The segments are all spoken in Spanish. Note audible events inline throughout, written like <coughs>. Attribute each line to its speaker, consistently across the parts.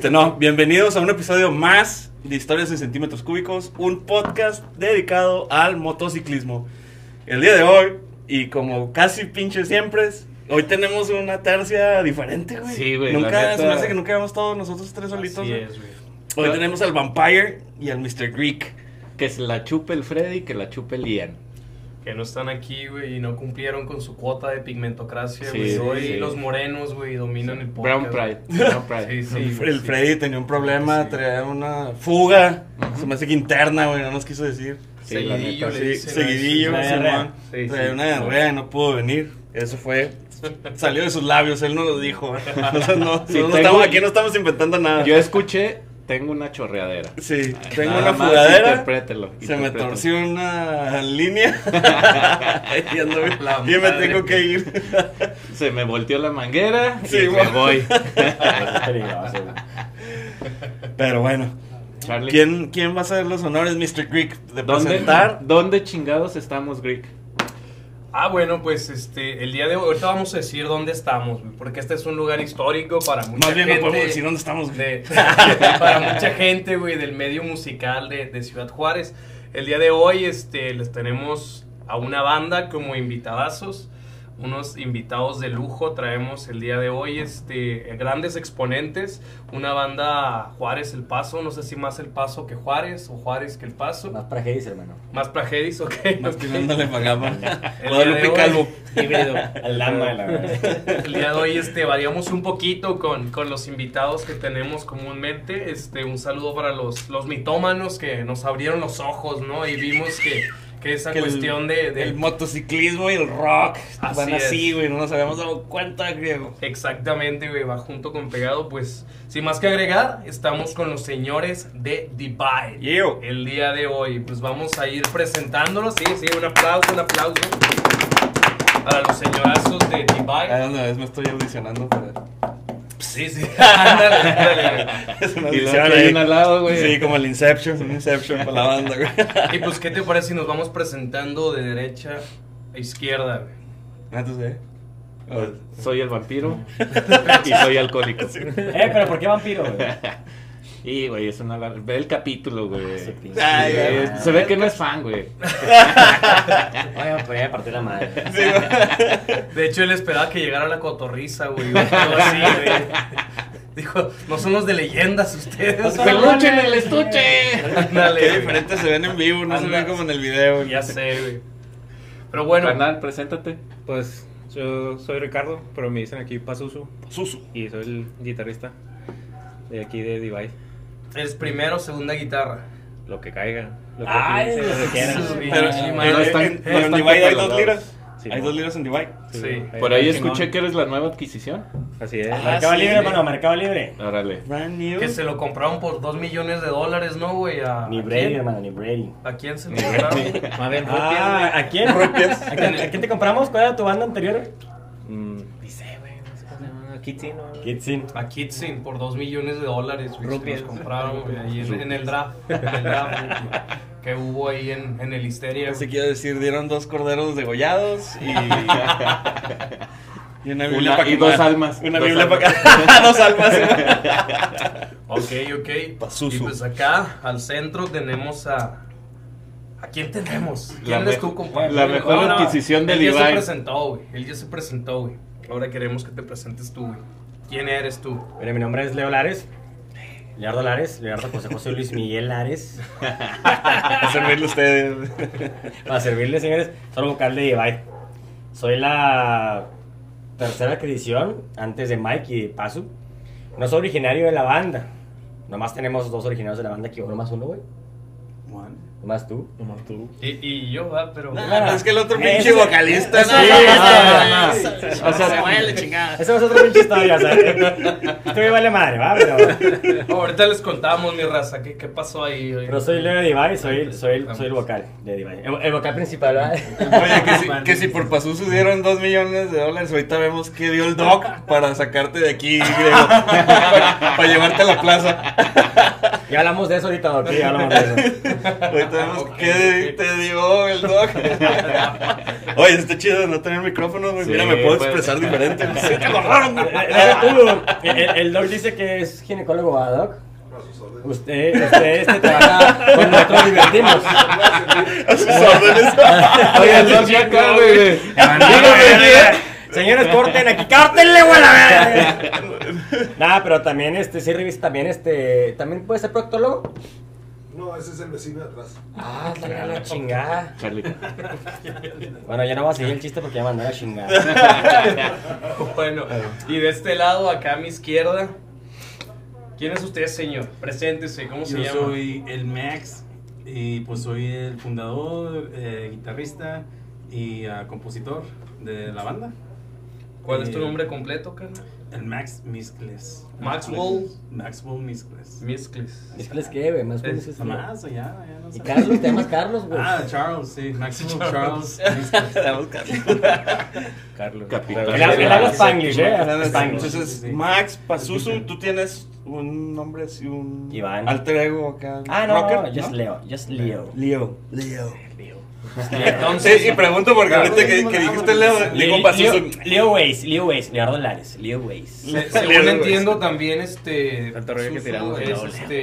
Speaker 1: Este, no, bienvenidos a un episodio más de Historias en Centímetros Cúbicos, un podcast dedicado al motociclismo. El día de hoy, y como casi pinche siempre, hoy tenemos una tercia diferente, güey.
Speaker 2: Sí, güey,
Speaker 1: Nunca, se me hace que nunca vemos todos nosotros tres solitos.
Speaker 3: Así es, güey.
Speaker 1: Hoy tenemos al Vampire y al Mr. Greek.
Speaker 2: Que se la chupe el Freddy, que la chupe el Ian.
Speaker 3: Que no están aquí, güey, y no cumplieron con su cuota de pigmentocracia, güey.
Speaker 2: sí,
Speaker 3: Hoy
Speaker 2: sí.
Speaker 3: los morenos, güey, dominan el
Speaker 2: Brown
Speaker 3: podcast.
Speaker 2: Pride. Brown <laughs> Pride.
Speaker 3: Sí, sí. güey,
Speaker 1: el
Speaker 3: sí.
Speaker 1: Freddy tenía un problema,
Speaker 3: Sí.
Speaker 1: traía una fuga. Se me hace que interna, güey, no nos quiso decir.
Speaker 3: Seguidillo,
Speaker 2: neta,
Speaker 3: le dicen
Speaker 1: seguidillo. Simón. Traía
Speaker 3: sí.
Speaker 1: una diarrea y no pudo venir. Eso fue. Salió de sus labios, él no lo dijo. <laughs> Nosotros no,
Speaker 2: Sí,
Speaker 1: no
Speaker 2: tengo-
Speaker 1: estamos, aquí no estamos inventando nada.
Speaker 2: Yo escuché, tengo una chorreadera.
Speaker 1: Sí, tengo una fugadera.
Speaker 2: Interprételo.
Speaker 1: Se me torció una línea. <laughs> y, ando-
Speaker 3: La
Speaker 1: y me tengo que ir.
Speaker 2: Se me volteó la manguera
Speaker 1: Sí,
Speaker 2: y me voy. <laughs>
Speaker 1: Pero bueno,
Speaker 2: Charlie,
Speaker 1: ¿quién, quién va a hacer los honores, Mr. Greek, de
Speaker 2: ¿dónde,
Speaker 1: presentar?
Speaker 2: ¿dónde chingados estamos, Greek?
Speaker 3: Ah, bueno, pues este, el día de hoy, ahorita vamos a decir dónde estamos, porque este es un lugar histórico para mucha
Speaker 1: Más bien no
Speaker 3: gente.
Speaker 1: podemos decir dónde estamos.
Speaker 3: de- <laughs> para mucha gente, güey, del medio musical de, de Ciudad Juárez. El día de hoy, este, les tenemos a una banda como invitadazos, unos invitados de lujo. Traemos el día de hoy, este, grandes exponentes, una banda Juárez El Paso, no sé si más El Paso que Juárez o Juárez que El Paso,
Speaker 4: Más para Hedis, hermano.
Speaker 3: más Pragedis, ok.
Speaker 1: Más
Speaker 3: ok.
Speaker 1: que no le pagamos. <laughs>
Speaker 3: El día de
Speaker 1: Guadalupe Calvo.
Speaker 4: Híbrido. Al lama de la verdad.
Speaker 3: El día de hoy este, variamos un poquito con, con los invitados que tenemos comúnmente. Este, un saludo para los, los mitómanos que nos abrieron los ojos, ¿no? Y vimos que, que esa
Speaker 1: Que el-
Speaker 3: cuestión de... de-
Speaker 1: El motociclismo y el rock
Speaker 3: Así
Speaker 1: van así, güey. No nos habíamos dado cuenta, griego.
Speaker 3: Exactamente, güey, va junto con pegado. Pues, sin más que agregar, estamos con los señores de Divide.
Speaker 1: Yo.
Speaker 3: El día de hoy, pues vamos a ir presentándolos. Sí, sí, un aplauso, un aplauso. Para los señorazos de Divide.
Speaker 1: donde ves me estoy audicionando para.
Speaker 3: Sí, sí. <laughs> Ándale, ándale. <laughs>
Speaker 1: Es una
Speaker 2: Y
Speaker 1: ahí.
Speaker 2: al lado, güey.
Speaker 1: Sí, como el Inception, un Inception para la banda, güey. <laughs>
Speaker 3: Y pues, ¿qué te parece si nos vamos presentando de derecha a izquierda? güey?
Speaker 1: Entonces, ¿eh?
Speaker 2: Soy el vampiro y soy alcohólico.
Speaker 4: Eh, pero ¿por qué vampiro, güey?
Speaker 2: Y, güey, es una lar- Ve el capítulo, güey.
Speaker 1: Ay, güey.
Speaker 2: Se ve que no es fan, güey. <laughs>
Speaker 4: Oye, pues ya me partió la madre.
Speaker 1: Sí, güey.
Speaker 3: De hecho, él esperaba que llegara la cotorriza, güey. o algo así, güey. Dijo, no son los de leyendas ustedes.
Speaker 2: ¡Peluche en el estuche!
Speaker 1: Qué
Speaker 3: güey.
Speaker 1: diferente se ven en vivo, no se ven como en el video.
Speaker 3: Ya sé, güey. Pero bueno,
Speaker 2: Carnal, preséntate.
Speaker 5: Pues yo soy Ricardo, pero me dicen aquí Pazuzu
Speaker 1: Susu.
Speaker 5: y soy el guitarrista de aquí de Divide.
Speaker 3: Eres primero o segunda guitarra.
Speaker 5: Lo que caiga, lo que
Speaker 4: Ay,
Speaker 5: piense, lo que quieran.
Speaker 1: Pero,
Speaker 3: sí,
Speaker 2: no están-
Speaker 1: en,
Speaker 2: no
Speaker 1: pero en
Speaker 2: están
Speaker 1: Divide hay dos
Speaker 2: catalogados.
Speaker 1: liras.
Speaker 5: Sí,
Speaker 1: hay
Speaker 5: no.
Speaker 1: dos liras en Divide.
Speaker 3: Sí.
Speaker 2: Por ahí
Speaker 5: chingón.
Speaker 2: escuché que eres la nueva adquisición.
Speaker 5: Así es.
Speaker 1: Ah,
Speaker 4: Mercado
Speaker 1: sí,
Speaker 4: Libre,
Speaker 1: güey.
Speaker 4: hermano, Mercado Libre.
Speaker 2: Órale.
Speaker 1: Brand new.
Speaker 3: Que se lo compraron por 2 millones de dólares, ¿no, güey? ¿A,
Speaker 4: Ni
Speaker 3: a
Speaker 4: Brady,
Speaker 3: quién?
Speaker 4: hermano, ni Brady.
Speaker 3: ¿A quién se lo compraron?
Speaker 5: Más <laughs> bien,
Speaker 4: Ah, ¿a quién? ¿A quién, a quién te compramos? ¿Cuál era tu banda anterior?
Speaker 5: Mm, ni sé, güey. No sé cómo se. Kitty, ¿no?
Speaker 4: Kitsin.
Speaker 3: A Kitsin por 2 millones de dólares, güey. Se
Speaker 5: Rupias.
Speaker 3: los compraron, güey, ahí en, en el draft. En el draft güey, que hubo ahí en, en el Histeria.
Speaker 1: Así quiero decir, dieron dos corderos degollados y. <laughs> y una Biblia
Speaker 2: Una-
Speaker 1: para
Speaker 2: y dos almas.
Speaker 1: Una
Speaker 2: Dos
Speaker 1: Biblia
Speaker 2: almas.
Speaker 1: para acá. <laughs> dos almas.
Speaker 3: Ok, ok.
Speaker 1: Pazuzu.
Speaker 3: Y pues acá, al centro, tenemos a... ¿A quién tenemos? ¿Quién
Speaker 2: La
Speaker 3: eres tú, compadre?
Speaker 2: la mejor adquisición de
Speaker 3: Él ya se
Speaker 2: Levi.
Speaker 3: presentó, güey. Él ya se presentó, güey. Ahora queremos que te presentes tú, güey. ¿Quién eres tú?
Speaker 4: Mira, mi nombre es Leo Lares. Leonardo Lares, Leonardo José José Luis Miguel Lares. <laughs>
Speaker 1: a servirle a ustedes.
Speaker 4: Para servirles, señores, soy vocal de Divide. Soy la tercera adquisición antes de Mike y de Pazu. No soy originario de la banda. Nomás tenemos dos originarios de la banda aquí, o nomás uno, güey. Nomás tú.
Speaker 3: Y, y yo, va, pero...
Speaker 1: Nah, es que el otro
Speaker 4: Ese-
Speaker 1: pinche vocalista, no,
Speaker 4: sí.
Speaker 2: O sea,
Speaker 1: se huele, chingada.
Speaker 4: Eso es otra pinche historia, ¿sabes? <laughs> Esto me vale madre, ¿va? Pero,
Speaker 3: ahorita les contamos, mi raza, ¿qué, qué pasó ahí? oye?
Speaker 4: pero soy Leo de Divide, soy, soy, el, soy el vocal de Divide. El, el vocal principal, ¿va?
Speaker 1: Oye, que si, que si por Pazuzu dieron dos millones de dólares, ahorita vemos que dio el doc para sacarte de aquí, griego. para, para llevarte a la plaza.
Speaker 4: Ya hablamos de eso ahorita, Doc. Ya hablamos de eso.
Speaker 1: Qué
Speaker 3: ok.
Speaker 1: te dio el doc. <laughs> Oye, está chido no tener micrófono, güey.
Speaker 2: Sí,
Speaker 1: Mira, me puedo
Speaker 2: pues.
Speaker 1: expresar diferente. <laughs> Sí, te lo raro, güey.
Speaker 4: Eh, deja tú, El, el- el Doc dice que es ginecólogo, ¿verdad, Doc? Usted, usted este, trabaja <laughs> con nosotros divertimos.
Speaker 1: A sus órdenes.
Speaker 2: Oye, el Doc ya acá, güey.
Speaker 4: Señores, corten aquí, cártenle, güey, la verga. Nada, pero también, este, sí, revisa también, este, también puede ser proctólogo.
Speaker 6: No, ese es el vecino de atrás.
Speaker 4: Ah, la, la chingada.
Speaker 2: Charlie. <laughs>
Speaker 4: Bueno, ya no voy a seguir el chiste porque ya mandó la chingada. <laughs>
Speaker 3: Bueno, y de este lado, acá a mi izquierda, ¿quién es usted, señor? Preséntese, ¿cómo se
Speaker 7: Yo
Speaker 3: llama?
Speaker 7: soy el Max y pues soy el fundador, eh, guitarrista y ah, compositor de la banda.
Speaker 3: ¿Cuál es tu
Speaker 7: Eh,
Speaker 3: nombre completo, carnal?
Speaker 7: El Max Miscles.
Speaker 3: Maxwell.
Speaker 7: Maxwell Miscles.
Speaker 3: Miscles.
Speaker 4: Es que les quede, más
Speaker 3: Es-
Speaker 4: es
Speaker 7: Nomás, allá, allá, no
Speaker 4: Y. Carlos, te llamas Carlos, güey.
Speaker 7: Ah, Charles, sí, Maxwell
Speaker 3: Charles.
Speaker 7: Miscles. <laughs>
Speaker 1: Carlos. <laughs>
Speaker 4: Carlos.
Speaker 2: Capitán.
Speaker 4: Él habla Spanglish, eh. Spanglish.
Speaker 1: Entonces. Max Pazuzu, tú tienes un nombre así, un
Speaker 4: Iván.
Speaker 1: alter ego acá.
Speaker 4: Ah, no,
Speaker 1: rocker,
Speaker 4: no, just Leo, just Leo.
Speaker 1: Leo. Leo.
Speaker 3: Entonces,
Speaker 1: y pregunto porque ahorita que, que dijiste Leo, digo
Speaker 4: Leo,
Speaker 1: Pazuzu.
Speaker 4: Leo Weiss, Leo Weiss, Leonardo Lares, Leo Weiss.
Speaker 3: se- según entiendo, también este.
Speaker 5: Tanto rollo que tiramos,
Speaker 3: es
Speaker 5: no,
Speaker 3: este.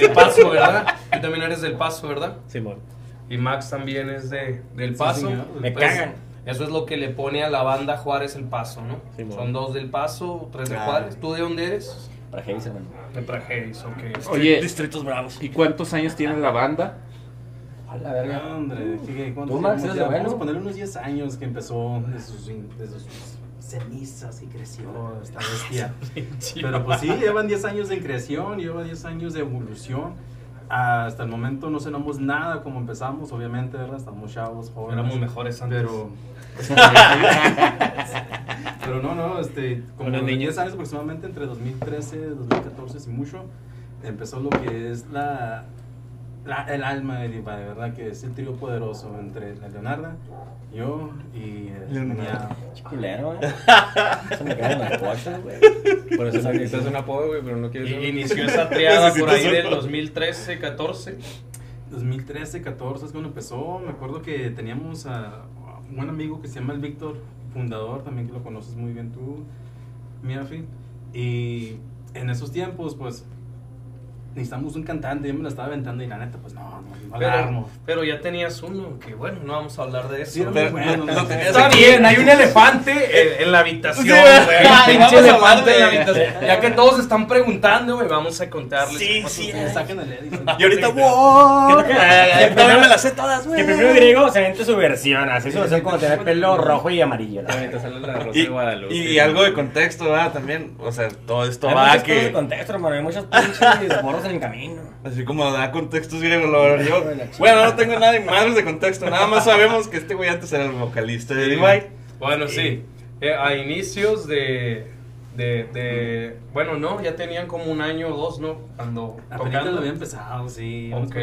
Speaker 3: Del paso, ¿verdad? Tú también eres del paso, ¿verdad?
Speaker 5: Simón.
Speaker 3: Y Max también es de, del paso.
Speaker 7: señor.
Speaker 4: Me
Speaker 3: Pues,
Speaker 4: cagan.
Speaker 3: Eso es lo que le pone a la banda Juárez el paso, ¿no?
Speaker 5: Sí, mo.
Speaker 3: Son dos del paso, tres de. Juárez. ¿Tú de dónde eres?
Speaker 4: Para James, hermano.
Speaker 3: De Trajes, ok.
Speaker 2: Oye,
Speaker 1: Distritos Bravos.
Speaker 2: ¿y cuántos años tiene la banda?
Speaker 4: A la verga.
Speaker 7: Ah, Hombre, ¿qué- cuántos
Speaker 4: ¿Tú, Max, eres de bueno?
Speaker 7: Vamos a ponerle unos 10 años que empezó de sus, de sus cenizas y creció <laughs> esta bestia. <laughs> Pero pues sí, llevan 10 años de creación, lleva 10 años de evolución. Hasta el momento no cenamos nada como empezamos, obviamente, ¿verdad? Estamos chavos, jóvenes.
Speaker 3: Éramos mejores antes.
Speaker 7: Pero. <laughs> pero no, no, este. Como
Speaker 5: niños.
Speaker 7: 10 años aproximadamente, entre 2013 y 2014, si mucho, empezó lo que es la. La- el alma de Diva, de verdad, que es el trío poderoso entre la Leonarda, yo y. eh,
Speaker 1: Leonarda.
Speaker 4: Culero, güey. <laughs> Eso me cagan las cosas, güey.
Speaker 5: Por eso necesitas un apodo, güey, pero no quieres.
Speaker 3: Inició esa triada por ahí del
Speaker 1: uno.
Speaker 3: 2013, 14.
Speaker 7: 2013, 14 es cuando empezó. Me acuerdo que teníamos a, a un buen amigo que se llama el Víctor, fundador, también que lo conoces muy bien tú, Miafi. Y en esos tiempos, pues, necesitamos un cantante. Yo me la estaba aventando y la neta, pues, no, no, no
Speaker 3: Pero, pero ya tenías uno, que bueno, no vamos a hablar de eso.
Speaker 7: Sí,
Speaker 1: Pero
Speaker 7: bueno,
Speaker 1: lo- lo
Speaker 3: Está
Speaker 1: aquí.
Speaker 3: bien, hay un elefante en, <laughs> en la habitación,
Speaker 1: Sí,
Speaker 3: güey.
Speaker 1: a
Speaker 3: elefante en la habitación. Ya que todos están preguntando, güey, vamos a contarles.
Speaker 1: Sí, sí,
Speaker 3: de-
Speaker 7: Saquen el Edison.
Speaker 1: Y ahorita, wow. <laughs> me las sé todas, güey.
Speaker 4: Que primero griego se vente su versión, así su versión como tener pelo <laughs> rojo y amarillo.
Speaker 1: Y, algo de contexto, ¿verdad? También, o sea, todo esto
Speaker 4: Hay
Speaker 1: va
Speaker 4: muchas
Speaker 1: a
Speaker 4: cosas de
Speaker 1: que...
Speaker 4: contexto, hermano. Hay muchos pinches morros en el camino.
Speaker 1: Así como da contextos griegos, lo yo. Bueno, no tengo nada de madres de contexto, nada más sabemos que este güey antes era el vocalista de Divide.
Speaker 3: Bueno, sí. Eh, a inicios de, de, de- Bueno, no, ya tenían como un año o dos, ¿no? Cuando
Speaker 7: Apenas
Speaker 3: tocando.
Speaker 7: lo había empezado, sí.
Speaker 3: Ok.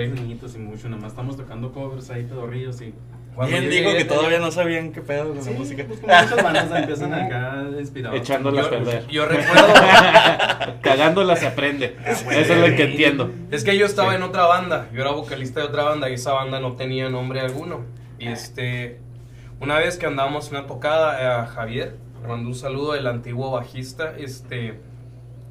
Speaker 7: y mucho. Nada más estamos tocando covers ahí, pedorrillos y.
Speaker 3: Cuando
Speaker 1: digo
Speaker 3: llegué
Speaker 1: que todavía no sabían qué pedo con
Speaker 7: Sí,
Speaker 1: la música.
Speaker 7: pues como muchas bandas empiezan acá inspirados.
Speaker 2: Echándolas a perder.
Speaker 3: yo recuerdo. <laughs>
Speaker 2: Cagándolas se aprende. Eso es lo que entiendo.
Speaker 3: Es que yo estaba en otra banda, yo era vocalista de otra banda y esa banda no tenía nombre alguno. Y este, una vez que andábamos en una tocada, a Javier, le mandó un saludo, el antiguo bajista, este,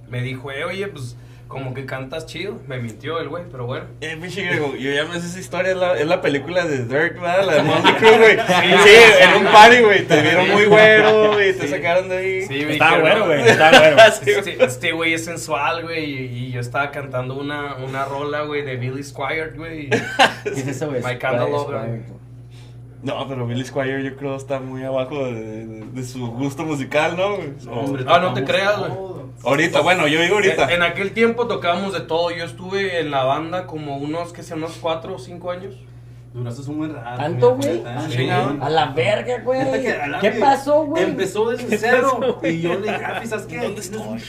Speaker 3: me dijo, eh, oye, pues como que cantas chido. Me mintió el güey, pero bueno.
Speaker 1: Eh, pinche griego, yo ya me sé esa historia, es la, es la película de Dirk, ¿verdad? La de <laughs> Motley Crue, güey. Sí, en un party, güey, te vieron muy güero, y te
Speaker 3: Sí.
Speaker 1: sacaron de ahí.
Speaker 3: Sí,
Speaker 4: Está güero, güey. Está güero. <laughs>
Speaker 1: Güey.
Speaker 3: Este, este güey es sensual, güey, y, y yo estaba cantando una, una rola, güey, de Billy Squire, güey.
Speaker 4: ¿Qué es eso, güey?
Speaker 3: My Candle Lover.
Speaker 1: No, pero Billy Squire yo creo está muy abajo de, de- de su gusto musical, ¿no?
Speaker 7: Hombre,
Speaker 3: Ah, no te creas, güey.
Speaker 1: Ahorita, bueno, yo digo ahorita.
Speaker 3: En, en aquel tiempo tocábamos de todo. Yo estuve en la banda como unos, que sé, unos cuatro o cinco años.
Speaker 7: Duraste un buen rato.
Speaker 4: ¿Tanto, güey?
Speaker 7: neta,
Speaker 1: Sí.
Speaker 4: A la verga, güey. ¿Qué pasó, güey?
Speaker 7: Empezó desde cero. Y yo le dije, Javi, ¿sabes qué?
Speaker 1: ¿Dónde estoy?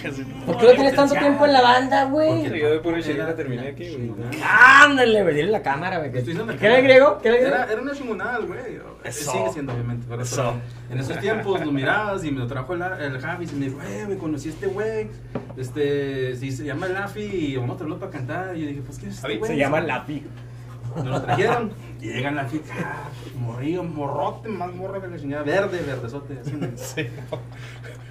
Speaker 4: ¿Por qué no tienes tanto tiempo en la banda, güey?
Speaker 7: Porque
Speaker 5: Yo de chile la terminé aquí, güey.
Speaker 4: Ándale, güey, dile la cámara, güey. ¿Qué
Speaker 7: Estoy diciendo
Speaker 4: ¿Qué era el griego? ¿Qué era el griego?
Speaker 7: Era, era una chingonada, güey.
Speaker 1: Eso.
Speaker 7: Sigue siendo, obviamente. pero
Speaker 1: Eso.
Speaker 7: En esos tiempos lo mirabas y me lo trajo el, el Javi y me dijo, eh, me conocí a este güey. Este, si se llama Lafi y vamos a traerlo para cantar. Y yo dije, pues, ¿qué es este güey?
Speaker 4: Se llama Lapi.
Speaker 7: Nos lo trajeron. Y llegan Lafi, ah, morrillo, morrote, más morro que la chingada. Verde, verdezote. <laughs>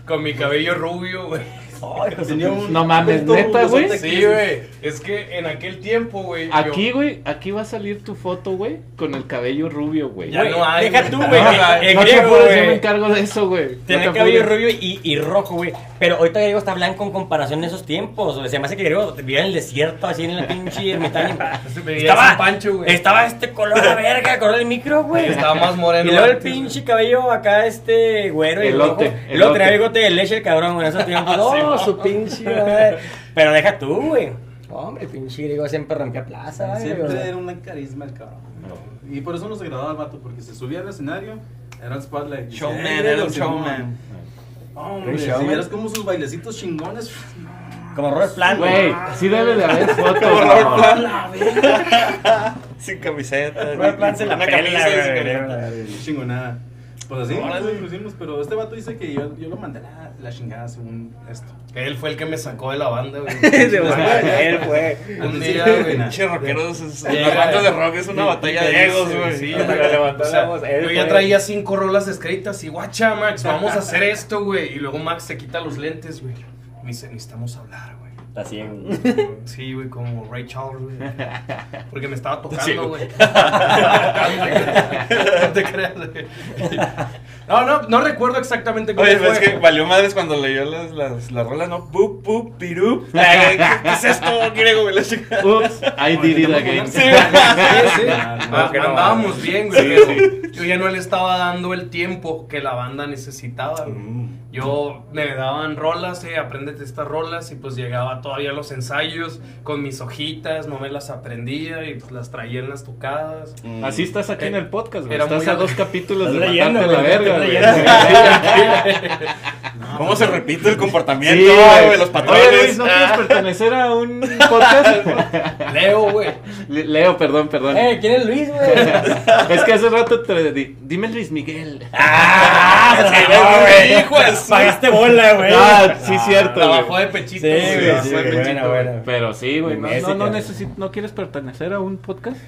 Speaker 3: Con mi cabello rubio, güey.
Speaker 4: Ay,
Speaker 7: Tenía un-
Speaker 2: No mames,
Speaker 7: un
Speaker 2: ¿neta, güey?
Speaker 3: Sí,
Speaker 7: aquí.
Speaker 3: güey. Es que en aquel tiempo, güey.
Speaker 2: Aquí,
Speaker 3: yo-
Speaker 2: güey, aquí va a salir tu foto, güey, con el cabello rubio, güey.
Speaker 3: Ya no hay.
Speaker 4: Deja tú, güey.
Speaker 3: No,
Speaker 4: El
Speaker 2: no te apures, yo me encargo de eso, güey.
Speaker 4: Tiene
Speaker 2: No
Speaker 4: cabello rubio y, y rojo, güey. Pero ahorita Griego está blanco en comparación de esos tiempos. Se me hace que Griego vivía en el desierto, así en la pinche <laughs> ermitaña.
Speaker 3: Veía a San Pancho, güey.
Speaker 4: Estaba este color de verga, color del micro, güey.
Speaker 3: Estaba más moreno
Speaker 4: Y luego el
Speaker 3: antes,
Speaker 4: pinche cabello acá, este güero y
Speaker 2: Elote,
Speaker 4: rojo. Y luego
Speaker 2: elote.
Speaker 4: tenía bigote de leche el cabrón, <laughs> No, su pinche madre. Pero deja tú, güey. Hombre, pinche Griego siempre rompía plaza, güey.
Speaker 7: Siempre era un carisma el cabrón. Y por eso nos agradaba el vato, porque se subía al escenario, era el spotlight. Dice,
Speaker 1: Showman,
Speaker 7: "Hey,
Speaker 1: era un
Speaker 7: Simón".
Speaker 1: showman.
Speaker 7: Hombre,
Speaker 4: Un
Speaker 7: si
Speaker 4: showman.
Speaker 7: vieras como sus bailecitos chingones.
Speaker 4: Como Robert Plant.
Speaker 2: Güey, sí debe de haber fotos,
Speaker 1: Robert
Speaker 2: mamón.
Speaker 1: Plant. Sin camiseta.
Speaker 4: Robert Plant se la
Speaker 1: Una
Speaker 4: pela.
Speaker 7: Chingonada. Pues así,
Speaker 1: Órale.
Speaker 7: lo hicimos, pero este vato dice que yo, yo lo mandé a la, la chingada según esto.
Speaker 3: Él fue el que me sacó de la banda, güey. <laughs>
Speaker 4: Él fue.
Speaker 3: Un día, güey.
Speaker 1: Pinche rockeros. Las bandas de rock es una batalla de egos, güey.
Speaker 3: Sí,
Speaker 4: la
Speaker 3: yo ya traía cinco rolas escritas y guacha, Max, vamos a hacer esto, güey. Y luego Max se quita los lentes, güey. Me dice, necesitamos hablar,
Speaker 4: Así en.
Speaker 3: Sí, güey, como Ray Charles, güey. <laughs> Porque me estaba tocando,
Speaker 1: güey.
Speaker 3: güey. <laughs> no te creas, güey. No, no, no recuerdo exactamente cómo
Speaker 1: Oye,
Speaker 3: fue.
Speaker 1: pues es que valió madres cuando leyó las, las, las rolas, ¿no? Pup, pup, pirup. ¿Qué, qué es esto, griego, güey? La chica.
Speaker 2: Oops, I did it again.
Speaker 3: Sí, sí. <laughs>
Speaker 7: Ah,
Speaker 3: andábamos bien, güey. Yo ya no le estaba dando el tiempo que la banda necesitaba. güey.
Speaker 1: Mm.
Speaker 3: Yo me daban rolas, eh, apréndete estas rolas. Y pues llegaba todavía a los ensayos con mis hojitas, no me las aprendía y pues las traía en las tocadas.
Speaker 2: Así estás aquí en el podcast, güey. Estás
Speaker 3: muy
Speaker 2: a dos capítulos de
Speaker 4: leyendo,
Speaker 2: la verga. <laughs> <laughs>
Speaker 1: ¿Cómo se repite el comportamiento,
Speaker 2: Sí,
Speaker 1: güey. Los patrones.
Speaker 2: Oye, Luis, ¿no quieres pertenecer a un podcast? <laughs>
Speaker 3: Leo, güey.
Speaker 2: Le- Leo, perdón, perdón.
Speaker 4: Eh, ¿quién es Luis, güey?
Speaker 2: Es que hace rato te di, dime Luis Miguel.
Speaker 4: ¡Ah!
Speaker 1: Güey, hijo de
Speaker 4: Pagaste bola, güey.
Speaker 2: Ah, sí, cierto.
Speaker 3: La bajó de pechito.
Speaker 4: Sí,
Speaker 3: güey.
Speaker 4: sí, buena, buena.
Speaker 2: Pero sí, güey. No, no, no, necesito, ¿no quieres pertenecer a un podcast?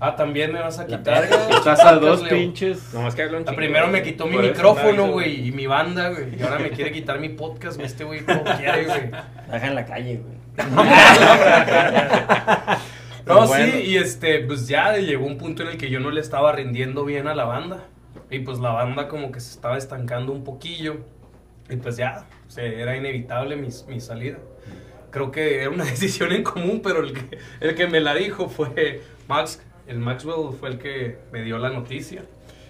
Speaker 3: Ah, también me vas a quitar.
Speaker 2: Estás a dos pinches.
Speaker 5: Que un
Speaker 3: La
Speaker 5: chingo,
Speaker 3: primero me quitó mi micrófono,
Speaker 5: eso.
Speaker 3: güey, y mi banda, güey. Y ahora me quiere quitar mi podcast, güey. Este güey todo quiere, güey.
Speaker 4: Deja en la calle, güey. <laughs>
Speaker 3: No,
Speaker 1: Bueno.
Speaker 3: sí, y este, pues ya llegó un punto en el que yo no le estaba rindiendo bien a la banda. Y pues la banda como que se estaba estancando un poquillo. Y pues ya, o sea, era inevitable mi, mi salida. Creo que era una <laughs> decisión en común, pero el que, el que me la dijo fue Max. El Maxwell fue el que me dio la noticia.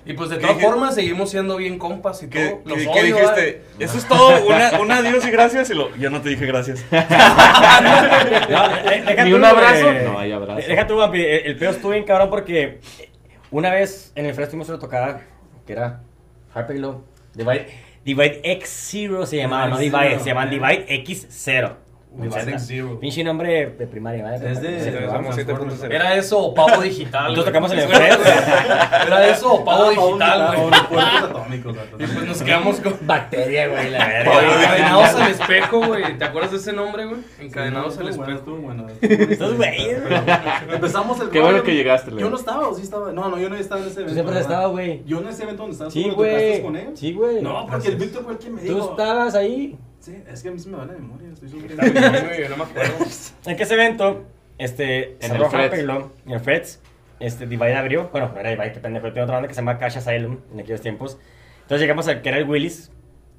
Speaker 3: Y pues de
Speaker 1: ¿Qué
Speaker 3: todas
Speaker 1: dije?
Speaker 3: formas seguimos siendo bien compas y
Speaker 1: ¿Qué,
Speaker 3: todo. Los
Speaker 1: qué-
Speaker 3: odio,
Speaker 1: qué dijiste?
Speaker 3: ¿vale?
Speaker 1: Eso es todo, una, un adiós y gracias. Y lo, yo no te dije gracias. <laughs>
Speaker 4: No, eh,
Speaker 2: ¿Ni un abrazo?
Speaker 4: güey.
Speaker 2: No hay abrazo.
Speaker 4: Deja tú, papi. El, el pedo estuvo bien cabrón porque una vez en el Fred tuvimos una tocada que era Harper Low. Divide, Divide X0 se llamaba, no
Speaker 7: Divide
Speaker 4: se llaman. Divide X0.
Speaker 3: Divide X0.
Speaker 4: Pinche nombre de primaria, ¿vale?
Speaker 7: Es de-
Speaker 4: Sí,
Speaker 5: Entonces
Speaker 4: vamos.
Speaker 5: somos 7.0.
Speaker 3: Era eso o pavo digital. Güey.
Speaker 4: tocamos en el. <laughs>
Speaker 3: Era eso o pavo digital, güey. Y pues nos quedamos con.
Speaker 4: Bacteria, güey, la verga.
Speaker 3: encadenados al <laughs> espejo, güey. ¿Te acuerdas de ese nombre, güey? Encadenados al espejo.
Speaker 7: bueno.
Speaker 4: Estos güeyes, güey.
Speaker 7: Empezamos el
Speaker 2: Qué bueno que llegaste.
Speaker 7: Yo no estaba, o sí estaba. No, no, yo no estaba en ese evento.
Speaker 4: siempre has
Speaker 7: ¿verdad?
Speaker 4: estado, güey.
Speaker 7: Yo en ese evento donde estabas
Speaker 4: Sí,
Speaker 7: tú, ¿lo tocaste
Speaker 4: güey. Sí, güey.
Speaker 7: No, porque el Víctor fue el que me dijo.
Speaker 4: Tú estabas ahí.
Speaker 7: Sí, es que a mí se me va la memoria, estoy sufriendo.
Speaker 3: Yo no me acuerdo. <laughs>
Speaker 4: En que ese evento, este,
Speaker 2: En el
Speaker 4: Low, en el Freds, este, Divide abrió, bueno, no era Divide, qué pendejo, tiene otra banda que se llama Cash Asylum en aquellos tiempos. Entonces llegamos al que era el Willis,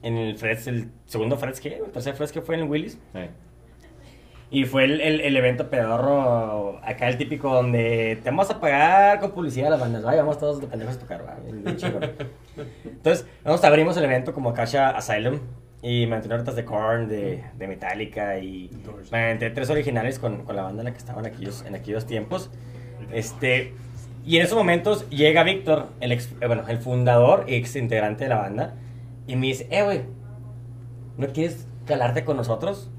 Speaker 4: en el Freds, el segundo Freds que, el tercer Freds que fue en el Willis.
Speaker 2: Sí.
Speaker 4: Y fue el, el, el evento pedorro, acá el típico donde te vamos a pagar con publicidad a las bandas, vaya, vamos todos de pendejos a tocar, va. <laughs> Entonces, nosotros abrimos el evento como Kasha Asylum y me aventé notas de Korn, de, de Metallica y me aventé tres originales con, con la banda en la que estaban aquellos, en aquellos tiempos. Este, Y en esos momentos llega Víctor, el, ex- eh, bueno, el fundador y ex integrante de la banda, y me dice, eh, güey, ¿no quieres calarte con nosotros?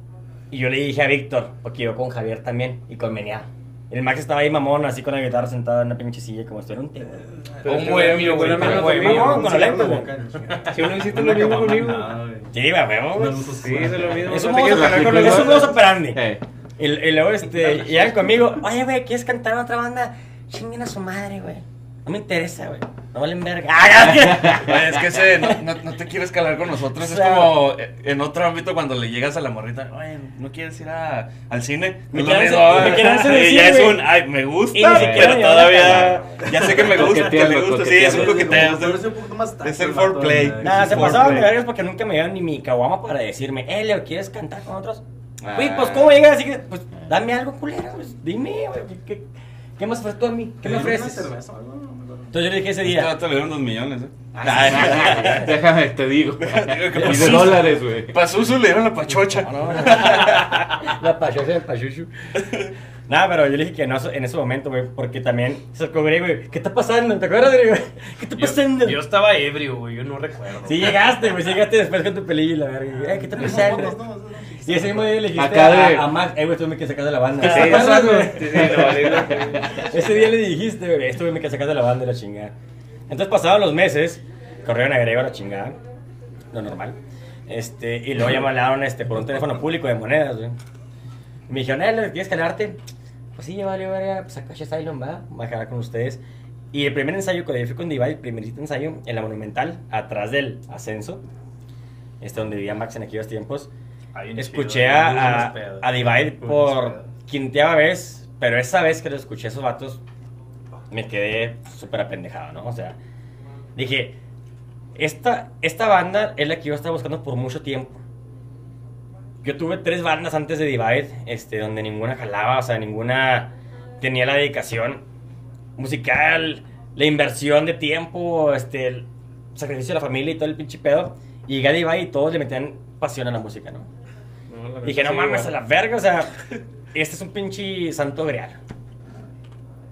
Speaker 4: Y yo le dije a Víctor, porque yo con Javier también, y con Meniado. El Max estaba ahí mamón, así con la guitarra sentado en una pinche silla, como si fuera un tema.
Speaker 3: Un bohemio, güey.
Speaker 5: Pero
Speaker 3: un bohemio.
Speaker 4: Mamón, con lentes, güey.
Speaker 5: Si uno hiciste lo mismo conmigo.
Speaker 4: Sí, va, güey.
Speaker 5: Sí, es lo mismo.
Speaker 4: Es un modo operandi.
Speaker 2: película.
Speaker 4: Es un modo operandi. Y, y luego este, llegan conmigo, oye, güey, ¿quieres cantar en otra banda? Chinguen a su madre, güey. No me interesa, güey. No valen verga. <laughs> Ah,
Speaker 1: es que ese no, no, no te quieres calar con nosotros. Es como eh, en otro ámbito cuando le llegas a la morrita, oye, ¿no quieres ir a- al cine?
Speaker 4: Me
Speaker 1: Es lo
Speaker 4: quieren
Speaker 1: mismo,
Speaker 4: hacer- me
Speaker 1: güey.
Speaker 4: quieren hacer <laughs>
Speaker 1: Sí,
Speaker 4: decir,
Speaker 1: ya es un, ay, me gusta,
Speaker 4: Y ni siquiera
Speaker 1: pero todavía, <laughs> ya sé que me gusta, que le gusta, sí, es un coqueteo. es el- foreplay.
Speaker 4: Nada, se pasaban de vergas porque nunca me dieron ni mi caguama para decirme, eh, Leo, ¿quieres cantar con otros?
Speaker 1: Ah.
Speaker 4: Güey, pues, ¿cómo llegas? Así que, pues, dame algo, culero. Pues, dime, güey, ¿qué, qué me ofreces tú a mí? ¿Qué me
Speaker 7: Una
Speaker 4: ofreces?
Speaker 7: cerveza algo, no me acuerdo.
Speaker 4: Entonces yo le dije ese
Speaker 1: Este
Speaker 4: día,
Speaker 1: vato le dieron dos millones, ¿eh?
Speaker 4: Ah, <laughs>
Speaker 2: déjame, te digo.
Speaker 1: Digo que
Speaker 2: Y de dólares, güey.
Speaker 1: Pazuzu le dieron la pachocha. <laughs>
Speaker 4: La pachocha del pachuchu. Nada, pero yo le dije que no en ese momento, güey, porque también se descubrí, güey, ¿qué está pasando? ¿Te acuerdas, güey? ¿Qué está pasando?
Speaker 3: yo estaba ebrio, güey. Yo no recuerdo.
Speaker 4: Sí llegaste, güey, sí llegaste después con tu pelillo y la verga. Eh, ¿qué está pasando? Y ese mismo día le dijiste
Speaker 2: Acá de-
Speaker 4: a, a Max, eh, güey, esto me que sacar de la banda.
Speaker 5: Sí,
Speaker 4: ¿Qué está
Speaker 5: sí.
Speaker 4: Ese día le dijiste, güey, esto güey, me que sacar de la banda y la chingada. Entonces pasaban los meses, corrieron a Grego la chingada, lo normal. Este, y luego ya hablaron este, por un teléfono público de monedas, güey. Me dijeron, eh, ¿quieres calarte? Pues sí, vale, verga, pues acá Asylum va, voy a jalar con ustedes. Y el primer ensayo, yo fui con Divide, el primerito ensayo en la Monumental, atrás del ascenso, este donde vivía Max en aquellos tiempos, escuché a, a, a Divide por quinteava vez, pero esa vez que lo escuché a esos vatos, me quedé súper apendejado, ¿no? O sea, dije, esta, esta banda es la que yo estaba buscando por mucho tiempo. Yo tuve tres bandas antes de Divide, este, donde ninguna jalaba, o sea, ninguna tenía la dedicación musical, la inversión de tiempo, este, el sacrificio de la familia y todo el pinche pedo. Y llegué a Divide y todos le metían pasión a la música, ¿no?
Speaker 5: No, la
Speaker 4: Dije, no
Speaker 5: sí,
Speaker 4: mames, a la verga, o sea, este es un pinche santo grial.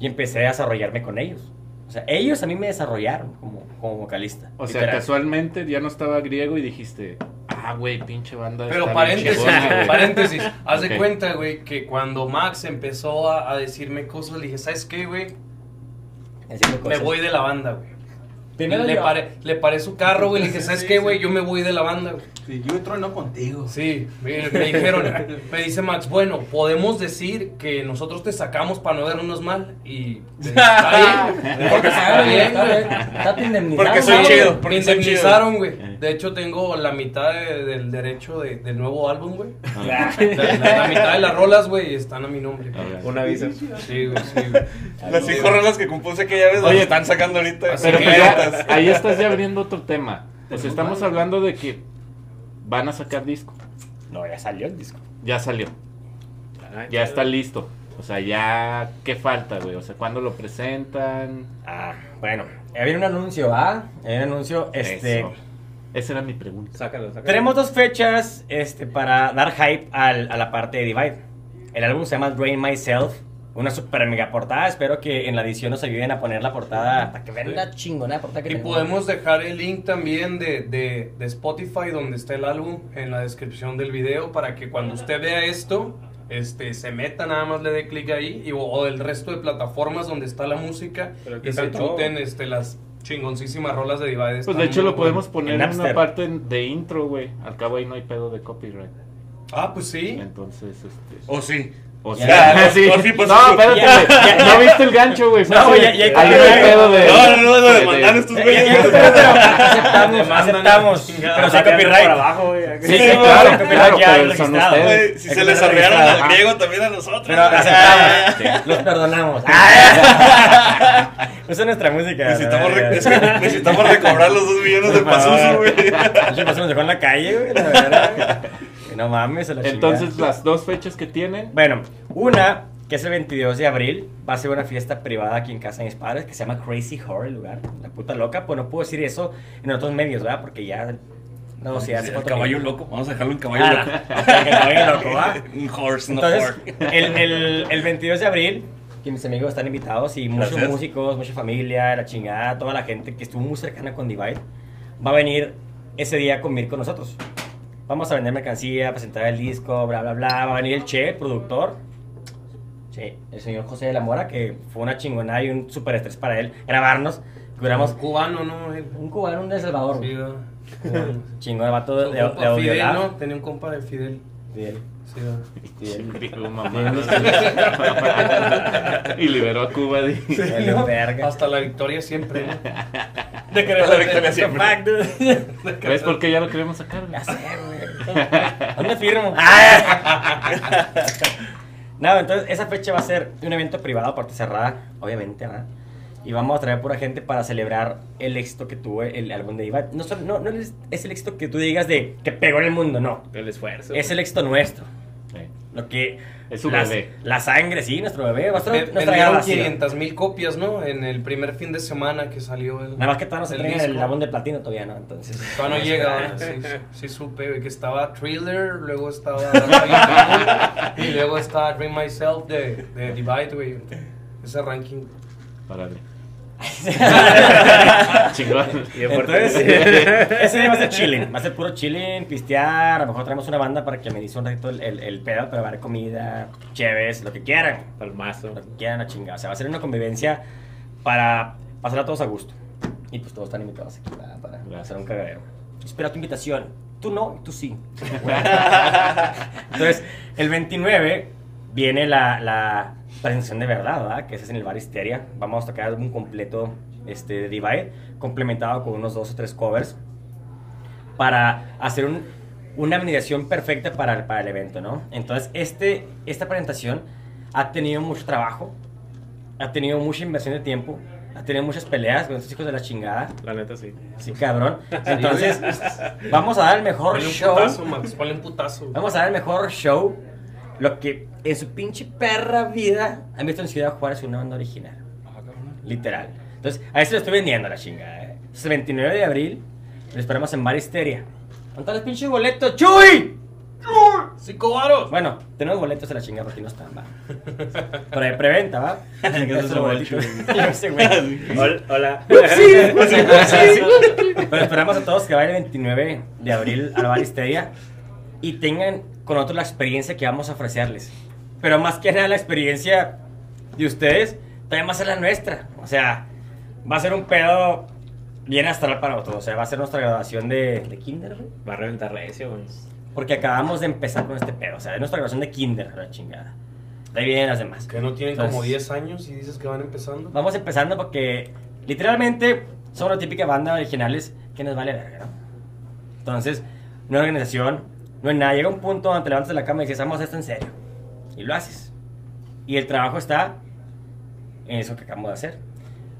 Speaker 4: Y empecé a desarrollarme con ellos. O sea, ellos a mí me desarrollaron como, como vocalista.
Speaker 2: O sea,
Speaker 4: literal.
Speaker 2: casualmente ya no estaba griego y dijiste, ah, güey, pinche banda.
Speaker 3: Pero paréntesis,
Speaker 2: chingona, güey". <laughs>
Speaker 3: paréntesis. Haz de cuenta, güey, que cuando Max empezó a, a decirme cosas, le dije, ¿sabes qué, güey? Me voy de la banda, güey.
Speaker 4: Primero
Speaker 3: le,
Speaker 4: yo.
Speaker 3: paré, le paré su carro, güey. Le dije, <laughs> ¿sabes
Speaker 6: Sí,
Speaker 3: qué,
Speaker 6: sí.
Speaker 3: güey? Yo me voy de la banda, güey.
Speaker 6: Sí, yo trueno contigo.
Speaker 3: Sí, me, me dijeron, <laughs> me dice Max, bueno, podemos decir que nosotros te sacamos para no vernos mal. Y <laughs> está bien. Porque está bien,
Speaker 4: Está
Speaker 3: güey.
Speaker 4: bien, está te indemnizado,
Speaker 1: Porque soy chido.
Speaker 3: Me
Speaker 1: porque soy
Speaker 3: indemnizaron, güey. De hecho, tengo la mitad de- del derecho de- del nuevo álbum, güey.
Speaker 2: Ah,
Speaker 3: La, la- la mitad de las rolas, güey, están a mi nombre.
Speaker 2: ok.
Speaker 5: Un aviso.
Speaker 3: Sí, güey, sí, güey.
Speaker 1: Las cinco rolas que compuse aquella vez las
Speaker 2: Oye,
Speaker 1: están sacando ahorita.
Speaker 2: Pero
Speaker 1: Sí, <laughs>
Speaker 2: ahí estás ya abriendo otro tema. Pues estamos hablando de que van a sacar disco.
Speaker 4: No, ya salió el disco.
Speaker 2: Ya salió. Ya está listo. O sea, ya, ¿qué falta, güey? O sea, ¿cuándo lo presentan?
Speaker 4: Ah, bueno. Había un anuncio, ¿ah? Había un anuncio, este...
Speaker 2: Eso. Esa era mi pregunta.
Speaker 5: Sácalo, sácalo.
Speaker 4: Tenemos dos fechas este, para dar hype al- a la parte de Divide. El álbum se llama Drain Myself. Una super mega portada. Espero que en la edición nos ayuden a poner la portada para que vean la chingona portada que
Speaker 3: Y
Speaker 4: tenemos.
Speaker 3: podemos dejar el link también de, de, de Spotify donde está el álbum en la descripción del video para que cuando usted vea esto, este, se meta, nada más le dé clic ahí y, o, o el resto de plataformas donde está la música
Speaker 5: Pero ¿qué
Speaker 3: y se chuten este, las chingoncísimas rolas de Divide.
Speaker 2: Pues de hecho lo podemos poner
Speaker 4: En
Speaker 2: en una parte de intro, güey. Al cabo ahí no hay pedo de copyright.
Speaker 3: Ah, pues sí.
Speaker 2: Entonces, este...
Speaker 1: O sí.
Speaker 2: O
Speaker 4: Ya.
Speaker 2: sea, <laughs> sí.
Speaker 1: Por fin, pues,
Speaker 2: no, espérate,
Speaker 4: Ya, ya,
Speaker 2: No viste el gancho, güey.
Speaker 4: No, ya- ya- ya-
Speaker 2: hay pedo de...
Speaker 1: No, no, no,
Speaker 2: de-
Speaker 1: demandaron
Speaker 2: de-
Speaker 1: estos güeyes.
Speaker 4: eh, <laughs> aceptamos, aceptamos. Pero sí copyright.
Speaker 5: por abajo, güey.
Speaker 2: Sí,
Speaker 4: Sí,
Speaker 2: claro,
Speaker 4: copyright
Speaker 2: claro,
Speaker 4: ya
Speaker 2: pero son ustedes.
Speaker 1: Si se les arrearon al griego, también a nosotros.
Speaker 4: Pero aceptamos. Los perdonamos. Esa <laughs> es nuestra música.
Speaker 1: Necesitamos, recobrar los dos millones de
Speaker 4: Por.
Speaker 1: Pazuzu, güey.
Speaker 4: Paso nos dejó en la calle, güey. La verdad. No mames, se la
Speaker 2: Entonces,
Speaker 4: chingada.
Speaker 2: las dos fechas que tienen...
Speaker 4: Bueno, una que es el 22 de abril, va a ser una fiesta privada aquí en casa de mis padres que se llama Crazy Horror, el lugar, la puta loca. Pues no puedo decir eso en otros medios, ¿verdad? Porque ya. No, si hace
Speaker 1: El caballo loco. Vamos a dejarlo en caballo
Speaker 4: Ah,
Speaker 1: loco. <laughs>
Speaker 4: caballo loco, ¿va? <laughs>
Speaker 1: Un horse, no
Speaker 4: Entonces,
Speaker 1: horse.
Speaker 4: el, el, el 22 de abril que mis amigos están invitados y muchos
Speaker 1: Gracias.
Speaker 4: músicos, mucha familia, la chingada, toda la gente que estuvo muy cercana con Divide va a venir ese día a convivir con nosotros. Vamos a vender mercancía, presentar el disco, bla, bla, bla. Va a venir el Che, el productor. Sí, el señor José de la Mora, que fue una chingonada y un super estrés para él grabarnos. Duramos
Speaker 3: cubano, ¿no?
Speaker 4: Un cubano, un de Salvador.
Speaker 3: Sí. <laughs>
Speaker 4: Chingón, el vato de, de, de audio
Speaker 3: Fidel. ¿no? Tenía un compa de Fidel.
Speaker 4: Fidel.
Speaker 3: Sí, <laughs>
Speaker 2: y liberó a Cuba. di-
Speaker 4: Vale, verga.
Speaker 3: Hasta la victoria siempre, ¿no? <laughs>
Speaker 4: De querer
Speaker 1: La victoria siempre.
Speaker 4: Fuck, <laughs> dude.
Speaker 2: ¿Ves por qué ya lo queremos sacar?
Speaker 4: Ya sé, güey. ¿Dónde firmo? no, entonces esa fecha va a ser un evento privado, puerta cerrada, obviamente, ¿verdad? Y vamos a traer pura gente para celebrar el éxito que tuvo el álbum de Iva. No, solo- no, no es, es el éxito que tú digas de que pegó en el mundo, no.
Speaker 5: El esfuerzo.
Speaker 4: Es el éxito nuestro. Lo que.
Speaker 2: Es su
Speaker 4: las-
Speaker 2: bebé.
Speaker 4: La sangre, sí, nuestro bebé. Nuestra,
Speaker 3: Ve-
Speaker 4: nuestra
Speaker 3: Vendieron
Speaker 4: grabación.
Speaker 3: 500 mil copias, ¿no? En el primer fin de semana que salió el.
Speaker 4: Nada más que todavía no se
Speaker 3: el
Speaker 4: traen el álbum de platino todavía, ¿no? Entonces.
Speaker 3: Todavía no <laughs> llega, ahora, sí, sí, sí supe que estaba Thriller, luego estaba <laughs> y luego está Dream Myself de, de Divide, güey. Ese ranking.
Speaker 2: Párale. <laughs> Chingón.
Speaker 5: Bien fuerte.
Speaker 4: Entonces, <laughs> ese día va a ser chilling, va a ser puro chilling, pistear, a lo mejor traemos una banda para que me dice un ratito el, el, el pedo, pero va a haber comida, chéves, lo que quieran,
Speaker 5: Palmazo.
Speaker 4: lo que quieran a chingar. O sea, va a ser una convivencia para pasar a todos a gusto. Y pues todos están invitados aquí para, para
Speaker 2: Gracias.
Speaker 4: hacer un cagadero. Espera tu invitación. Tú no, tú sí. <laughs> Entonces, el 29 viene la, la presentación de verdad, ¿verdad? Que es en el bar Histeria. Vamos a tocar el álbum completo este, de Divide, complementado con unos dos o tres covers, para hacer un- una mediación perfecta para, el- para el evento, ¿no? Entonces, este, esta presentación ha tenido mucho trabajo, ha tenido mucha inversión de tiempo, ha tenido muchas peleas con estos hijos de la chingada.
Speaker 5: La neta sí.
Speaker 4: Sí, cabrón. <laughs> Entonces, vamos a dar el mejor
Speaker 3: Ponle un
Speaker 4: show.
Speaker 3: putazo, Max, ponle un putazo.
Speaker 4: Vamos a dar el mejor show. Lo que en su pinche perra vida han visto en Ciudad Juárez una banda original. Literal. Entonces, a eso lo estoy vendiendo la chingada. ¿eh? Es el 29 de abril. Lo esperamos en Bar Histeria. ¿Dónde están los pinches boletos? ¡Chuy!
Speaker 3: ¡Cinco varos!
Speaker 4: Bueno, tenemos boletos a la chingada porque no están, va. Pero de preventa, ¿va? <laughs> <laughs> <laughs>
Speaker 5: Hola.
Speaker 4: Pero esperamos a todos que vayan el 29 de abril a la Bar Histeria y tengan con nosotros la experiencia que vamos a ofrecerles. Pero más que nada la experiencia de ustedes, también va a ser la nuestra. O sea, va a ser un pedo bien astral para nosotros. O sea, va a ser nuestra graduación de, de kinder, güey.
Speaker 5: Va a reventar recio, güey.
Speaker 4: Porque acabamos de empezar con este pedo. O sea, es nuestra graduación de kinder, la chingada. De ahí vienen las demás.
Speaker 3: Que no tienen como
Speaker 4: Entonces,
Speaker 3: 10 años y dices que van empezando.
Speaker 4: Vamos empezando porque literalmente somos la típica banda originales que nos vale verga, ¿no? Entonces, hay organización, no hay nada. Llega un punto donde te levantas de la cama y dices, vamos a esto en serio. Y lo haces. Y el trabajo está en eso que acabamos de hacer.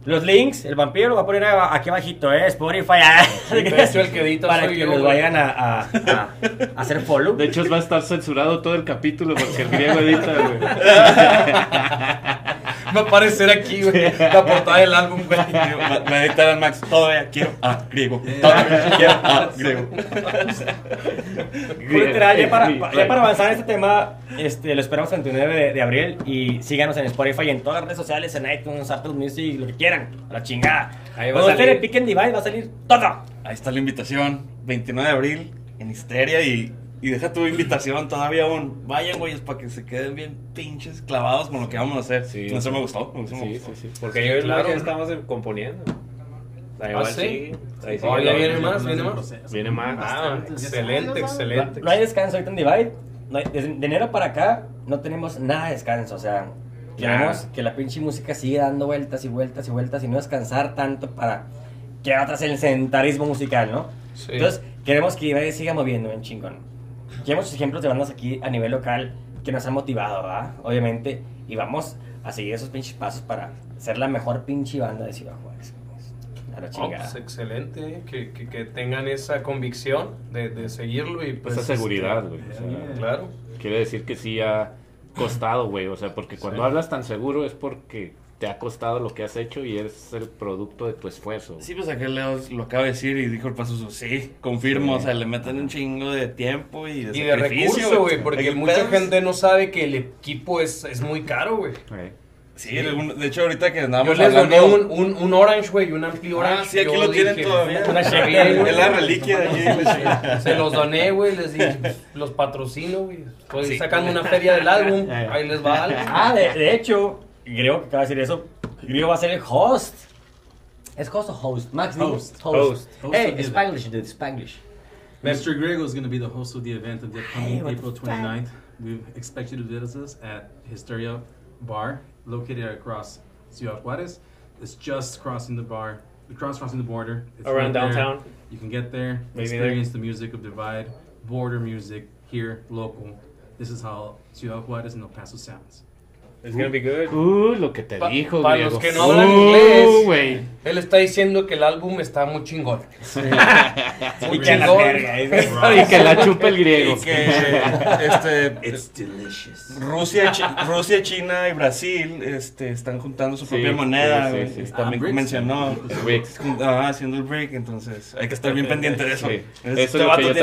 Speaker 4: Los links, el vampiro lo va a poner aquí abajito, ¿eh? Spotify. ah.
Speaker 3: de hecho, el que
Speaker 4: Para
Speaker 3: soy
Speaker 4: que
Speaker 3: güey.
Speaker 4: vayan a, a- a- a hacer follow.
Speaker 2: De hecho, va a estar censurado todo el capítulo porque el griego edita, güey. <laughs> <laughs>
Speaker 3: Va a aparecer aquí, güey. La portada del álbum, güey. <laughs>
Speaker 1: Me, me dictaron Max, todavía quiero a griego. Todavía quiero a griego.
Speaker 4: Literal, ya para, ya para avanzar en este tema, este, lo esperamos el 29 de, de abril y síganos en Spotify y en todas las redes sociales, en iTunes, Apple Music, lo que quieran, a la chingada.
Speaker 5: Ahí va a
Speaker 4: Cuando
Speaker 5: salir.
Speaker 4: en Pick and Divide va a salir todo.
Speaker 1: Ahí está la invitación, 29 de abril, en Histeria y, y deja tu invitación todavía aún. Vayan, güeyes, para que se queden bien pinches clavados con lo que vamos a hacer.
Speaker 2: Sí.
Speaker 1: Eso me gustó, me gustó, me
Speaker 2: Sí,
Speaker 1: gustó.
Speaker 2: sí, sí.
Speaker 5: Porque
Speaker 3: Sí,
Speaker 5: yo y
Speaker 3: claro.
Speaker 5: estamos en- componiendo. Da igual,
Speaker 3: ¿Ah, sí?
Speaker 5: sí. Ahí
Speaker 3: Oh,
Speaker 5: sigue
Speaker 3: ya viene más, viene más.
Speaker 2: Viene más.
Speaker 3: Ah, excelente, excelente.
Speaker 4: No hay descanso ahorita en Divide. No hay- de enero para acá no tenemos nada de descanso. O sea, queremos que la pinche música siga dando vueltas y vueltas y vueltas y no descansar tanto para que atrás el sedentarismo musical, ¿no?
Speaker 3: Sí.
Speaker 4: Entonces, queremos que Divide siga moviendo en chingón. Y hay muchos ejemplos de bandas aquí a nivel local que nos han motivado, ¿verdad? Obviamente. Y vamos a seguir esos pinches pasos para ser la mejor pinche banda de Ciudad Juárez. A la
Speaker 3: Oh,
Speaker 4: chingada.
Speaker 3: pues excelente, eh, que, que, que tengan esa convicción de, de seguirlo y pues...
Speaker 2: Esa seguridad,
Speaker 3: este,
Speaker 2: güey. o sea,
Speaker 3: Claro.
Speaker 2: Quiere decir que sí ha costado, güey. O sea, porque cuando
Speaker 3: Sí.
Speaker 2: hablas tan seguro es porque te ha costado lo que has hecho y es el producto de tu esfuerzo.
Speaker 1: Sí, pues aquel Leo lo acaba de decir y dijo el paso, sí, confirmo,
Speaker 2: Sí.
Speaker 1: o sea, le meten un chingo de tiempo y de,
Speaker 3: Y de recurso, güey, porque mucha gente no sabe que el equipo es, es muy caro, güey.
Speaker 1: Sí, un- de hecho, ahorita que
Speaker 3: Yo
Speaker 1: andábamos
Speaker 3: les doné
Speaker 1: hablando.
Speaker 3: un, un, un Orange, güey, un Ampli Orange.
Speaker 1: Ah, sí, aquí
Speaker 3: Yo
Speaker 1: lo tienen
Speaker 3: dije,
Speaker 1: todavía.
Speaker 3: Una güey.
Speaker 1: Es la reliquia de aquí.
Speaker 3: Se los doné, güey, les dije, pues, los patrocino, güey. Estoy
Speaker 1: Sí.
Speaker 3: sacando una feria del álbum, <laughs> ahí les va algo.
Speaker 4: Ah, de, de hecho, Griego que acaba de decir eso, Griego va a ser el host. ¿Es host o host? Max, dime.
Speaker 7: Host.
Speaker 5: Host.
Speaker 7: Host
Speaker 4: Hey,
Speaker 7: of the
Speaker 4: Spanglish, dude, Spanglish.
Speaker 7: Mr. Grego is going to be the host of the event of the upcoming
Speaker 4: Hey,
Speaker 7: April 29th. We expect you to visit us at Hysteria Bar, located across Ciudad Juarez. It's just crossing the bar, cross crossing the border. It's
Speaker 5: Around
Speaker 7: right there.
Speaker 5: downtown.
Speaker 7: You can get there,
Speaker 5: Maybe
Speaker 7: experience the music of Divide, border music here, local. This is how Ciudad Juarez and El Paso sounds.
Speaker 5: It's gonna be good.
Speaker 2: Uh, lo que te
Speaker 3: Pa-
Speaker 2: dijo,
Speaker 3: para
Speaker 2: griego.
Speaker 3: los que no hablan
Speaker 2: Uh,
Speaker 3: inglés.
Speaker 2: güey.
Speaker 3: Él está diciendo que el álbum está muy chingón. <laughs> Muy
Speaker 4: Y
Speaker 3: chingón.
Speaker 4: verga. <laughs>
Speaker 2: Y que la chupe el griego.
Speaker 1: Y que este,
Speaker 4: delicious.
Speaker 1: Rusia, Chi- Rusia, China y Brasil este, están juntando su
Speaker 2: Sí,
Speaker 1: propia moneda.
Speaker 2: sí, sí, sí.
Speaker 1: También
Speaker 7: Ah,
Speaker 1: mencionó.
Speaker 2: BRICS.
Speaker 1: Ah, haciendo el break, entonces hay que estar bien pendiente de eso.
Speaker 2: Sí.
Speaker 1: Este
Speaker 2: Eso es lo
Speaker 1: vato
Speaker 2: que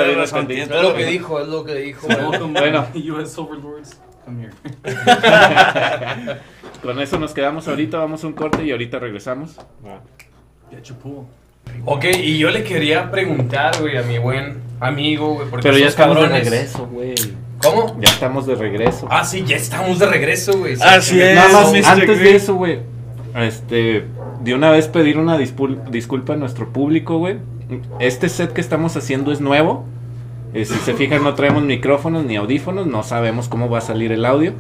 Speaker 2: yo
Speaker 3: lo que dijo, es lo que dijo.
Speaker 2: Bueno. <laughs>
Speaker 7: U.S. Overlords. Come here. <laughs>
Speaker 2: Con eso nos quedamos ahorita, vamos a un corte y ahorita regresamos.
Speaker 7: Your pool.
Speaker 3: Ok, y yo le quería preguntar, güey, a mi buen amigo, güey, porque
Speaker 2: Pero ya estamos de
Speaker 3: cabrones-
Speaker 2: regreso, güey.
Speaker 3: ¿Cómo?
Speaker 2: Ya estamos de regreso.
Speaker 3: Ah, sí, ya estamos de regreso, güey.
Speaker 1: Así es.
Speaker 2: Nada más,
Speaker 1: Mr.
Speaker 2: antes de
Speaker 1: Green.
Speaker 2: eso, güey. Este, de una vez pedir una disculpa a nuestro público, güey. Este set que estamos haciendo es nuevo. Eh, si se fijan, no traemos micrófonos ni audífonos. No sabemos cómo va a salir el audio.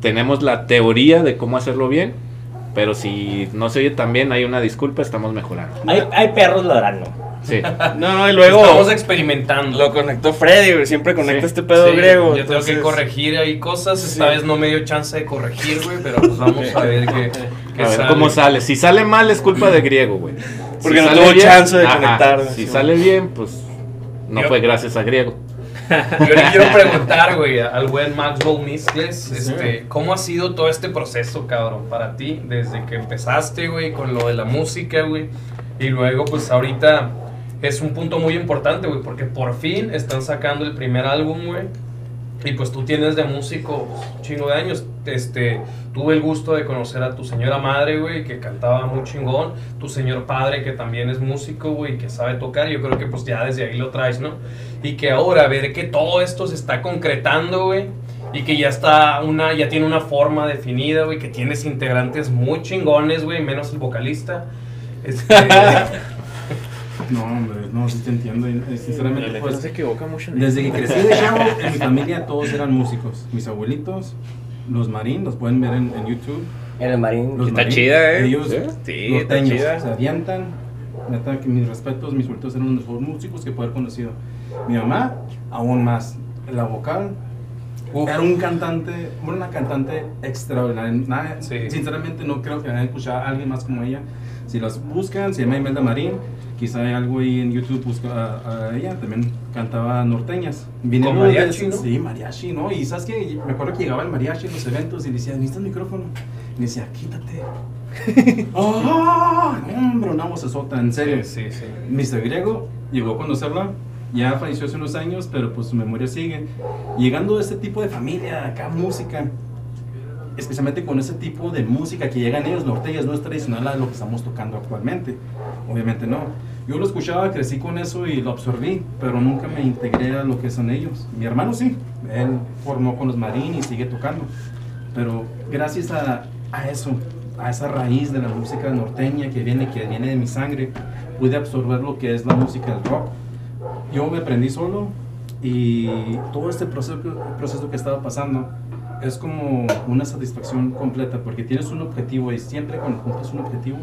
Speaker 2: Tenemos la teoría de cómo hacerlo bien. Pero si no se oye tan bien, hay una disculpa, estamos mejorando.
Speaker 4: Hay, hay perros ladrando.
Speaker 2: Sí. <laughs>
Speaker 1: No, no, y luego
Speaker 3: Estamos experimentando.
Speaker 1: lo conectó Freddy, güey. Siempre conecta
Speaker 2: Sí.
Speaker 1: este pedo
Speaker 3: Sí,
Speaker 1: griego.
Speaker 3: Yo tengo
Speaker 1: entonces-
Speaker 3: que corregir ahí cosas. Esta vez no me dio chance de corregir, güey, pero pues vamos a ver qué, qué
Speaker 2: A ver
Speaker 3: sale.
Speaker 2: cómo sale. Si sale mal, es culpa de griego, güey.
Speaker 1: Porque no
Speaker 2: sale
Speaker 1: tuvo chance de conectar,
Speaker 2: Si
Speaker 1: sí.
Speaker 2: sale bien, pues no
Speaker 3: Yo-
Speaker 2: fue gracias a griego.
Speaker 3: Yo le quiero <laughs> preguntar, güey, al buen Maxwell Miscles, este, ¿cómo ha sido todo este proceso, cabrón, para ti? Desde que empezaste, güey, con lo de la música, güey, y luego, pues, ahorita es un punto muy importante, güey, porque por fin están sacando el primer álbum, güey, y pues tú tienes de músico un chingo de años. Este, tuve el gusto de conocer a tu señora madre, güey, que cantaba muy chingón. Tu señor padre, que también es músico, güey, que sabe tocar. Yo creo que pues ya desde ahí lo traes, ¿no? Y que ahora ver que todo esto se está concretando, güey. Y que ya está una, ya tiene una forma definida, güey. Que tienes integrantes muy chingones, güey, menos el vocalista. <laughs> Este,
Speaker 7: No, hombre, no, sí te entiendo. Sinceramente, pues,
Speaker 5: se equivoca mucho. en
Speaker 7: desde que crecí de chavo, <laughs> en mi familia todos eran músicos. Mis abuelitos, los Marín, los pueden ver en, en YouTube.
Speaker 4: En el marín.
Speaker 7: Los
Speaker 5: Está
Speaker 7: Marín,
Speaker 5: chida, ¿eh?
Speaker 7: Ellos,
Speaker 5: Sí, está
Speaker 7: norteños,
Speaker 5: chida.
Speaker 7: se avientan. Neta, que mis respetos, mis abuelitos eran uno de los mejores músicos que puedo haber conocido. Mi mamá, aún más. La vocal,
Speaker 3: uf,
Speaker 7: era un cantante, bueno, una cantante extraordinaria. Nada-
Speaker 3: Sí.
Speaker 7: Sinceramente, no creo que vayan a escuchar a alguien más como ella. Si las buscan, se llama Imelda Marín. Quizá hay algo ahí en YouTube, busca a, a ella. También cantaba norteñas. Vine
Speaker 3: Con mariachi, ¿no?
Speaker 7: Sí, mariachi, ¿no? Y sabes que me acuerdo que llegaba el mariachi en los eventos y le decía, ¿necesitas micrófono? Y le decía, quítate. <laughs> ¡Ah! No, hombre, una vocesota, en serio.
Speaker 3: sí, sí.
Speaker 7: Mr. Griego llegó a conocerla, ya falleció hace unos años, pero pues su memoria sigue. Llegando a este tipo de familia, acá música, especialmente con ese tipo de música que llegan ellos, norteñas, no es tradicional a lo que estamos tocando actualmente. Obviamente no. Yo lo escuchaba, crecí con eso y lo absorbí, pero nunca me integré a lo que son ellos. Mi hermano sí, él formó con los Marín y sigue tocando. Pero gracias a, a eso, a esa raíz de la música norteña que viene, que viene de mi sangre, pude absorber lo que es la música del rock. Yo me aprendí solo y todo este proceso, proceso que estaba pasando es como una satisfacción completa porque tienes un objetivo y siempre cuando cumples un objetivo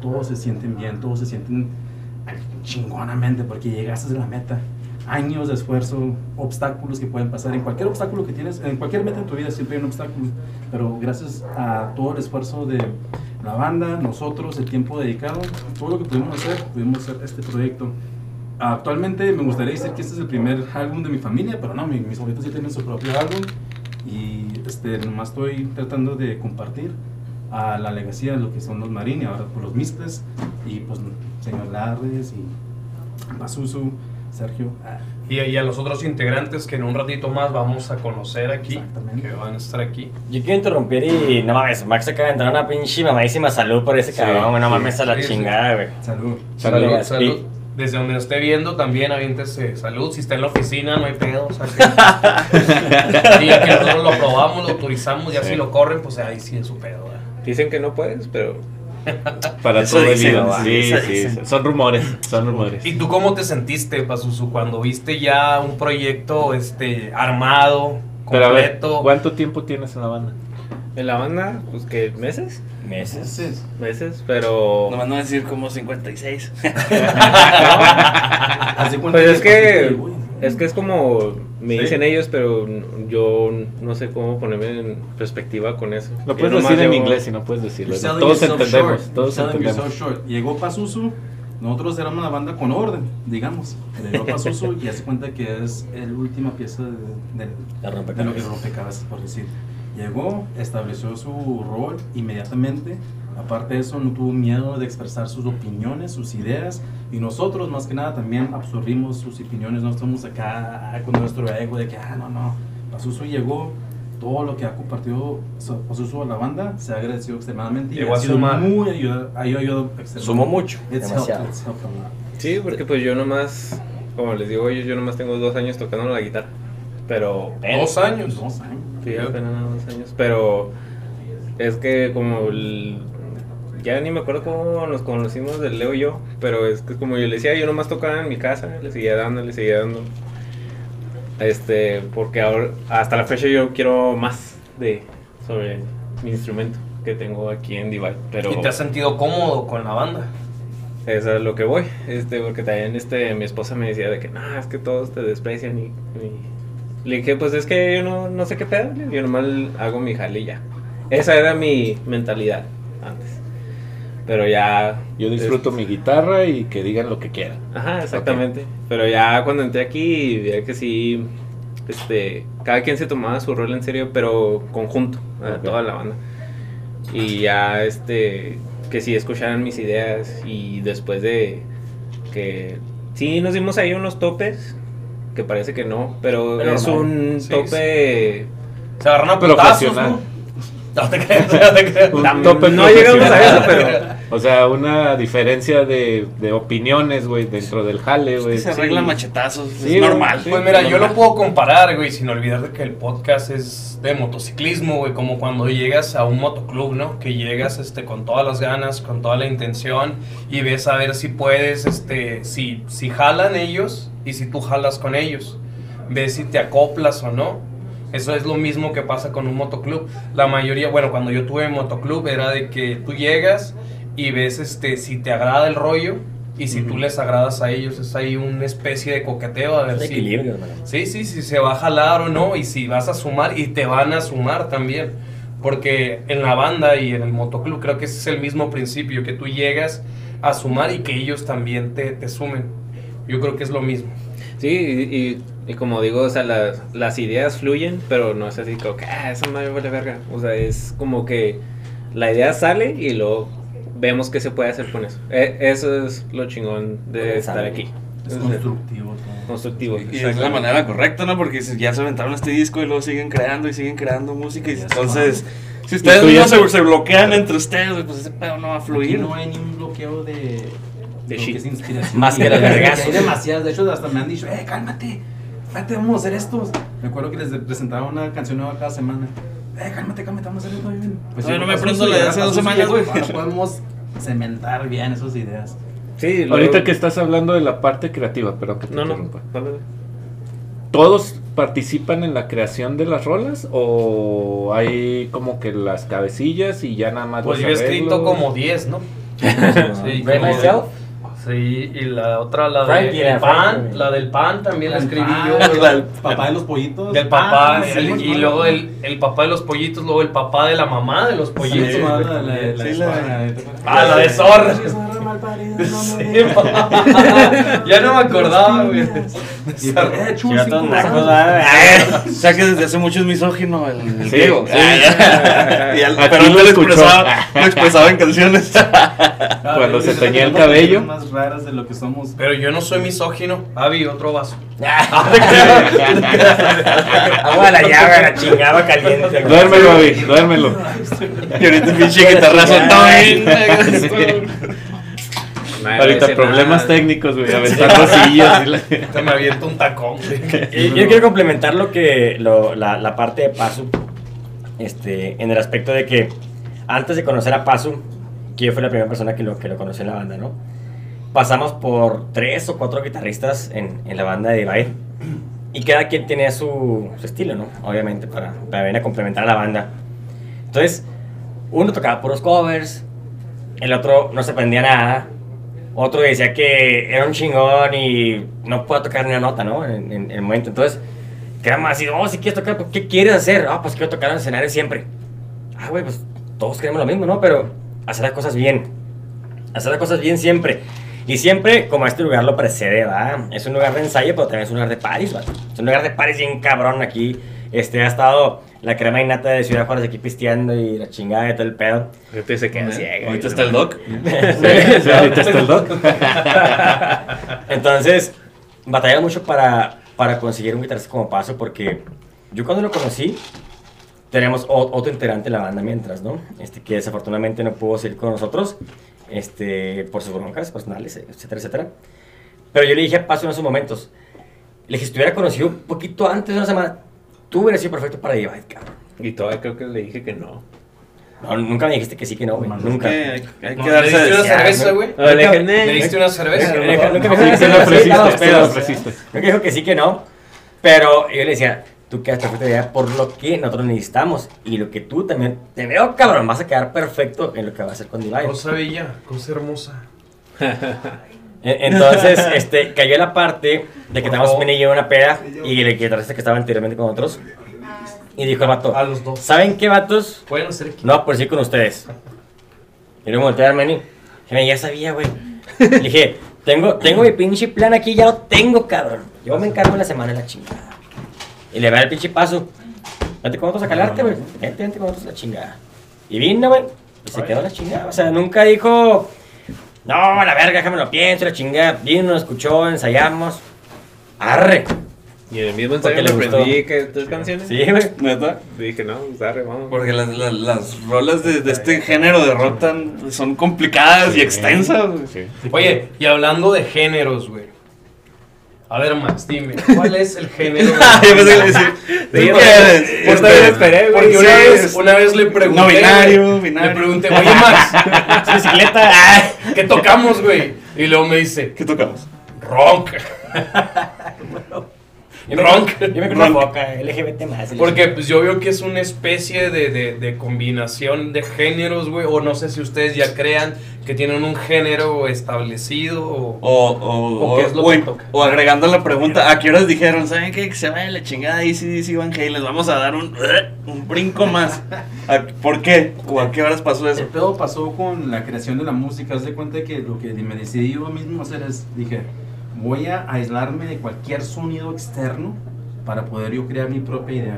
Speaker 7: todos se sienten bien, todos se sienten chingonamente porque llegaste a la meta. Años de esfuerzo, obstáculos que pueden pasar. En cualquier obstáculo que tienes, en cualquier meta en tu vida siempre hay un obstáculo. Pero gracias a todo el esfuerzo de la banda, nosotros, el tiempo dedicado, todo lo que pudimos hacer, pudimos hacer este proyecto. Actualmente me gustaría decir que este es el primer álbum de mi familia, pero no, mi- mis abuelitos sí tienen su propio álbum y este, nomás estoy tratando de compartir a la legacía de lo que son los Marín y ahora por los Mistres y pues señor Larres y Basusu, Sergio.
Speaker 3: Y, y a los otros integrantes que en un ratito más vamos a conocer aquí, que van a estar aquí.
Speaker 4: Yo quiero interrumpir y no mames, Max acaba de entrar una pinche mamadísima salud por ese cabrón. No
Speaker 3: sí,
Speaker 4: mames a la
Speaker 3: sí, sí.
Speaker 4: chingada, güey.
Speaker 7: Salud.
Speaker 3: Salud,
Speaker 4: Salud.
Speaker 3: salud. Desde donde esté viendo también aviéntese salud. Si está en la oficina, no hay pedo. O sea, que, <laughs> diga que nosotros lo probamos, lo autorizamos, ya
Speaker 2: Sí.
Speaker 3: si lo corren, pues ahí sí es su pedo. ¿verdad?
Speaker 5: Dicen que no puedes, pero
Speaker 2: Para
Speaker 1: Eso
Speaker 2: todo
Speaker 1: dicen,
Speaker 2: vida.
Speaker 1: ¿no?
Speaker 2: Sí, sí,
Speaker 1: dicen.
Speaker 2: son rumores, son rumores.
Speaker 3: ¿Y tú cómo te sentiste, Pazuzu, cuando viste ya un proyecto este, armado,
Speaker 2: Pero a ver,
Speaker 3: completo?
Speaker 2: ¿cuánto tiempo tienes en la banda?
Speaker 5: En la banda, pues que meses,
Speaker 4: Meses.
Speaker 5: meses, pero
Speaker 1: Nomás no decir como 56. <laughs>
Speaker 7: Haz de cuenta
Speaker 5: pues es que es que es como me
Speaker 3: Sí.
Speaker 5: dicen ellos, pero yo no sé cómo ponerme en perspectiva con eso.
Speaker 2: Lo puedes
Speaker 5: nomás
Speaker 2: decir en
Speaker 5: llevo-
Speaker 2: inglés si no puedes decirlo. Todos
Speaker 7: yourself
Speaker 2: entendemos,
Speaker 7: short.
Speaker 2: todos entendemos.
Speaker 7: yourself short. Llegó Pazuzu, nosotros éramos una banda con orden, digamos. Llegó Pazuzu y hace cuenta que es la última pieza de, de, de lo que rompecabezas, por decir. Llegó, estableció su rol inmediatamente. Aparte de eso, no tuvo miedo de expresar sus opiniones, sus ideas. Y nosotros, más que nada, también absorbimos sus opiniones. No estamos acá con nuestro ego de que, ah, no, no. Pazuzu llegó, todo lo que ha compartido Pazuzu a la banda se ha agradecido extremadamente.
Speaker 3: Llegó
Speaker 7: y
Speaker 3: a
Speaker 7: ha sido
Speaker 3: sumar.
Speaker 7: muy ayudado extremadamente.
Speaker 4: Sumó mucho,
Speaker 7: It's
Speaker 4: demasiado.
Speaker 7: helped, it's helped.
Speaker 5: Sí, porque pues yo nomás, como les digo ellos, yo nomás tengo dos años tocando la guitarra. Pero
Speaker 3: Dos años.
Speaker 7: Dos años.
Speaker 5: Sí, apenas dos años. Pero es que como el- ya ni me acuerdo cómo nos conocimos del Leo y yo, pero es que como yo le decía, yo nomás tocaba en mi casa, le seguía dando, le seguía dando. Este, porque ahora hasta la fecha yo quiero más de sobre mi instrumento que tengo aquí en Divide, pero
Speaker 3: ¿Y te has sentido cómodo con la banda?
Speaker 5: eso es lo que voy, este, porque también este, mi esposa me decía de que, no, es que todos te desprecian y, y- le dije, pues es que yo no, no sé qué pedo, yo nomás hago mi jale y ya. Esa era mi mentalidad antes. Pero ya...
Speaker 2: Yo disfruto
Speaker 5: es-
Speaker 2: mi guitarra y que digan lo que quieran.
Speaker 5: Ajá, exactamente. Pero ya cuando entré aquí, vi que sí, este, cada quien se tomaba su rol en serio, pero conjunto, a
Speaker 2: Ok.
Speaker 5: toda la banda. Y ya, este, que sí escucharan mis ideas y después de que sí nos dimos ahí unos topes, que parece que no, pero,
Speaker 3: Pero
Speaker 5: es
Speaker 3: no.
Speaker 5: un
Speaker 3: Sí,
Speaker 5: tope...
Speaker 3: Se agarran a putazos,
Speaker 2: Profesional.
Speaker 3: ¿no? <laughs> No te creas, no te creas.
Speaker 2: Un
Speaker 5: Tam-
Speaker 2: tope
Speaker 5: no llegamos a eso, pero...
Speaker 2: O sea, una diferencia de, de opiniones, güey, dentro del jale, güey.
Speaker 1: se
Speaker 2: sí.
Speaker 1: arreglan machetazos.
Speaker 2: Sí,
Speaker 1: es normal.
Speaker 2: sí.
Speaker 3: Pues mira, yo lo puedo comparar, güey, sin olvidar de que el podcast es de motociclismo, güey, como cuando llegas a un motoclub, ¿no? Que llegas este, con todas las ganas, con toda la intención y ves a ver si puedes, este, si, si jalan ellos y si tú jalas con ellos. Ves si te acoplas o no. Eso es lo mismo que pasa con un motoclub. La mayoría, bueno, cuando yo tuve motoclub era de que tú llegas y ves este si te agrada el rollo y si tú les agradas a ellos. Es ahí una especie de coqueteo a ver
Speaker 4: Es
Speaker 3: si
Speaker 4: equilibrio, hermano.
Speaker 3: Sí, sí, si se va a jalar o no y si vas a sumar y te van a sumar también. Porque en la banda y en el motoclub creo que ese es el mismo principio, que tú llegas a sumar y que ellos también te, te sumen. Yo creo que es lo mismo.
Speaker 5: Sí, y, y- y como digo, o sea, las, las ideas fluyen, pero no es así como que, ah, eso no me vale verga. O sea, es como que la idea sale y luego vemos qué se puede hacer con eso. E- eso es lo chingón de estar aquí.
Speaker 7: Es constructivo todo.
Speaker 5: constructivo.
Speaker 1: Y es la manera correcta, ¿no? Porque si ya se aventaron este disco y luego siguen creando y siguen creando música. Y entonces,
Speaker 7: se
Speaker 1: si ustedes no se, se bloquean entre ustedes, pues ese pedo no va a
Speaker 7: Aquí
Speaker 1: fluir.
Speaker 7: no hay ni un bloqueo de,
Speaker 5: De
Speaker 7: de
Speaker 5: shit.
Speaker 7: que es inspiración.
Speaker 4: Más que las <laughs> vergazos.
Speaker 7: Hay demasiadas. De hecho, hasta me han dicho, eh, cálmate. Espérate, vamos a hacer estos. Me acuerdo que les presentaba una canción nueva cada semana. Eh, cálmate, cálmate, vamos a hacer esto. bien. Pues sí,
Speaker 1: no me
Speaker 7: pasó
Speaker 1: aprendo
Speaker 7: su
Speaker 1: la de hace dos semanas, güey.
Speaker 7: Ahora podemos cementar bien esas ideas.
Speaker 5: Sí, luego-
Speaker 2: Ahorita que estás hablando de la parte creativa, pero que te
Speaker 5: No, no,
Speaker 2: interrumpa.
Speaker 5: dale.
Speaker 2: ¿Todos participan en la creación de las rolas? ¿O hay como que las cabecillas y ya nada más
Speaker 3: Pues
Speaker 2: los
Speaker 3: yo he escrito como 10, ¿no? <laughs> Sí, como-. Sí, y la otra, la del
Speaker 4: era
Speaker 3: pan, la del pan también la escribí
Speaker 7: Ah,
Speaker 3: yo.
Speaker 7: del papá de los pollitos.
Speaker 3: Del papá,
Speaker 7: Ah, sí,
Speaker 3: el- y luego el, el papá de los pollitos, luego el papá de la mamá de los
Speaker 7: Sí,
Speaker 3: pollitos.
Speaker 7: la- la- la- la-
Speaker 1: Sí, la-
Speaker 7: la-
Speaker 3: Ah, la de zorra.
Speaker 7: Sí, no, no,
Speaker 3: Sí,
Speaker 7: no. <laughs>
Speaker 3: ya no me acordaba, güey. <laughs>
Speaker 7: Eh, chus,
Speaker 4: Chivatos
Speaker 7: cinco
Speaker 4: nacos,
Speaker 7: varos.
Speaker 4: ¿verdad? <laughs>
Speaker 1: O sea que desde hace mucho es misógino el,
Speaker 2: Sí,
Speaker 1: Diego.
Speaker 2: sí.
Speaker 1: Ah, ya. Y al-
Speaker 2: Aquí
Speaker 1: pero
Speaker 2: lo
Speaker 1: antes lo
Speaker 2: escuchó.
Speaker 1: expresaba, lo expresaba en canciones.
Speaker 7: Ah,
Speaker 2: Cuando se teñía el cabello.
Speaker 7: Raras de lo que somos.
Speaker 3: Pero yo no soy misógino. Avi, otro vaso. <laughs>
Speaker 4: Agua de la llave, la chingada caliente.
Speaker 2: Duérmelo, Avi, duérmelo.
Speaker 1: Y ahorita pinche guitarrazo.
Speaker 5: Nadie <laughs>
Speaker 2: Ahorita problemas
Speaker 5: nada.
Speaker 2: técnicos, güey, aventando sillas. y la-
Speaker 3: Te me aviento un tacón, güey. <laughs>
Speaker 4: Yo quiero complementar lo que lo- la, la parte de Pasu este, en el aspecto de que antes de conocer a Pasu, que yo fui la primera persona que lo, que lo conocí en la banda, ¿no? Pasamos por tres o cuatro guitarristas en, en la banda de Divide y cada quien tenía su, su estilo, ¿no? Obviamente, para, para venir a complementar a la banda. Entonces, uno tocaba puros covers, el otro no se aprendía nada, otro decía que era un chingón y no puedo tocar ni una nota, ¿no? En, en- en el momento. Entonces, quedamos así, oh, si quieres tocar, ¿qué quieres hacer? Ah, pues quiero tocar en el escenario siempre. Ah, güey, pues todos queremos lo mismo, ¿no? Pero hacer las cosas bien. Hacer las cosas bien siempre. Y siempre, como este lugar lo precede, ¿va? Es un lugar de ensayo, pero también es un lugar de París, ¿va? Es un lugar de París bien cabrón aquí. Este, ha estado la crema innata de Ciudad Juárez aquí pisteando y la chingada de todo el pedo.
Speaker 5: Ahorita se queda ciega.
Speaker 1: Ahorita está el doc.
Speaker 2: Sí, <laughs> ahorita está el doc. <laughs>
Speaker 4: Entonces, batallaba mucho para, para conseguir un guitarrista como Paso porque yo cuando lo conocí, teníamos o- otro integrante de la banda mientras, ¿no? Este, que desafortunadamente no pudo seguir con nosotros este, por sus broncas personales, etcétera, etcétera. Pero yo le dije a Paso en esos momentos, le dije, si te hubiera conocido un poquito antes de una semana, tú hubieras sido perfecto para Divide, cabrón.
Speaker 5: Y todavía creo que le dije que no.
Speaker 4: No, nunca me dijiste que sí, que no, güey. Nunca.
Speaker 1: Hay, hay
Speaker 3: No,
Speaker 1: que
Speaker 3: ¿Le
Speaker 1: darse
Speaker 3: diste una cerveza, güey?
Speaker 5: No, le
Speaker 3: ¿Le diste una cerveza?
Speaker 4: Nunca- me dijo que sí, que no. Pero yo le decía, tú quedas perfecto ya por lo que nosotros necesitamos. Y lo que tú también, te veo cabrón, vas a quedar perfecto en lo que va a hacer con Divide.
Speaker 3: Cosa bella, cosa hermosa. <laughs>
Speaker 4: En- Entonces, este, cayó la parte de que estábamos. Mini y yo una peda y el guitarrista que estaba anteriormente con nosotros. Y dijo el vato,
Speaker 3: A los dos.
Speaker 4: ¿saben qué, vatos?
Speaker 3: Pueden hacer equipo.
Speaker 4: No, por sí con ustedes. Y luego volteé a Armeni. Dije, ya sabía, güey. Le dije, tengo, tengo mi pinche plan aquí, ya lo tengo, cabrón. Yo me encargo en la semana de la chingada. Y le va el pinche paso. Vente con nosotros a calarte, güey. Vente, vente con nosotros a la chingada. Y vino, güey. Y se quedó la chingada. O sea, nunca dijo, no, la verga, déjame lo pienso, la chingada. Vino, nos escuchó, ensayamos. Arre.
Speaker 5: Y en el mismo ensayo
Speaker 4: Porque le gustó.
Speaker 5: aprendí que tres canciones.
Speaker 4: Sí, güey.
Speaker 1: ¿Neta?
Speaker 5: Dije, no, pues arre, vamos.
Speaker 1: Porque las, las, las rolas de, de este género de rock tan, son complicadas y extensas. güey.
Speaker 2: Sí.
Speaker 3: Oye, y hablando de géneros, güey. A ver, Max, dime, ¿cuál es el género? <laughs> <laughs> de-
Speaker 1: Yo
Speaker 5: porque esperé.
Speaker 3: Porque una vez, una vez le pregunté.
Speaker 1: No binario, binario.
Speaker 3: Le pregunté, oye, Max, <laughs> ¿su bicicleta? Ah, ¿Qué tocamos, güey? Y luego me dice,
Speaker 1: ¿Qué tocamos?
Speaker 3: rock.
Speaker 4: Yo me,
Speaker 3: Ronk.
Speaker 4: yo me creo una foca, LGBT más.
Speaker 3: Porque pues yo veo que es una especie de, de, de combinación de géneros, güey. O no sé si ustedes ya crean que tienen un género establecido o...
Speaker 1: O, o,
Speaker 3: ¿O qué es lo
Speaker 1: o-
Speaker 3: que
Speaker 1: o-
Speaker 3: toca?
Speaker 1: o agregando la pregunta, ¿a qué horas dijeron? ¿Saben qué? Que se vaya la chingada ACDC Van Halen, les vamos a dar un, <laughs> un brinco más. ¿A- ¿Por qué? ¿O a qué horas pasó
Speaker 7: El
Speaker 1: eso?
Speaker 7: pedo pasó con la creación de la música. Haz de cuenta que lo que me decidí yo mismo hacer es, dije, voy a aislarme de cualquier sonido externo para poder yo crear mi propia idea.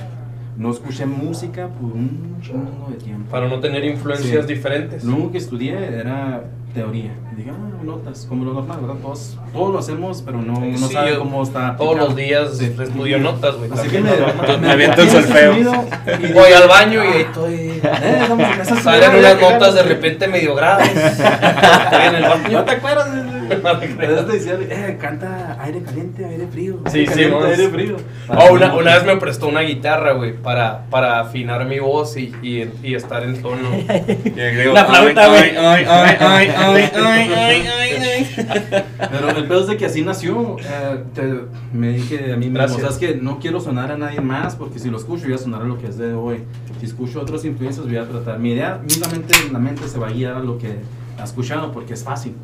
Speaker 7: No escuché música por un chingo de tiempo.
Speaker 3: Para no tener influencias
Speaker 7: Sí.
Speaker 3: diferentes.
Speaker 7: Lo único que estudié era teoría. Dije, ah, notas, como lo normal, ¿verdad? Todos, todos lo hacemos, pero no, no
Speaker 3: Sí,
Speaker 7: saben cómo está.
Speaker 3: Todos
Speaker 7: aplicado.
Speaker 3: los días
Speaker 7: Sí.
Speaker 3: estudio notas, güey.
Speaker 7: Así que me,
Speaker 3: normal.
Speaker 1: me aviento el solfeo.
Speaker 7: y
Speaker 3: Voy al baño y ahí estoy.
Speaker 7: Eh, vamos
Speaker 3: Salen unas notas de repente medio graves. <laughs> Estoy en el baño.
Speaker 7: ¿No te acuerdas? <laughs>
Speaker 3: No te creas.
Speaker 7: Entonces decía, eh, canta aire caliente, aire frío.
Speaker 3: Sí,
Speaker 7: aire
Speaker 3: sí,
Speaker 7: caliente,
Speaker 3: vamos.
Speaker 7: aire frío.
Speaker 3: Oh, una, una vez me prestó una guitarra, güey, para, para afinar mi voz y, y, y estar en tono. <laughs>
Speaker 4: La flauta,
Speaker 1: ay,
Speaker 4: güey.
Speaker 1: ay, ay, ay, ay, <laughs> ay, ay, ay, ay.
Speaker 7: Pero el pedo es de que así nació. eh, te- me dije a mí mismo,
Speaker 3: Gracias.
Speaker 7: o sea, es que no quiero sonar a nadie más porque si lo escucho voy a sonar a lo que es de hoy. Si escucho otras influencias voy a tratar. Mi idea, mismamente la mente se va a guiar a lo que ha escuchado porque es fácil.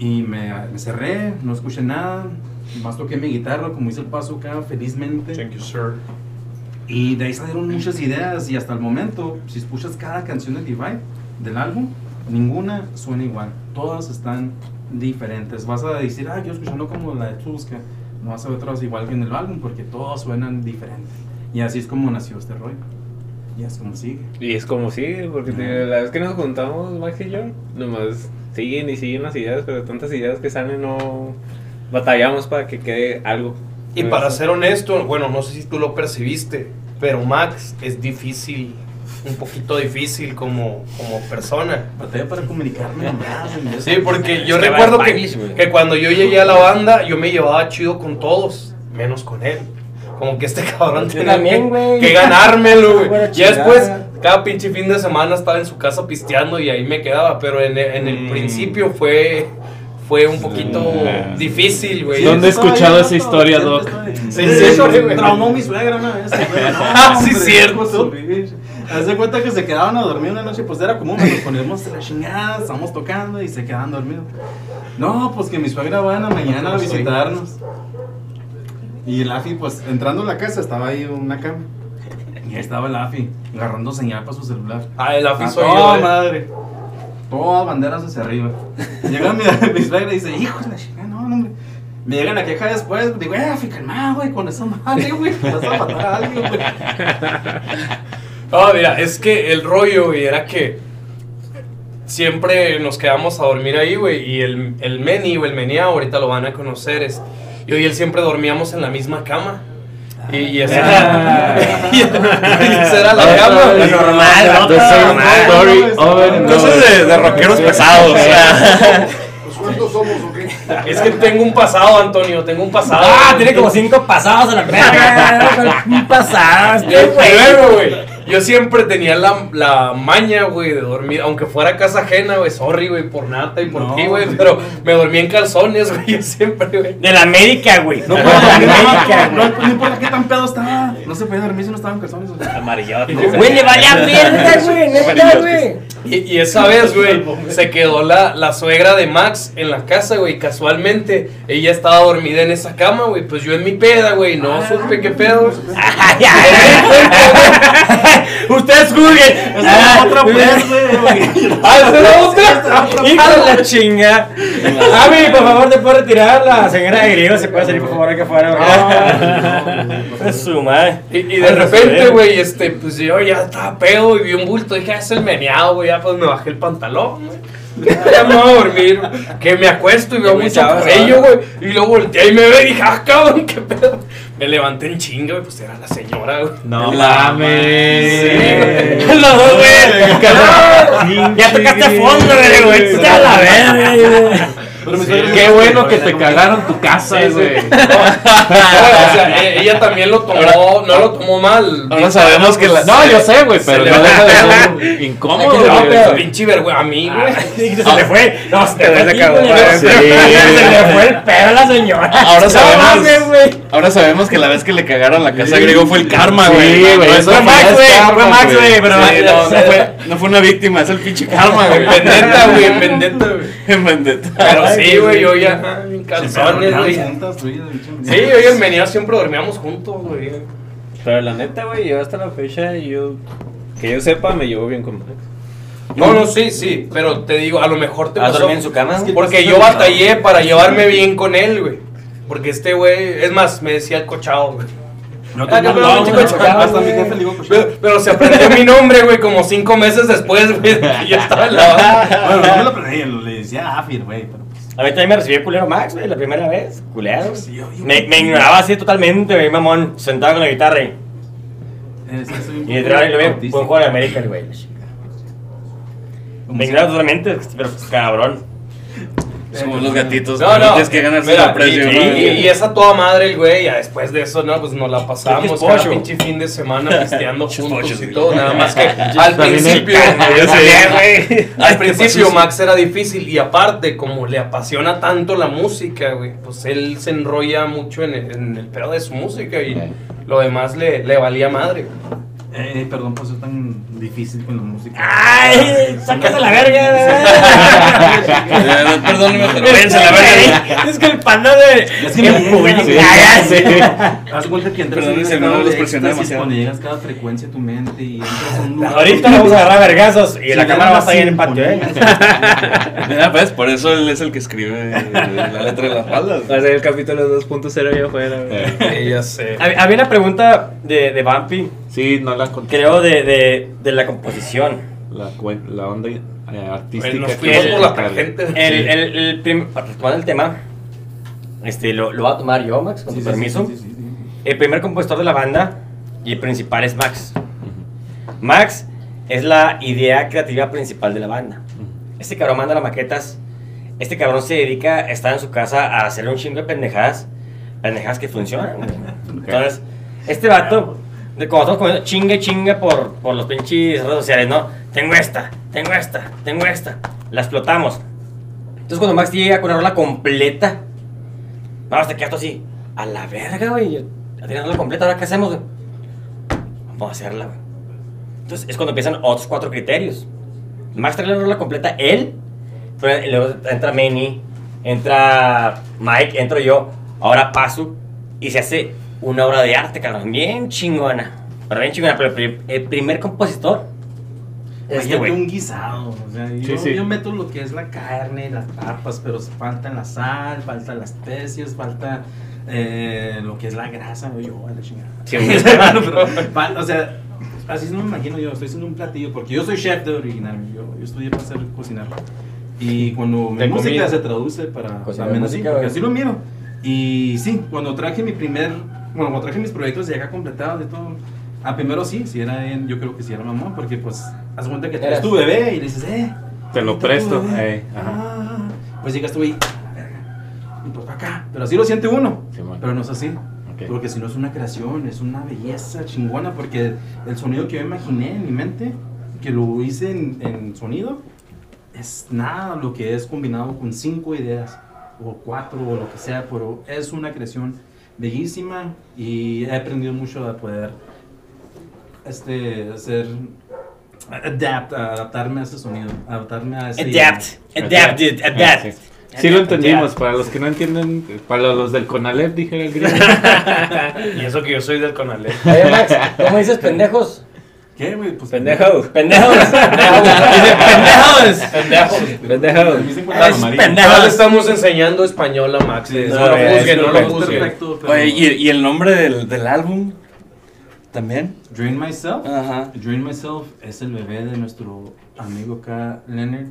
Speaker 7: Y me, me cerré, no escuché nada. Más toqué mi guitarra, como hice el paso acá, felizmente.
Speaker 3: Thank you, sir.
Speaker 7: Y de ahí salieron muchas ideas y hasta el momento, si escuchas cada canción de Divide del álbum, ninguna suena igual. Todas están diferentes. Vas a decir, ah, yo escuchando como la de Tuska. No vas a ver otras igual que en el álbum porque todas suenan diferentes. Y así es como nació este rollo. Y es como sigue.
Speaker 5: Y es como sigue, porque te- la vez que nos juntamos, Max y yo, nomás siguen y siguen las ideas, pero tantas ideas que salen no batallamos para que quede algo.
Speaker 3: Y para ser honesto, bueno, no sé si tú lo percibiste, pero Max es difícil, un poquito difícil como, como persona.
Speaker 7: Batalla para comunicarme eso.
Speaker 3: Sí, porque yo recuerdo que, que cuando yo llegué a la banda, yo me llevaba chido con todos, menos con él. Como que este <laughs> cabrón tenía
Speaker 4: también,
Speaker 3: que, que ganármelo, güey. Ya después. Cada pinche fin de semana estaba en su casa pisteando y ahí me quedaba, pero en, el- en el
Speaker 2: Mm.
Speaker 3: principio fue, fue un poquito difícil, güey.
Speaker 2: ¿Dónde he escuchado esa historia, Doc?
Speaker 3: Sí,
Speaker 7: Sí, traumó mi suegra una vez. güey. No, <laughs>
Speaker 3: Ah, sí, cierto.
Speaker 7: Haz de cuenta que se quedaban a dormir una noche, pues era común, nos poníamos la chingada, estábamos tocando y se quedaban dormidos. No, pues que mi suegra va en la mañana a visitarnos. Y el AFI, pues entrando a la casa, estaba ahí una cama. Y ahí estaba el AFI, agarrando señal para su celular.
Speaker 3: Ah, el afi
Speaker 7: Ah,
Speaker 3: soy
Speaker 7: oh,
Speaker 3: yo.
Speaker 7: madre. Todas banderas hacia arriba. <laughs> Llega mi, <laughs> mi suegra y dice, hijo de la chingada, no, no, hombre. Me llegan a queja después, digo, eh, AFI, calma, güey, con esa madre, güey, vas a matar a alguien, güey. <laughs>
Speaker 3: Ah, mira, es que el rollo, güey, era que siempre nos quedamos a dormir ahí, güey. Y el, el Meni o el Menia, ahorita lo van a conocer. Es, yo y él siempre dormíamos en la misma cama. Y, <laughs> <laughs> y esa, era la
Speaker 4: Lo
Speaker 3: güey.
Speaker 4: normal,
Speaker 2: over.
Speaker 1: de, de rockeros pesados, o sea.
Speaker 6: Cuántos somos o qué?
Speaker 3: Es que tengo un pasado, Antonio, tengo un pasado.
Speaker 4: Ah, tiene como cinco pasados a la <laughs> verga. Un pasado, este güey.
Speaker 3: Yo siempre tenía la, la maña, güey, de dormir, aunque fuera casa ajena, güey, sorry, güey, por nata y por
Speaker 7: No,
Speaker 3: ti, güey, pero me dormía en calzones, güey, <laughs> yo siempre, güey.
Speaker 4: De la América, güey.
Speaker 7: No,
Speaker 4: de
Speaker 7: puedo
Speaker 4: la
Speaker 7: dormir,
Speaker 4: América,
Speaker 7: no,
Speaker 4: güey.
Speaker 7: no, no importa qué tan pedo estaba. No se podía dormir si no estaba en calzones. güey.
Speaker 4: Amarillote. Güey, le valía verga, güey. Neta, güey.
Speaker 3: Y, y esa vez, güey, <laughs> se quedó la, la suegra de Max en la casa, güey, casualmente, ella estaba dormida en esa cama, güey, pues yo en mi peda, güey, no supe qué pedo, <laughs> <laughs>
Speaker 4: ay. Ustedes juzguen.
Speaker 7: Esa otra pues, güey.
Speaker 3: ¡Ah, esa era otra!
Speaker 4: Hijo de la chinga. Ami, por favor, te puedo retirar. La señora de griego se puede salir, por favor, aquí afuera. güey. Es su madre.
Speaker 3: Y, de repente, güey, este, pues yo ya estaba pedo y vi un bulto. Dije, ah, es el meneado, güey. Ya pues me bajé el pantalón, güey. Ya me voy a dormir. Que me acuesto y veo
Speaker 4: me
Speaker 3: mucho cabello, güey. Y luego volteé y me ve y dije, ah, cabrón, qué pedo. Me levanté en chinga, güey. Pues era la señora, güey.
Speaker 2: No
Speaker 3: Sí, <laughs>
Speaker 2: mames.
Speaker 3: güey.
Speaker 4: Los dos, güey. Ya tocaste a fondo, güey. güey. A la verga, güey.
Speaker 7: Pero suegra-
Speaker 2: Qué bueno que te cagaron tu casa,
Speaker 3: Sí, sí.
Speaker 2: güey. <laughs>
Speaker 3: No, o sea, e- ella también lo tomó, no lo tomó mal.
Speaker 1: Ahora sabemos que la.
Speaker 2: No, yo sé, güey, pero no
Speaker 3: le-
Speaker 2: deja de ser <laughs> incómodo,
Speaker 4: No,
Speaker 2: güey.
Speaker 4: pero-
Speaker 3: Pinche vergüenza a mí, güey. <laughs>
Speaker 4: Se le fue. No, se te fue.
Speaker 5: Se
Speaker 4: aquí,
Speaker 5: acabó,
Speaker 4: güey.
Speaker 5: güey.
Speaker 4: Se le fue el pedo a la señora.
Speaker 1: Ahora sabemos.
Speaker 4: güey.
Speaker 1: Ahora sabemos que la vez que le cagaron la casa griego fue el karma,
Speaker 2: Sí,
Speaker 1: güey.
Speaker 2: güey, eso
Speaker 1: no
Speaker 2: fue
Speaker 1: Max, güey.
Speaker 2: güey,
Speaker 4: fue Max, güey, pero-
Speaker 1: Sí, no, fue, no fue una víctima, es el pinche karma, güey.
Speaker 3: Vendetta, güey, en vendetta, güey.
Speaker 1: En vendetta.
Speaker 3: Sí,
Speaker 4: güey.
Speaker 3: yo ya ah, calzones, güey. Sí, yo y el siempre dormíamos juntos, güey.
Speaker 5: Pero la neta, güey, yo hasta la fecha, yo, que yo sepa, me llevo bien con Max.
Speaker 3: No, no, sí, sí, pero te digo, a lo mejor te
Speaker 4: ¿Has
Speaker 3: pasó.
Speaker 4: en su cama?
Speaker 3: Porque yo batallé para llevarme bien con él, güey. Porque este güey, es más, me decía el cochado, güey.
Speaker 7: No,
Speaker 3: Ah,
Speaker 7: no,
Speaker 3: no,
Speaker 7: no,
Speaker 3: no, chico,
Speaker 7: no,
Speaker 3: chico,
Speaker 7: Hasta mi
Speaker 3: güey.
Speaker 7: jefe le digo
Speaker 3: Pero, pero se aprendió mi nombre, güey, como cinco meses después, güey, yo estaba en la.
Speaker 7: Bueno, no me lo aprendí, le decía Afir, güey, pero pues.
Speaker 4: A mí también me recibió culero Max, güey, la primera vez. Culero.
Speaker 7: Sí, yo- yo-
Speaker 4: Me, me ignoraba así totalmente, güey, mamón. Sentado con la guitarra y. Y y lo veo. Buen juego de América, güey. Me ignoraba totalmente, pero pues, cabrón.
Speaker 1: Somos los gatitos.
Speaker 3: No, no.
Speaker 1: Tienes que ganarse
Speaker 3: Mira,
Speaker 1: la presión.
Speaker 3: Y, y- y esa toda madre, el güey, ya después de eso, no, pues nos la pasamos
Speaker 4: Es es
Speaker 3: cada pinche fin de semana <laughs> pisteando juntos y
Speaker 1: güey.
Speaker 3: todo. Nada <laughs> más que al
Speaker 2: el
Speaker 3: principio, <laughs>
Speaker 1: sé.
Speaker 3: al principio Max era difícil y aparte, como le apasiona tanto la música, güey, pues él se enrolla mucho en el, en el pedo de su música y lo demás le, le valía madre.
Speaker 7: Eh, perdón por ser tan difícil con la música.
Speaker 4: ¡Ay! ¡Sácase la verga!
Speaker 1: Eh, pero váyanse a la verga.
Speaker 4: Es que el panda de.
Speaker 7: Es que me
Speaker 4: público.
Speaker 7: Haz cuenta que entras
Speaker 1: Perdón,
Speaker 7: en estado
Speaker 1: no los
Speaker 7: de cuando llegas cada frecuencia a tu mente y entras a un lugar.
Speaker 4: Ahorita vamos a agarrar vergazos y
Speaker 7: Sí,
Speaker 4: la
Speaker 7: ya
Speaker 4: cámara va a
Speaker 7: no
Speaker 4: estar en el patio, ¿eh? <laughs>
Speaker 1: Mira, pues, por eso él es el que escribe la letra de las baldas.
Speaker 5: Va a ser el capítulo 2.0 allá afuera, güey.
Speaker 3: ya sé.
Speaker 4: Hab- Había una pregunta de, de Bumpy
Speaker 2: Sí, no la encontré.
Speaker 4: Creo de, de, de la composición.
Speaker 2: La, la onda eh, artística.
Speaker 3: Nos fuimos por la tangente.
Speaker 4: El, el, el prim- el tema, este, lo, lo voy a tomar yo, Max, con
Speaker 7: Sí,
Speaker 4: tu
Speaker 7: sí,
Speaker 4: permiso.
Speaker 7: sí, sí, sí, sí.
Speaker 4: El primer compositor de la banda y el principal es Max. Max es la idea creativa principal de la banda. Este cabrón manda las maquetas. Este cabrón se dedica a estar en su casa a hacer un chingo de pendejadas. Pendejadas que funcionan. Entonces, este vato, de cuando estamos comiendo chingue chingue por, por los pinches redes sociales, ¿no? Tengo esta, tengo esta, tengo esta. La explotamos. Entonces, cuando Max llega con una rola completa, vamos a quedar así. A la verga, güey. Ya tenemos la completa, ¿ahora qué hacemos, güey? Vamos a hacerla, güey. Entonces es cuando empiezan otros cuatro criterios. Max trae la rola completa, él, pero luego entra Manny, entra Mike, entro yo, ahora Pasu, y se hace una obra de arte, cabrón, bien chingona. Pero bien chingona, pero el pri- el primer compositor es este
Speaker 7: Imagínate
Speaker 4: güey.
Speaker 7: un guisado. O sea, yo,
Speaker 2: sí.
Speaker 7: yo meto lo que es la carne, las papas, pero falta la sal, falta las especias, falta eh, lo que es la grasa. Yo, a la chingada.
Speaker 5: Sí, <laughs>
Speaker 7: o sea, así no me imagino yo. Estoy haciendo un platillo porque yo soy chef de original. Yo, yo estudié para ser cocinar. Y cuando mi música
Speaker 3: comida.
Speaker 7: se traduce para
Speaker 4: Cocinar
Speaker 7: también así,
Speaker 4: música,
Speaker 7: porque así lo miro. Y sí, cuando traje mi primer, bueno, cuando traje mis proyectos ya acá completados de todo. A primero sí, sí era en- yo creo que sí era mamón, porque pues, haz cuenta que
Speaker 4: Eras-
Speaker 7: traes tu bebé y le dices, eh.
Speaker 2: Te lo presto, eh, ajá.
Speaker 7: Ah, pues llegas tú ahí, "Ah, verga, y pues para acá. Pero así lo siente uno,
Speaker 2: Sí,
Speaker 7: pero no es así.
Speaker 2: Ok.
Speaker 7: Porque si no es una creación, es una belleza chingona, porque el sonido que yo imaginé en mi mente, que lo hice en, en sonido, es nada lo que es combinado con cinco ideas, o cuatro, o lo que sea, pero es una creación bellísima y he aprendido mucho a poder este, hacer, adapt, a adaptarme a ese sonido, adaptarme a ese...
Speaker 4: Adapt, adapt, it, adapt.
Speaker 2: Sí. Sí lo entendimos, para los que no entienden, para los del Conalep, dijera el gringo. <laughs>
Speaker 3: Y eso que yo soy del Conalep.
Speaker 4: Oye, Max, ¿cómo dices pendejos?
Speaker 7: ¿Qué, güey? Pues,
Speaker 5: Pendejo. <laughs>
Speaker 4: Pendejos. Pendejos.
Speaker 3: Pendejo.
Speaker 5: Pendejo.
Speaker 7: Me dicen
Speaker 4: Es
Speaker 7: cuando amarillo.
Speaker 4: pendejo.
Speaker 3: Ya le estamos enseñando español a Max. No,
Speaker 7: no,
Speaker 3: lo juzguen, no lo
Speaker 7: perfecto,
Speaker 3: juzguen.
Speaker 1: Oye, ¿y, el nombre del, del álbum? ¿También?
Speaker 7: Drain Myself.
Speaker 1: Ajá.
Speaker 7: Drain Myself es el bebé de nuestro amigo acá, Leonard,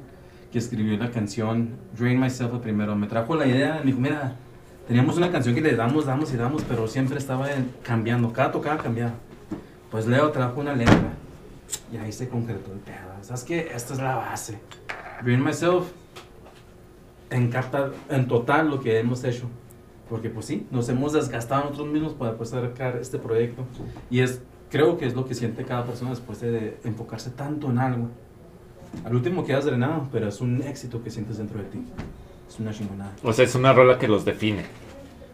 Speaker 7: que escribió la canción Drain Myself el primero. Me trajo la idea, me dijo, mira, teníamos una canción que le damos, damos y damos, pero siempre estaba cambiando, cada tocada cambiaba. Pues Leo trajo una letra <tsk> y ahí se concretó el pedo. ¿Sabes qué? Esta es la base. Drain Myself encapta en total lo que hemos hecho. Porque pues sí, nos hemos desgastado nosotros mismos para poder sacar este proyecto. Y es, creo que es lo que siente cada persona después de, enfocarse tanto en algo. Al último quedas drenado, pero es un éxito que sientes dentro de ti. Es una chingonada.
Speaker 2: O sea, es una rola que los define.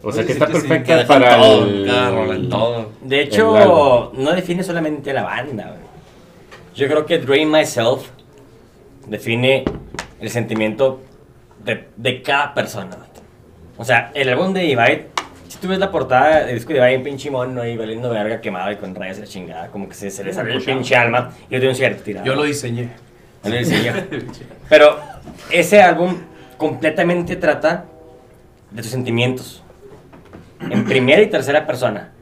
Speaker 2: O sea, que está
Speaker 7: que sí,
Speaker 2: perfecta
Speaker 1: dejan
Speaker 2: para
Speaker 1: todo,
Speaker 2: el...
Speaker 1: en todo.
Speaker 4: De
Speaker 2: El
Speaker 4: hecho, no define solamente a la banda. güey. Yo creo que Drain Myself define el sentimiento de, de cada persona. O sea, el álbum de Divide, si tú ves la portada del disco de Divide, un pinche mono ahí valiendo verga quemado y con rayas de la chingada, como que se, se le sale el pinche alma y yo tengo un cierto tirado.
Speaker 3: Yo lo diseñé.
Speaker 4: Yo lo diseñé. <laughs> Pero ese álbum completamente trata de tus sentimientos. En primera y tercera persona.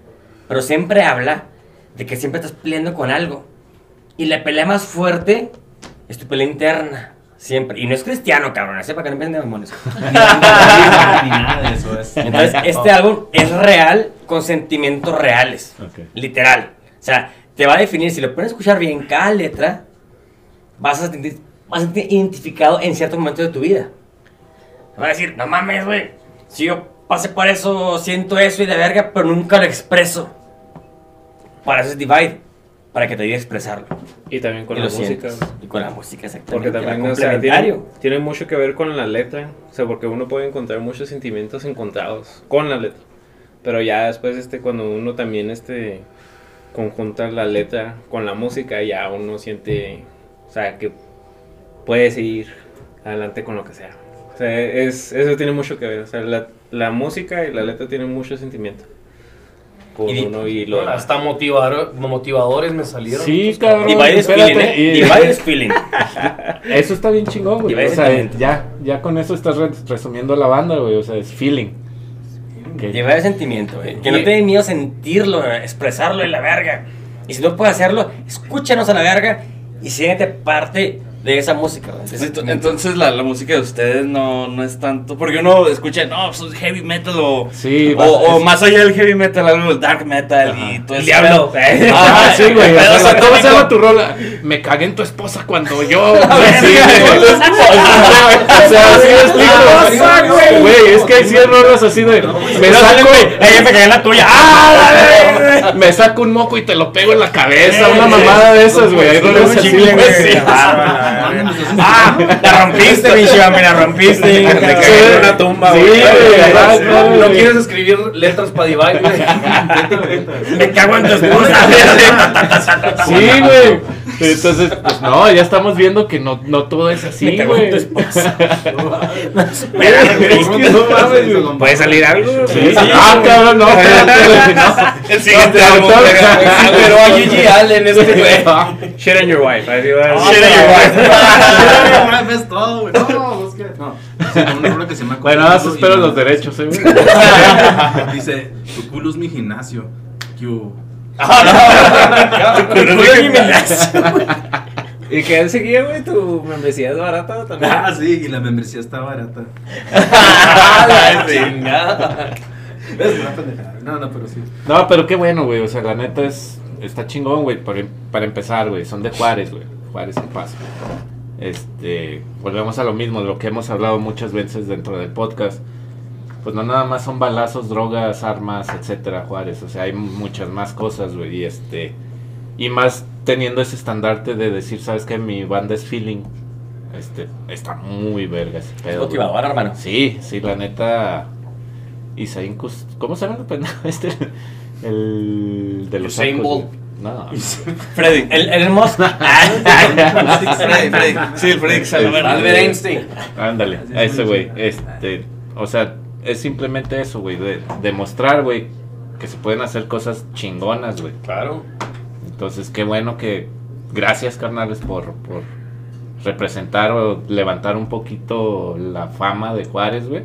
Speaker 4: Pero siempre habla de que siempre estás peleando con algo. Y la pelea más fuerte es tu pelea interna. Siempre. Y no es cristiano, cabrón. Sepa que no empiecen de demonios. <laughs>
Speaker 7: Ni nada de eso. Es,
Speaker 4: Entonces, este álbum es real con sentimientos reales.
Speaker 2: Ok.
Speaker 4: Literal. O sea, te va a definir, si lo pones a escuchar bien cada letra, vas a sentir, vas a sentir identificado en ciertos momentos de tu vida. Te va a decir, no mames, güey. Si yo pasé por eso, siento eso y de verga, pero nunca lo expreso. Para eso es Divide. Para que te ayude a expresarlo.
Speaker 5: Y también con
Speaker 4: y
Speaker 5: la música.
Speaker 4: sientes. Y con la música, exactamente.
Speaker 5: Porque también o sea, tiene, tiene mucho que ver con la letra. O sea, porque uno puede encontrar muchos sentimientos encontrados con la letra. Pero ya después, este, cuando uno también este, conjunta la letra con la música, ya uno siente, o sea, que puede seguir adelante con lo que sea. O sea, es, eso tiene mucho que ver. O sea, la, la música y la letra tienen mucho sentimiento. Con
Speaker 4: Y-
Speaker 5: uno y lo demás.
Speaker 3: Hasta motivador, motivadores me salieron.
Speaker 2: Sí, cabrón.
Speaker 4: Divide is
Speaker 2: espérate,
Speaker 4: feeling, ¿eh? feeling. <laughs>
Speaker 2: Eso está bien chingón, güey.
Speaker 4: Divide
Speaker 2: O sea,
Speaker 4: sentimiento.
Speaker 2: ya, ya con eso estás re- resumiendo la banda, güey. O sea, es feeling. Que-
Speaker 4: Llevar el sentimiento, güey. Que no te dé miedo sentirlo, expresarlo en la verga. Y si no puedes hacerlo, escúchanos a la verga y siéntete parte de esa música.
Speaker 1: Entonces, la, la música de ustedes no, no es tanto. Porque uno escucha, no, pues es heavy metal o.
Speaker 2: Sí,
Speaker 1: o,
Speaker 2: vas-
Speaker 1: o
Speaker 2: es-
Speaker 1: más allá del heavy metal, algo del dark metal y todo
Speaker 4: El
Speaker 1: ese
Speaker 4: diablo.
Speaker 1: pedo. <laughs> <laughs>
Speaker 2: Ah, sí, güey. O sea, ¿Cómo se llama tu rola? Me cagué en tu esposa cuando yo. <laughs>
Speaker 1: Sí.
Speaker 2: O sea, así me explico. Güey, es que hay 100 rolas así de. Me saco.
Speaker 4: Ahí me cagué en la tuya. ¡Ah!
Speaker 2: Me saco un moco y te lo pego en la cabeza. Una mamada de esas, güey. Rolas así,
Speaker 4: chicle,
Speaker 2: güey.
Speaker 4: güey.
Speaker 2: Sí.
Speaker 4: ¡Ah! La rompiste, pinche me la rompiste.
Speaker 5: Cagué en una tumba, güey.
Speaker 3: ¿No quieres escribir letras para Divine, güey? <laughs>
Speaker 4: Me cago en tu esposa.
Speaker 2: Sí, güey. Entonces, pues no, ya estamos viendo que no, no todo es así, güey. <laughs> <laughs>
Speaker 5: ¿Puede salir algo?
Speaker 2: Sí, sí. Ah, cabrón, no. <laughs>
Speaker 1: El siguiente
Speaker 2: No,
Speaker 1: álbum. <laughs>
Speaker 3: Pero a Gigi Allen este güey. <laughs>
Speaker 5: Shit on your wife. Va.
Speaker 1: Shit on your
Speaker 7: Una vez todo, güey. No, es que. No. Una que se llama
Speaker 2: Bueno, nada
Speaker 7: Culo
Speaker 2: espero los derechos, eh, güey.
Speaker 7: Dice, tu culo es mi gimnasio. ¿Qué hubo?
Speaker 5: Y que él seguía, güey, tu membresía es barata también.
Speaker 7: Ah, sí, y la membresía está barata. <laughs>
Speaker 3: La chingada.
Speaker 7: Es una pendejada. No, no, pero sí.
Speaker 2: No, pero qué bueno, güey. O sea, la neta es. Está chingón, güey. Para, para empezar, güey. Son de Juárez, güey. Juárez en paz. Este. Volvemos a lo mismo, lo que hemos hablado muchas veces dentro del podcast. Pues no nada más son balazos, drogas, armas, etcétera, Juárez. O sea, hay muchas más cosas, güey. Y este. Y más teniendo ese estandarte de decir, ¿sabes qué? Mi banda es feeling. Este. Está muy verga ese pedo. güey.
Speaker 4: Motivador, hermano.
Speaker 2: Sí, sí, la neta. Isaín Cus- ¿Cómo se llama el pendejo <laughs> este? El de los
Speaker 3: Usain
Speaker 2: arcos,
Speaker 3: Bolt.
Speaker 2: güey. No. <laughs>
Speaker 1: Freddy.
Speaker 4: El, el hermoso. <laughs>
Speaker 1: Freddy, Freddy. Sí, el Freddy que.
Speaker 3: Albert Einstein.
Speaker 2: Ándale, a ese güey. Este, o sea, es simplemente eso, güey, de demostrar, güey, que se pueden hacer cosas chingonas, güey.
Speaker 3: Claro.
Speaker 2: Entonces, qué bueno que gracias, carnales, por por representar o levantar un poquito la fama de Juárez, güey.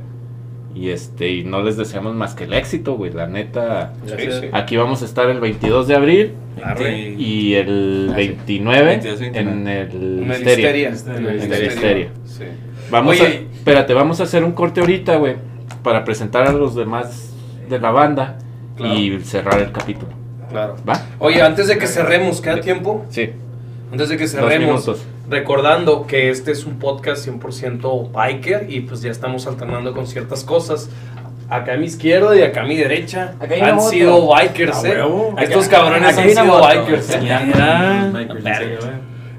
Speaker 2: Y este, y no les deseamos más que el éxito, güey. La neta,
Speaker 3: Sí, sí.
Speaker 2: aquí vamos a estar el 22 de abril
Speaker 1: Arre.
Speaker 2: y el
Speaker 1: Ah, sí.
Speaker 2: 29
Speaker 1: 22, 29.
Speaker 2: en el
Speaker 3: En el
Speaker 2: Histeria.
Speaker 3: Histeria.
Speaker 2: En.
Speaker 3: Sí.
Speaker 2: Vamos
Speaker 3: Oye.
Speaker 2: a, espérate, vamos a hacer un corte ahorita, güey, para presentar a los demás de la banda
Speaker 3: Claro.
Speaker 2: y cerrar el capítulo.
Speaker 3: Claro.
Speaker 2: ¿Va?
Speaker 3: Oye, antes de que cerremos, ¿queda tiempo?
Speaker 2: Sí.
Speaker 3: Antes de que cerremos, recordando que este es un podcast 100% biker y pues ya estamos alternando con ciertas cosas. Acá a mi izquierda y acá a mi derecha
Speaker 4: Acá hay una
Speaker 3: han
Speaker 4: moto.
Speaker 3: sido bikers, ¿eh? Estos cabrones han sido
Speaker 4: moto.
Speaker 3: bikers. ¿eh?
Speaker 1: Ya.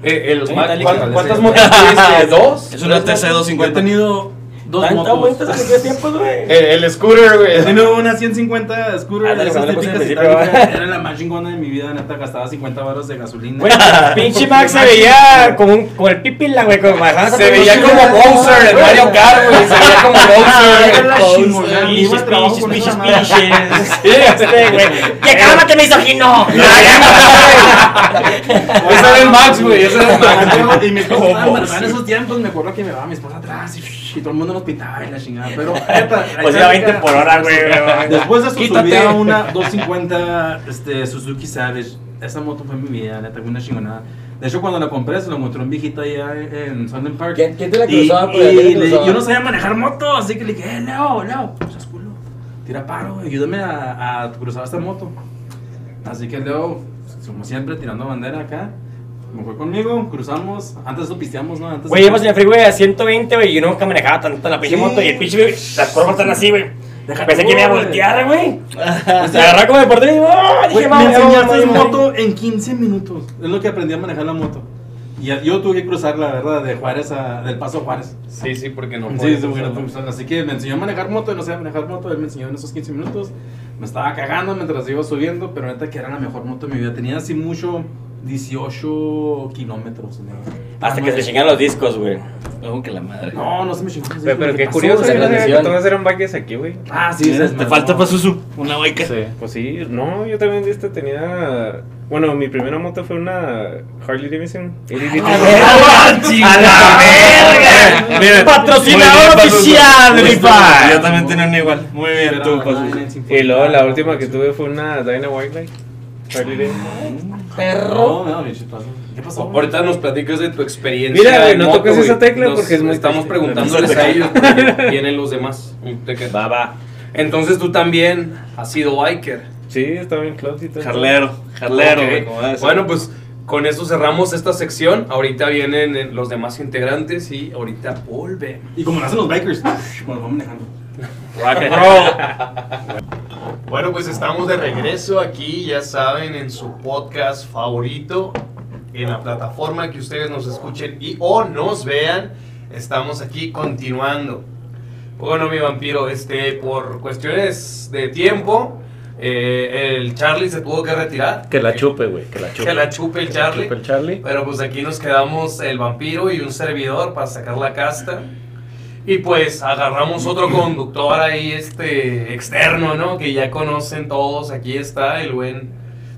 Speaker 3: Eh, el-
Speaker 4: Sí,
Speaker 3: ma-
Speaker 4: dale,
Speaker 3: ¿cuán-
Speaker 4: dale,
Speaker 3: ¿Cuántas motos tuviste? <laughs> ¿Dos?
Speaker 1: Es una
Speaker 7: Yo he
Speaker 1: TC250.
Speaker 7: tenido dos
Speaker 4: Tantas
Speaker 7: motos.
Speaker 4: vueltas que tres tiempos, güey. <laughs>
Speaker 3: El, el scooter, güey.
Speaker 7: tenido una 150 scooter, esas típicas. Era la más chingona de mi vida, neta, gastaba 50 baros de gasolina.
Speaker 4: Güey, <laughs> pinche Max se veía como, un, como el pipila, güey. Como bajaba
Speaker 3: Se veía como Bowser en Mario Kart, güey. Se veía como
Speaker 7: Era
Speaker 3: Bowser.
Speaker 7: la chingona, trabajo con esa madre.
Speaker 4: Este, güey. <laughs> ¡Ya cálmate, misógino!
Speaker 3: Ese era el Max, güey. Ese era el Max.
Speaker 7: Y mi esposa estaba embarazada en esos tiempos, me acuerdo que me va mi esposa atrás y, y todo el mundo nos pitaba y la chingada. Pero, <laughs> neta,
Speaker 4: Pues iba a
Speaker 7: itálica-
Speaker 4: 20 por hora, güey. <laughs>
Speaker 7: Después de eso
Speaker 2: Quítate.
Speaker 7: subí a una 250 este, Suzuki Savage. Esa moto fue mi vida, neta, fue una chingonada. De hecho, cuando la compré, se la encontró un viejito allá en Sunland Park.
Speaker 4: ¿Quién- quién te la
Speaker 7: Y-
Speaker 4: cruzaba,
Speaker 7: y,
Speaker 4: pues? ¿Quién te
Speaker 7: le-
Speaker 4: cruzaba?
Speaker 7: yo no sabía manejar moto, así que le dije, eh, Leo, Leo, seas culo. Tira paro, ayúdame a, a cruzar esta moto. Así que Leo, como siempre, tirando bandera acá. Me fue conmigo, cruzamos. Antes eso pisteamos, ¿no? Antes
Speaker 4: Güey, íbamos en el freeway a 120, güey. Y yo nunca manejaba tanto la pinche
Speaker 7: Sí.
Speaker 4: moto. Y el pinche, güey, las curvas están así, güey.
Speaker 7: Deja
Speaker 4: Pensé que me iba a voltear, güey. Se agarraba como de por dentro y ¡ah!
Speaker 7: Güey,
Speaker 4: dije,
Speaker 7: me
Speaker 4: vamos,
Speaker 7: enseñaste
Speaker 4: vamos,
Speaker 7: en
Speaker 4: vamos.
Speaker 7: moto en 15 minutos. Es lo que aprendí a manejar la moto. Y yo tuve que cruzar, la verdad, de Juárez a, del Paso a Juárez.
Speaker 3: Sí, sí, porque no
Speaker 7: Sí,
Speaker 3: puedo
Speaker 7: sí, porque no. Así que me enseñó a manejar moto, y no sabía manejar moto, él me enseñó en esos 15 minutos. Me estaba cagando mientras iba subiendo, pero neta que era la mejor moto de mi vida. Tenía así mucho, 18 kilómetros. ¿no?
Speaker 4: Hasta que se chingaron los discos, güey.
Speaker 1: Oh, que la madre.
Speaker 7: No, no se me chingó. no sé
Speaker 5: Pero,
Speaker 7: qué
Speaker 5: curioso, que todas eran bikes aquí, güey.
Speaker 7: Ah, sí,
Speaker 1: te falta para Susu, una biker.
Speaker 2: Sí.
Speaker 5: Pues sí, no, yo también este tenía. Bueno, mi primera moto fue una Harley Davidson.
Speaker 4: ¡A la verga! Patrocinador oficial de mi.
Speaker 1: Yo también tenía una igual. Muy bien, tú,
Speaker 5: Y luego la última que tuve fue una Dyna Wildlife. Harley Davidson.
Speaker 6: No, no, mi chispazo. ¿Qué pasó?
Speaker 3: Ahorita nos platicas de tu experiencia.
Speaker 5: Mira, güey, no
Speaker 3: moto,
Speaker 5: toques
Speaker 3: güey.
Speaker 5: esa tecla
Speaker 3: Nos-
Speaker 5: porque es muy
Speaker 3: Estamos
Speaker 5: triste.
Speaker 3: preguntándoles a ellos <laughs> porque vienen los demás.
Speaker 4: Va, va.
Speaker 3: Entonces tú también has sido biker.
Speaker 5: Sí, está bien.
Speaker 1: Jarlero, jarlero, güey, debe ser.
Speaker 3: Bueno, pues con eso cerramos esta sección. Ahorita vienen eh, los demás integrantes y ahorita volvemos.
Speaker 7: Y como lo hacen los bikers, <laughs> cuando van manejando. <laughs>
Speaker 3: Bueno, pues estamos de regreso aquí, ya saben, en su podcast favorito, en la plataforma que ustedes nos escuchen y o nos vean. Estamos aquí continuando. Bueno, mi vampiro, este, por cuestiones de tiempo, eh, el Charlie se tuvo que retirar.
Speaker 2: Que la chupe, güey, que la chupe.
Speaker 3: Que la chupe el
Speaker 2: Que la
Speaker 3: Charlie.
Speaker 2: chupe el Charlie.
Speaker 3: Pero pues aquí nos quedamos el vampiro y un servidor para sacar la casta. Y pues agarramos otro conductor ahí, este, externo, ¿no? Que ya conocen todos. Aquí está el buen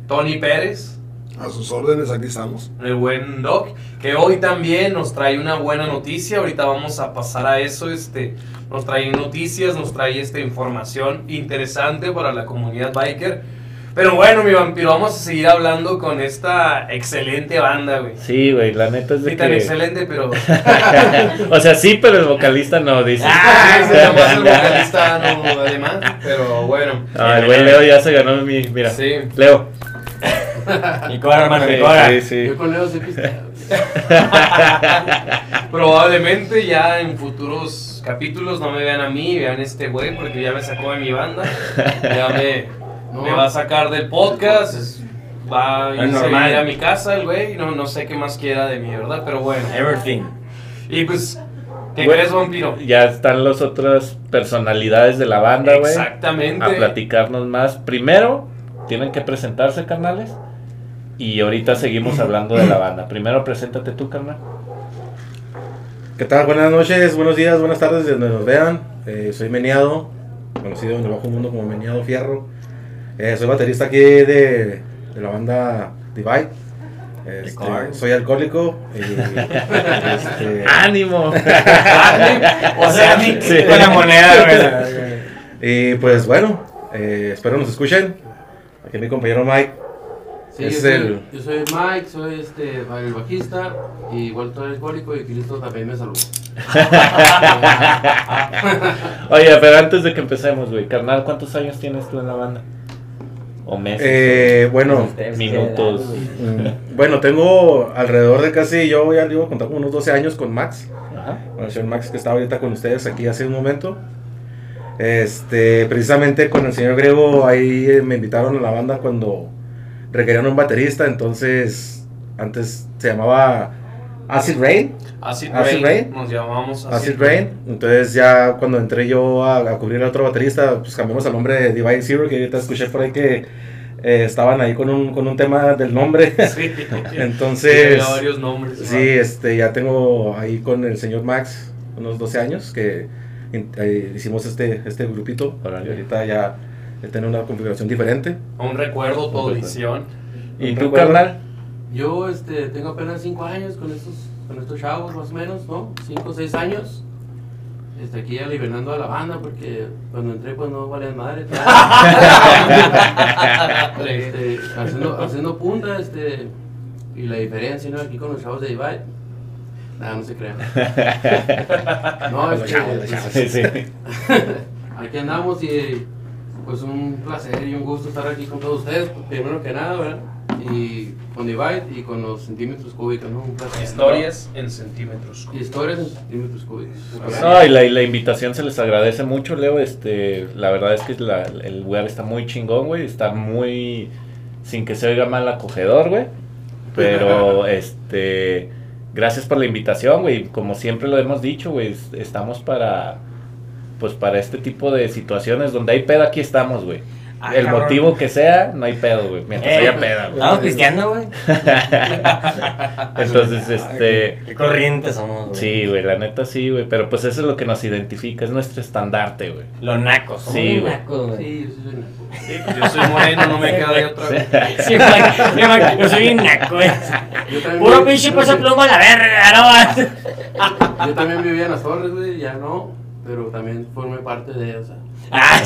Speaker 3: Tony Pérez,
Speaker 6: A sus órdenes, aquí estamos.
Speaker 3: el buen Doc, que hoy también nos trae una buena noticia. Ahorita vamos a pasar a eso, este, nos trae noticias, nos trae esta información interesante para la comunidad biker. Pero bueno, mi vampiro, vamos a seguir hablando con esta excelente banda, güey.
Speaker 2: Sí, güey, la neta es de
Speaker 3: tan
Speaker 2: que...
Speaker 3: excelente, pero. <laughs>
Speaker 2: o sea, sí, pero el vocalista no, dice.
Speaker 3: Ah, ese nomás el vocalista, <laughs> no, además. Pero bueno.
Speaker 2: Ah, el buen Leo ya se ganó mi... Mira,
Speaker 3: Sí.
Speaker 2: Leo. <laughs>
Speaker 4: Y cobra, hermano, y
Speaker 2: Sí,
Speaker 4: cobra.
Speaker 2: sí, sí.
Speaker 8: Yo con Leo se pista.
Speaker 3: Probablemente ya en futuros capítulos no me vean a mí, vean este güey, porque ya me sacó de mi banda. Ya me,
Speaker 8: No.
Speaker 3: me va a sacar del podcast. es- va a irse a ir a mi casa el güey. No, no sé qué más quiera de mí, ¿verdad? Pero bueno.
Speaker 4: Everything.
Speaker 3: Y pues, ¿qué crees, vampiro?
Speaker 2: Ya están las otras personalidades de la banda, güey.
Speaker 3: Exactamente.
Speaker 2: A platicarnos más. Primero, tienen que presentarse, carnales. Y ahorita seguimos hablando de la banda. Primero, preséntate tú, carnal.
Speaker 9: ¿Qué tal? Buenas noches, buenos días, buenas tardes, desde donde nos vean. Eh, soy Meniado, conocido en el bajo mundo como Meniado Fierro. Eh, soy baterista aquí de, de la banda Divide. Este, soy alcohólico. y, <laughs> este,
Speaker 2: ¡Ánimo! <laughs>
Speaker 4: O sea,
Speaker 2: Sí.
Speaker 4: con la moneda, güey. <laughs>
Speaker 9: y pues bueno, eh, espero nos escuchen. Aquí mi compañero Mike.
Speaker 8: Sí,
Speaker 9: Es
Speaker 8: yo, soy,
Speaker 9: el-
Speaker 8: yo soy Mike, soy este, el bajista, y igual soy alcohólico y Cristo también me salvó.
Speaker 2: Oye, pero antes de que empecemos, güey, carnal, ¿cuántos años tienes tú en la banda? ¿O meses?
Speaker 9: Eh, bueno,
Speaker 2: minutos. <laughs>
Speaker 9: mm, bueno, tengo alrededor de casi, yo ya digo, contar como unos 12 años con Max.
Speaker 2: Ajá.
Speaker 9: Con el señor Max que está ahorita con ustedes aquí hace un momento. Este, precisamente con el señor Grego ahí eh, me invitaron a la banda cuando requerían un baterista, entonces antes se llamaba Acid Rain,
Speaker 3: Acid,
Speaker 9: Acid
Speaker 3: Rain,
Speaker 9: Rain.
Speaker 3: Nos llamamos
Speaker 9: Acid Rain, entonces ya cuando entré yo a, a cubrir a otro baterista, pues cambiamos el nombre de Divine Zero, que ahorita escuché por ahí que eh, estaban ahí con un, con un tema del nombre.
Speaker 3: Sí. <laughs>
Speaker 9: Entonces,
Speaker 3: Tenía varios nombres.
Speaker 9: Sí, este, ya tengo ahí con el señor Max unos 12 años que eh, hicimos este, este grupito.
Speaker 2: Órale.
Speaker 9: Y ahorita ya él tiene una configuración diferente.
Speaker 3: Un recuerdo, tu audición.
Speaker 2: ¿Y tú, carnal?
Speaker 8: Yo este, tengo apenas 5 años con estos, con estos chavos, más o menos, ¿no? 5 o 6 años. Este, aquí aliviando a la banda porque cuando entré pues no valían madre. <laughs> este, haciendo, haciendo punta, este, y la diferencia, ¿no? Aquí con los chavos de Divide. Nada, no se crean. <laughs> No,
Speaker 9: chavos, los
Speaker 8: pues,
Speaker 2: sí. <laughs>
Speaker 8: aquí andamos y pues un placer y un gusto estar aquí con todos ustedes, primero que nada, ¿verdad? Y con Divide y con los centímetros cúbicos, ¿no?
Speaker 3: Historias en centímetros.
Speaker 8: Historias en centímetros cúbicos.
Speaker 2: No, y la, y la invitación se les agradece mucho, Leo. Este, la verdad es que la- el lugar está muy chingón, güey. Está muy. Sin que se oiga mal acogedor, güey. Pero, <laughs> este. Gracias por la invitación, güey. Como siempre lo hemos dicho, güey. es- Estamos para. Pues para este tipo de situaciones donde hay pedo, aquí estamos, güey. El
Speaker 4: cabrón.
Speaker 2: motivo que sea, no hay pedo, güey. Mientras
Speaker 4: Eh,
Speaker 2: haya peda, güey.
Speaker 4: Estamos cristianos, güey. <laughs>
Speaker 2: Entonces, este.
Speaker 4: Qué corrientes somos, güey.
Speaker 2: Sí, güey, la neta sí, güey. Pero pues eso es lo que nos identifica, es nuestro estandarte, güey.
Speaker 4: Los nacos. somos
Speaker 2: Sí,
Speaker 4: los
Speaker 2: güey.
Speaker 4: nacos, güey.
Speaker 8: Sí, yo soy naco.
Speaker 3: Sí, pues yo soy moreno, no me queda de otra.
Speaker 4: Sí, güey. Güey. Yo soy un naco, güey.
Speaker 8: Yo también
Speaker 4: Puro pinche peso pluma a la verga, no más. <laughs>
Speaker 8: Yo también vivía en las torres, güey, ya no. pero también formé parte de, o sea.
Speaker 4: ¡Ah.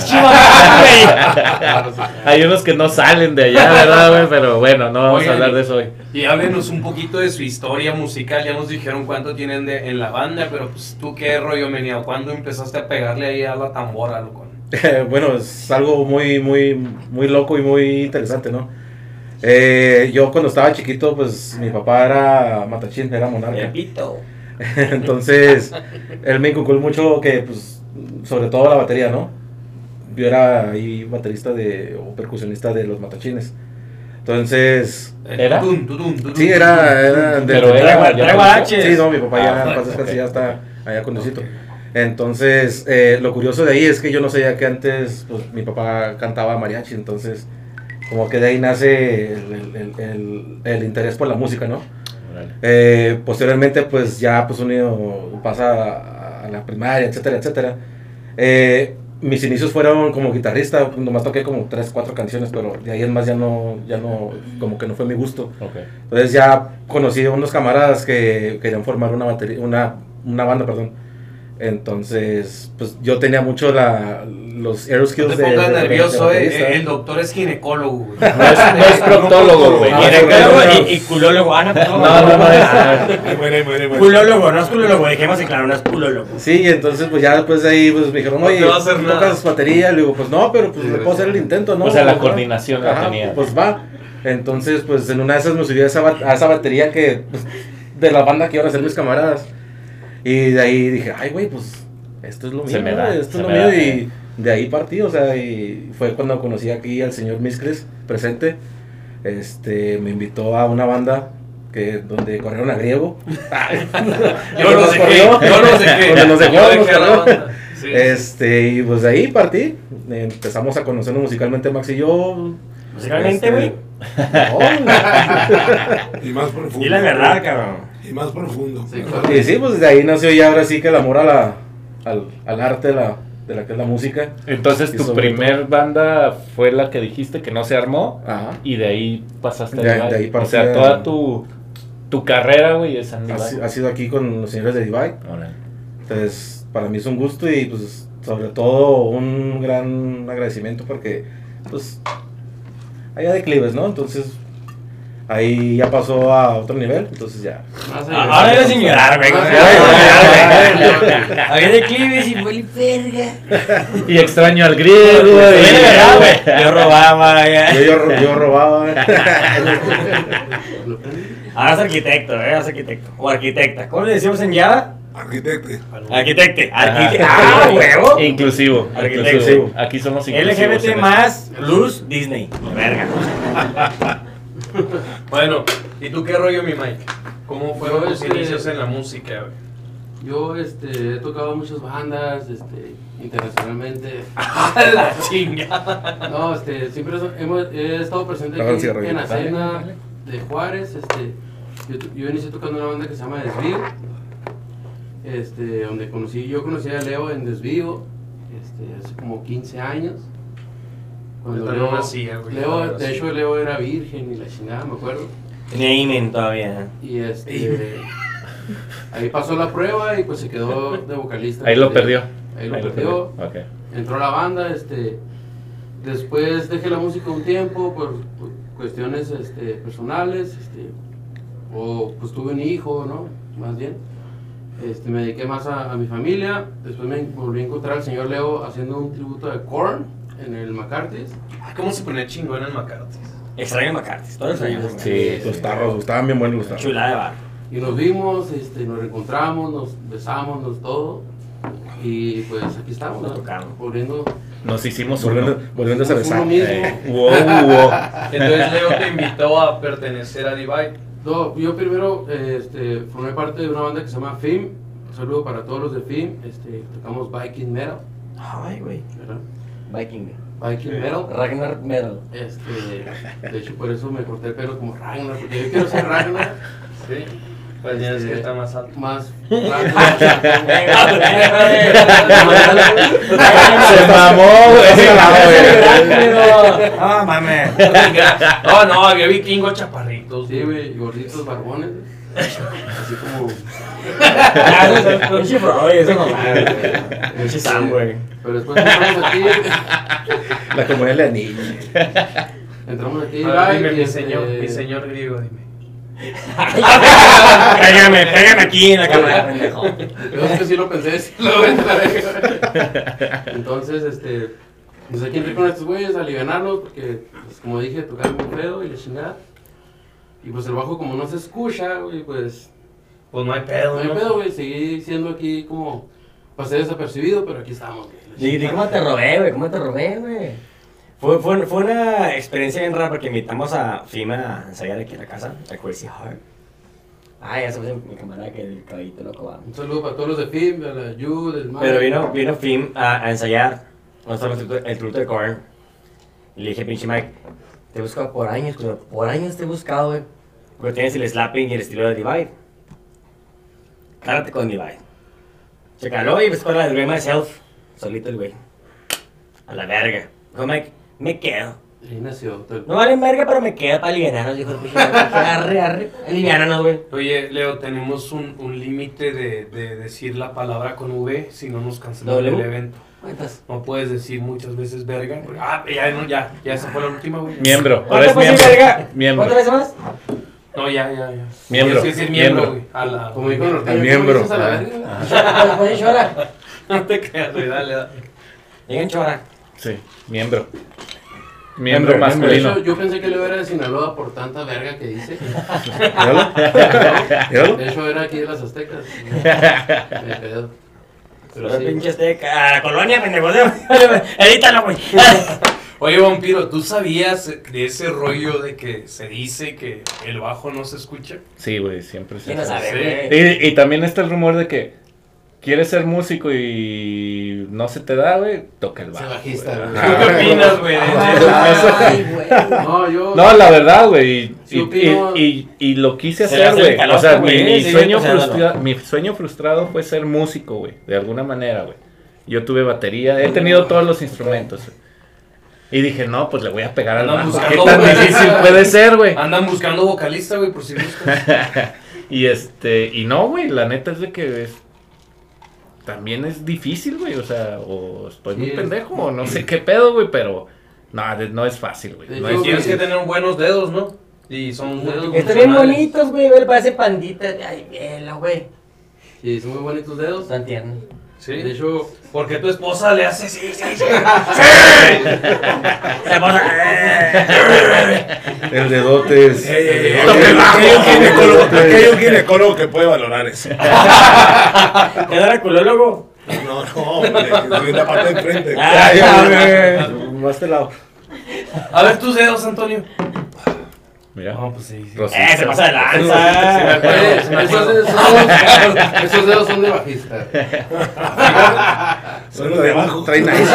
Speaker 4: <laughs>
Speaker 2: Hay unos que no salen de allá, ¿verdad, güey? Pero bueno, no vamos
Speaker 3: Oigan,
Speaker 2: a hablar de eso hoy.
Speaker 3: Y háblenos un poquito de su historia musical. Ya nos dijeron cuánto tienen de, en la banda, pero pues tú qué rollo, Menia. ¿Cuándo empezaste a pegarle ahí a la tambora, loco? <laughs>
Speaker 9: bueno, es algo muy, muy, muy loco y muy interesante, ¿no? Eh, yo cuando estaba chiquito, pues mi papá era matachín, era monarca.
Speaker 4: Repito. <laughs>
Speaker 9: Entonces, él me inculcó mucho que, pues, sobre todo la batería, ¿no? Yo era ahí baterista de, o percusionista de los matachines. Entonces,
Speaker 2: ¿Era?
Speaker 3: Tutum, tutum,
Speaker 9: sí, era, era de-
Speaker 2: Pero
Speaker 9: de-
Speaker 2: era-
Speaker 4: guaraches.
Speaker 9: Sí, no, mi papá ya,
Speaker 2: Ah,
Speaker 9: en paz
Speaker 2: ok.
Speaker 9: descanse, ya está allá con Diosito. Entonces, eh, lo curioso de ahí es que yo no sabía que antes pues, mi papá cantaba mariachi, entonces como que de ahí nace el, el- el- el interés por la música, ¿no? Eh, posteriormente, pues ya pues uno pasa a, a la primaria, etcétera, etcétera. Eh, mis inicios fueron como guitarrista, nomás toqué como tres, cuatro canciones, pero de ahí en más ya no, ya no, como que no fue mi gusto.
Speaker 2: Ok.
Speaker 9: Entonces ya conocí a unos camaradas que querían formar una batería, una, una banda, perdón. Entonces, pues yo tenía mucho la, los air
Speaker 3: No
Speaker 9: skills
Speaker 3: te
Speaker 9: de-
Speaker 3: pongas
Speaker 9: de- de
Speaker 3: nervioso, eh. El doctor es ginecólogo, güey.
Speaker 2: No es, no es proctólogo, güey.
Speaker 9: No, no,
Speaker 4: Ginecólogo
Speaker 9: no, no.
Speaker 4: y, y culólogo. Ah, no,
Speaker 2: No, no, no, es-
Speaker 6: bien, muy bien.
Speaker 4: Culólogo, no es culólogo. Dejemos en claro, no es culólogo.
Speaker 9: Sí, entonces pues ya después de ahí pues me dijeron,
Speaker 3: No te
Speaker 9: oye,
Speaker 3: hacer
Speaker 9: ¿tú
Speaker 3: nada".
Speaker 9: tocas batería? Le digo, pues no, pero pues
Speaker 3: Sí,
Speaker 9: le puedo
Speaker 3: sí.
Speaker 9: hacer el intento, ¿no?
Speaker 2: O sea, la
Speaker 9: Pues,
Speaker 2: coordinación la tenía.
Speaker 9: Pues va. Entonces, pues en una de esas me subí a esa, a esa batería que, pues, de la banda que iban a ser mis camaradas. Y de ahí dije, ay, güey, pues esto es lo mío,
Speaker 2: Se me da,
Speaker 9: esto
Speaker 2: se
Speaker 9: es lo
Speaker 2: me
Speaker 9: mío.
Speaker 2: da,
Speaker 9: y de ahí partí, o sea, y fue cuando conocí aquí al señor Miscres presente. Este, me invitó a una banda que donde corrieron a griego.
Speaker 3: Yo los dejé, yo los dejé.
Speaker 9: Donde nos dejó.
Speaker 3: Sí.
Speaker 9: Este, y pues de ahí partí. Empezamos a conocernos musicalmente Max y yo.
Speaker 4: Musicalmente,
Speaker 9: Este,
Speaker 4: güey.
Speaker 9: no, <laughs>
Speaker 6: Y más profundo.
Speaker 4: Y la verdad, cabrón.
Speaker 6: Y más profundo.
Speaker 8: Sí, claro.
Speaker 9: y sí, pues de ahí nació ya ahora sí que el amor a la, al, al arte de la, de la que es la música.
Speaker 2: Entonces,
Speaker 9: Y
Speaker 2: tu primer banda fue la que dijiste que no se armó.
Speaker 9: Ajá.
Speaker 2: Y de ahí pasaste
Speaker 9: De-
Speaker 2: a
Speaker 9: de ahí
Speaker 2: O sea, toda tu, tu carrera, güey, es en
Speaker 9: Ha, ha sido aquí con los señores de Divide.
Speaker 2: Órale.
Speaker 9: Entonces, para mí es un gusto y pues sobre todo un gran agradecimiento porque pues hay declives, ¿no? Entonces ahí ya pasó a otro nivel, entonces ya.
Speaker 8: Más allá.
Speaker 4: Ahora eres sin llorar, güey.
Speaker 8: Ah,
Speaker 4: Había declives y fue verga.
Speaker 2: Y extraño al griego. Y-.
Speaker 4: Yo robaba, ya.
Speaker 9: Yo, yo, yo robaba.
Speaker 4: Ahora es arquitecto, ¿eh? Es arquitecto. O arquitecta. ¿Cómo le decimos en Java?
Speaker 6: Arquitecte.
Speaker 4: Arquitecte. Arquite ah, huevo.
Speaker 2: Inclusivo.
Speaker 4: Arquitecto.
Speaker 2: inclusivo. Aquí somos inclusivos.
Speaker 4: LGBT más Luz Disney. Verga. <laughs>
Speaker 3: Bueno, ¿y tú qué rollo, mi Mike? ¿Cómo fueron
Speaker 8: Yo,
Speaker 3: tus
Speaker 8: este-
Speaker 3: inicios en la música, güey?
Speaker 8: Yo este, he tocado muchas bandas este, internacionalmente. <laughs>
Speaker 3: la chingada!
Speaker 8: No, este, siempre so- hemos, he estado presente aquí en la escena de Juárez. Este, yo, yo inicié tocando una banda que se llama Desvío. Este, donde conocí, yo conocí a Leo en Desvío este, hace como 15 años.
Speaker 3: Yo también no nacía, güey.
Speaker 8: Leo, de hecho, Leo era virgen y la chingada, me acuerdo.
Speaker 4: Tenía imen todavía.
Speaker 8: Y este. ahí pasó la prueba y pues se quedó de vocalista.
Speaker 2: Ahí lo perdió.
Speaker 8: Ahí lo perdió.
Speaker 2: Ok.
Speaker 8: Entró a la banda, este. Después dejé la música un tiempo por, por cuestiones este, personales, este. O pues tuve un hijo, ¿no? Más bien. Este, me dediqué más a, a mi familia. Después me volví a encontrar al señor Leo haciendo un tributo de Korn en el McCarthy's.
Speaker 3: Ah, ¿Cómo se ponía chingón en McCarthy?
Speaker 4: Extraño McCarthy. Todos los años.
Speaker 2: Sí,
Speaker 9: Los tarros, estaban bien buenos los tarros.
Speaker 4: Chulada de bar.
Speaker 8: Y nos vimos, este, nos reencontramos, nos besamos, nos todo. Y pues aquí estamos,
Speaker 4: Nos
Speaker 8: ¿no?
Speaker 4: tocamos.
Speaker 8: Volviendo.
Speaker 2: Nos hicimos
Speaker 9: Volviendo,
Speaker 2: uno.
Speaker 9: volviendo a besar.
Speaker 8: mismo.
Speaker 2: Eh, wow, wow. <laughs>
Speaker 3: Entonces Leo te invitó a pertenecer a Divide.
Speaker 8: No, yo primero este, formé parte de una banda que se llama FIM. Un saludo para todos los de FIM. Este, tocamos Viking Metal,
Speaker 4: Ay, güey. Viking.
Speaker 8: Viking Metal.
Speaker 4: Ragnar Metal.
Speaker 8: Este, de hecho, por eso me corté el pelo como Ragnar, porque yo quiero ser Ragnar.
Speaker 3: Sí. Pues tienes que estar más alto.
Speaker 8: Más. <laughs>
Speaker 2: Se mamó, güey.
Speaker 4: Ah, mames.
Speaker 3: Oh, no, había vikingos chaparritos.
Speaker 8: Sí, güey, y gorditos barbones. Así como. <laughs>
Speaker 4: Ah, eso es pinche Freud, eso no mames. Pinche Sam, güey.
Speaker 8: Pero después entramos aquí.
Speaker 9: La comunidad de la niña.
Speaker 8: Entramos aquí.
Speaker 3: A ver,
Speaker 8: bye,
Speaker 3: dime,
Speaker 8: y
Speaker 3: mi
Speaker 8: este-
Speaker 3: señor, mi señor griego, dime. <laughs>
Speaker 4: Pégame, pégame aquí en la cámara, pendejo.
Speaker 8: Yo es que sí lo pensé, sí lo a. Entonces, este. Pues hay que entrar con estos güeyes, alivianarlos, porque, pues, como dije, tocar muy feo y la chingada. Y pues el bajo, como no se escucha, güey, pues.
Speaker 3: Pues no hay pedo,
Speaker 8: No hay pedo, güey. Seguí siendo aquí como. Pasé desapercibido, pero aquí estamos, güey.
Speaker 4: cómo te robé, güey, cómo te robé, güey. Fue, fue, fue una experiencia bien rara porque invitamos a Fima a ensayar aquí en la casa, a Crazy Heart. Ah, ya sabes mi camarada que el caballito loco va.
Speaker 8: Un saludo para todos los de FIM, a la Yu, del Mar.
Speaker 4: Pero vino, vino Fim a, a ensayar nuestro el tributo- de Korn. Y le dije, pinche Mike, te he buscado por años, por años te he buscado, güey. Porque tienes el slapping y el estilo de Divide. Cálate con Divide. Chécalo y ves con la de Myself. Solito el güey. A la verga. Dijo Mike, me quedo.
Speaker 8: Ahí nació.
Speaker 4: No valen verga, pero me quedo para aliviarnos, dijo el Arre, arre. Aliviarnos, güey.
Speaker 3: Oye, Leo, tenemos un, un límite de, de decir la palabra con V si no nos cancelamos el evento.
Speaker 4: ¿Cuántas?
Speaker 3: No puedes decir muchas veces verga. ah, ya, no, ya, ya, esa fue la última, güey.
Speaker 2: Miembro. Ahora
Speaker 4: ¿Cuántas
Speaker 2: es miembro.
Speaker 4: verga?
Speaker 2: Miembro.
Speaker 4: ¿Cuántas veces más?
Speaker 3: No, ya, ya, ya.
Speaker 2: Miembro,
Speaker 3: Tienes que decir miembro,
Speaker 2: miembro.
Speaker 3: güey. A la...
Speaker 8: Como dijo Norteño,
Speaker 9: El
Speaker 8: ¿cómo
Speaker 9: miembro.
Speaker 8: a la
Speaker 9: Ah.
Speaker 8: verga? <laughs>
Speaker 4: Chora. <laughs>
Speaker 3: No te creas, güey, dale, dale.
Speaker 4: Digan chora.
Speaker 2: Sí, miembro. Miembro
Speaker 9: Miembro,
Speaker 2: masculino.
Speaker 8: hecho, yo pensé que Leo era de Sinaloa por tanta verga que dice.
Speaker 9: Míralo. <laughs>
Speaker 8: De hecho, era aquí de las Aztecas. Me pedo. Pero
Speaker 4: Pero
Speaker 8: sí.
Speaker 4: pinche azteca. A la colonia, pendejo. Edítalo, güey.
Speaker 3: Oye, vampiro, ¿tú sabías de ese rollo de que se dice que el bajo no se escucha?
Speaker 2: Sí, güey, siempre se
Speaker 4: ¿Quién no
Speaker 2: hace.
Speaker 4: sabe,
Speaker 3: Sí.
Speaker 2: Y, y también está el rumor de que quieres ser músico y no se te da, güey, toca el bajo.
Speaker 8: bajista,
Speaker 2: güey.
Speaker 8: güey.
Speaker 3: ¿Tú qué opinas, güey? de
Speaker 4: Ay, güey.
Speaker 8: No, yo.
Speaker 2: No, la verdad, güey. Y, y-
Speaker 8: opino-
Speaker 2: y- y- y lo quise
Speaker 4: Se
Speaker 2: hacer,
Speaker 4: hace
Speaker 2: güey. O sea, mi, mi
Speaker 4: sí,
Speaker 2: sueño frustrado, mi sueño frustrado fue ser músico, güey. De alguna manera, güey. Yo tuve batería, he tenido todos los instrumentos. güey. Y dije, no, pues le voy a pegar al
Speaker 3: Andan
Speaker 2: bajo. ¿Qué
Speaker 3: buscando
Speaker 2: tan difícil puede ser, güey?
Speaker 3: Andan buscando vocalista, güey, por si gustas. <laughs>
Speaker 2: Y este, y no, güey, la neta es de que es, también es difícil, güey, o sea, o estoy muy
Speaker 8: es-
Speaker 2: pendejo, o no sé qué pedo, güey, pero no, de- no es fácil, güey. No es
Speaker 3: Tienes
Speaker 2: fácil.
Speaker 3: que tener buenos dedos, ¿no? Y son
Speaker 8: Dedos.
Speaker 4: Están bien bonitos, güey. Parece pandita. Ay, vela, güey.
Speaker 8: Sí, son muy bonitos dedos.
Speaker 4: Están tiernos.
Speaker 3: Sí.
Speaker 8: De hecho,
Speaker 3: ¿Por qué tu esposa le hace <laughs> sí, sí, sí?
Speaker 4: Se pone-
Speaker 9: El dedote es.
Speaker 6: Aquí hay un ginecólogo- que puede valorar eso.
Speaker 4: ¿Te da el culólogo?
Speaker 6: No, no, hombre, la parte de enfrente.
Speaker 4: Ah.
Speaker 9: Más este lado.
Speaker 3: A ver tus dedos, Antonio.
Speaker 2: Mira,
Speaker 3: No, pues sí, sí.
Speaker 2: Rosita.
Speaker 4: Eh, se pasa de lanza.
Speaker 8: esos, dedos son de bajista. <laughs>
Speaker 6: Lo de abajo.
Speaker 9: Trae nice, güey.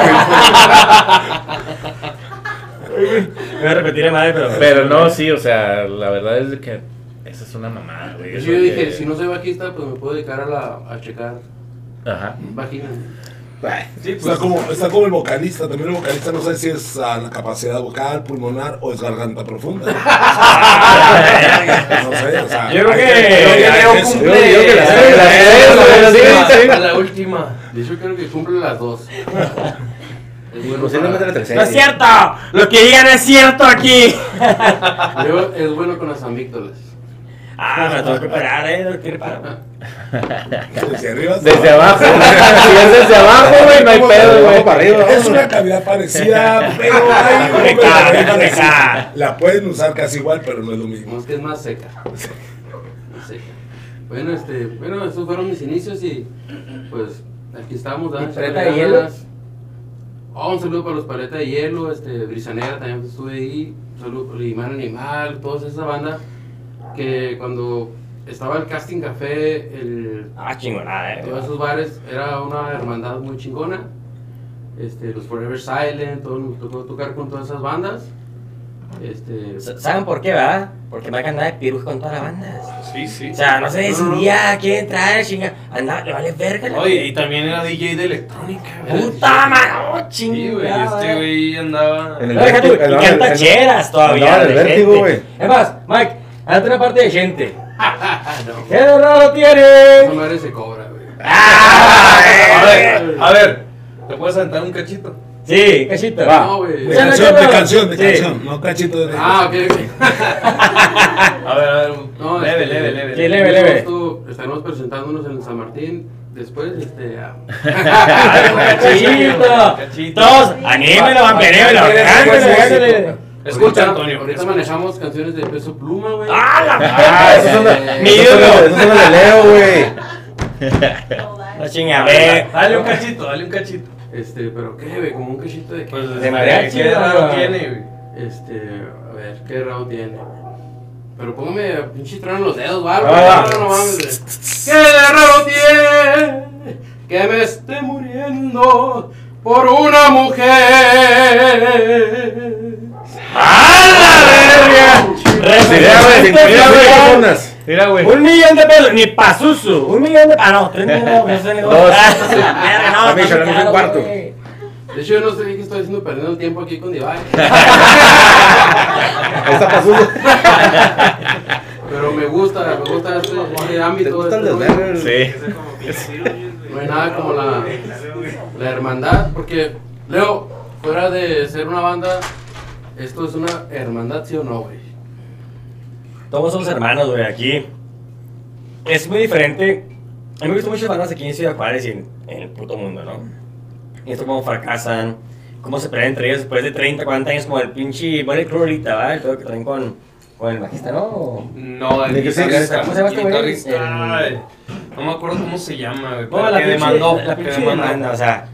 Speaker 4: Voy a repetir a madre, pero.
Speaker 2: Pero no, sí, o sea, la verdad es que esa es una mamada, güey.
Speaker 8: Yo dije,
Speaker 2: que-
Speaker 8: si no soy bajista, pues me puedo dedicar a, la, a checar
Speaker 2: Ajá.
Speaker 8: vagina.
Speaker 3: Sí, pues,
Speaker 6: Está como, está como el vocalista. También el vocalista no sé si es ah, la capacidad vocal, pulmonar o es garganta profunda. <laughs> no sé, o sea.
Speaker 4: Yo creo que-
Speaker 3: cumple.
Speaker 9: yo digo que la-
Speaker 3: a a última, a.
Speaker 8: De hecho, creo que cumple las dos. <laughs>
Speaker 4: ¡No es cierto! Lo que digan es cierto aquí.
Speaker 8: Yo- es bueno con las amígdalas.
Speaker 4: Ah, me tengo que parar, eh. Parar.
Speaker 6: Desde arriba.
Speaker 2: Desde abajo. si es desde abajo, güey, no hay pedo, güey.
Speaker 9: para arriba.
Speaker 6: Es una cavidad parecida, pero hay un
Speaker 4: ¿Dónde
Speaker 6: poco de
Speaker 4: está?
Speaker 6: diferencia.
Speaker 4: ¿Dónde está?
Speaker 6: La pueden usar casi igual, pero no es lo mismo.
Speaker 8: Más que es más seca. Más seca. Bueno, este, bueno, estos fueron mis inicios y pues aquí estamos. dando
Speaker 4: ¿Y paleta de hielo?
Speaker 8: Oh, un saludo para los paletas de hielo, este, Brisanera también estuve ahí. Un saludo para Limán Animal, toda esa banda que cuando estaba el casting café, el,
Speaker 4: Ah, chingonada, eh.
Speaker 8: todos esos bares, era una hermandad muy chingona. Este, los Forever Silent, todo, nos tocó tocar con todas esas bandas. Este,
Speaker 4: ¿Saben por qué, verdad? Porque Mike andaba de piruja con toda la banda.
Speaker 3: Sí, sí.
Speaker 4: O sea, no se
Speaker 8: No, no, no.
Speaker 4: decidía a quién entrar, chinga. Andaba, le vale verga. la-
Speaker 3: Oye, y también era DJ de electrónica, güey.
Speaker 4: Puta madre,
Speaker 3: Sí, güey, este güey andaba.
Speaker 9: En el
Speaker 4: No, deja tú, y
Speaker 9: andaba en el-
Speaker 4: canta cheras todavía.
Speaker 9: andaba en el vértigo, güey.
Speaker 4: Es más, Mike, hazte una parte de gente.
Speaker 8: no. <laughs>
Speaker 4: ¿Qué de raro
Speaker 8: Esa
Speaker 4: tiene?
Speaker 8: madre se cobra, güey. <laughs>
Speaker 3: A ver, a ver, ¿te puedes aventar un cachito?
Speaker 4: Sí, cachito.
Speaker 8: No, güey.
Speaker 6: De canción, de canción, de
Speaker 4: Sí.
Speaker 6: canción. No cachito de.
Speaker 8: Ah, ok, ok. <laughs>
Speaker 3: A ver, a ver,
Speaker 8: No,
Speaker 3: leve,
Speaker 8: este,
Speaker 3: leve, leve.
Speaker 4: Sí, leve, leve.
Speaker 8: Esto, estaremos presentándonos en San Martín. Después, este. a-
Speaker 4: Cachito.
Speaker 3: Cachito.
Speaker 4: Todos, anímelo, vampirémelo. Ándale, ándale.
Speaker 3: Escucha, Antonio.
Speaker 8: Ahorita manejamos canciones de peso pluma, güey.
Speaker 4: ¡Ah, la
Speaker 9: Ah, esos son,
Speaker 4: Mi ídolo.
Speaker 9: de Leo, güey.
Speaker 4: La chinga, ve.
Speaker 3: Dale un cachito, dale un cachito.
Speaker 8: Este, pero qué, güey, como un cachito de qué.
Speaker 3: Pues,
Speaker 4: De mariachi,
Speaker 3: ¿Qué raro
Speaker 4: ¿no?
Speaker 3: tiene, güey?
Speaker 8: Este, a ver, qué raro tiene. Pero póngame pinche trono en los dedos, va,
Speaker 4: Ah.
Speaker 8: No, mames. <laughs> ¿Qué de raro tiene que me esté muriendo por una mujer?
Speaker 4: ¡Ah, la
Speaker 9: Mira, güey,
Speaker 4: verga!
Speaker 9: mira, güey, personas.
Speaker 5: Mira, güey.
Speaker 4: Un millón de pesos, ni pa' Susu. Un millón de. Ah, no, tres millones. No, sé ni
Speaker 9: Dos. <laughs>
Speaker 4: No,
Speaker 9: A
Speaker 4: muy
Speaker 9: puse un cuarto.
Speaker 8: De hecho, yo no sé qué estoy haciendo perdiendo el tiempo aquí con Divine. <laughs>
Speaker 9: Ahí está Pazuzu.
Speaker 8: Pero me gusta, me gusta este, este ámbito.
Speaker 9: ¿Te gustan
Speaker 8: este
Speaker 9: los?
Speaker 5: Sí.
Speaker 8: No hay nada como la, la hermandad, porque Leo, fuera de ser una banda, esto es una hermandad, ¿sí o no, güey?
Speaker 4: Todos somos hermanos, güey, aquí. Es muy diferente. A mí me gustan muchas bandas aquí en Ciudad Juárez y en, en el puto mundo, ¿no? Y esto cómo fracasan, cómo se pelean entre ellos después de 30, 40 años, como el pinche Bonnie Crew ahorita, ¿va? El todo que traen con, con el bajista, ¿no?
Speaker 3: No, el
Speaker 9: ¿De qué se-
Speaker 3: guitarrista.
Speaker 4: cómo se llama este güey? El-
Speaker 3: No me acuerdo cómo se llama, güey.
Speaker 4: No, la
Speaker 3: que
Speaker 4: pinche,
Speaker 3: demandó.
Speaker 4: la, pinche
Speaker 3: demandó.
Speaker 4: demanda, o sea.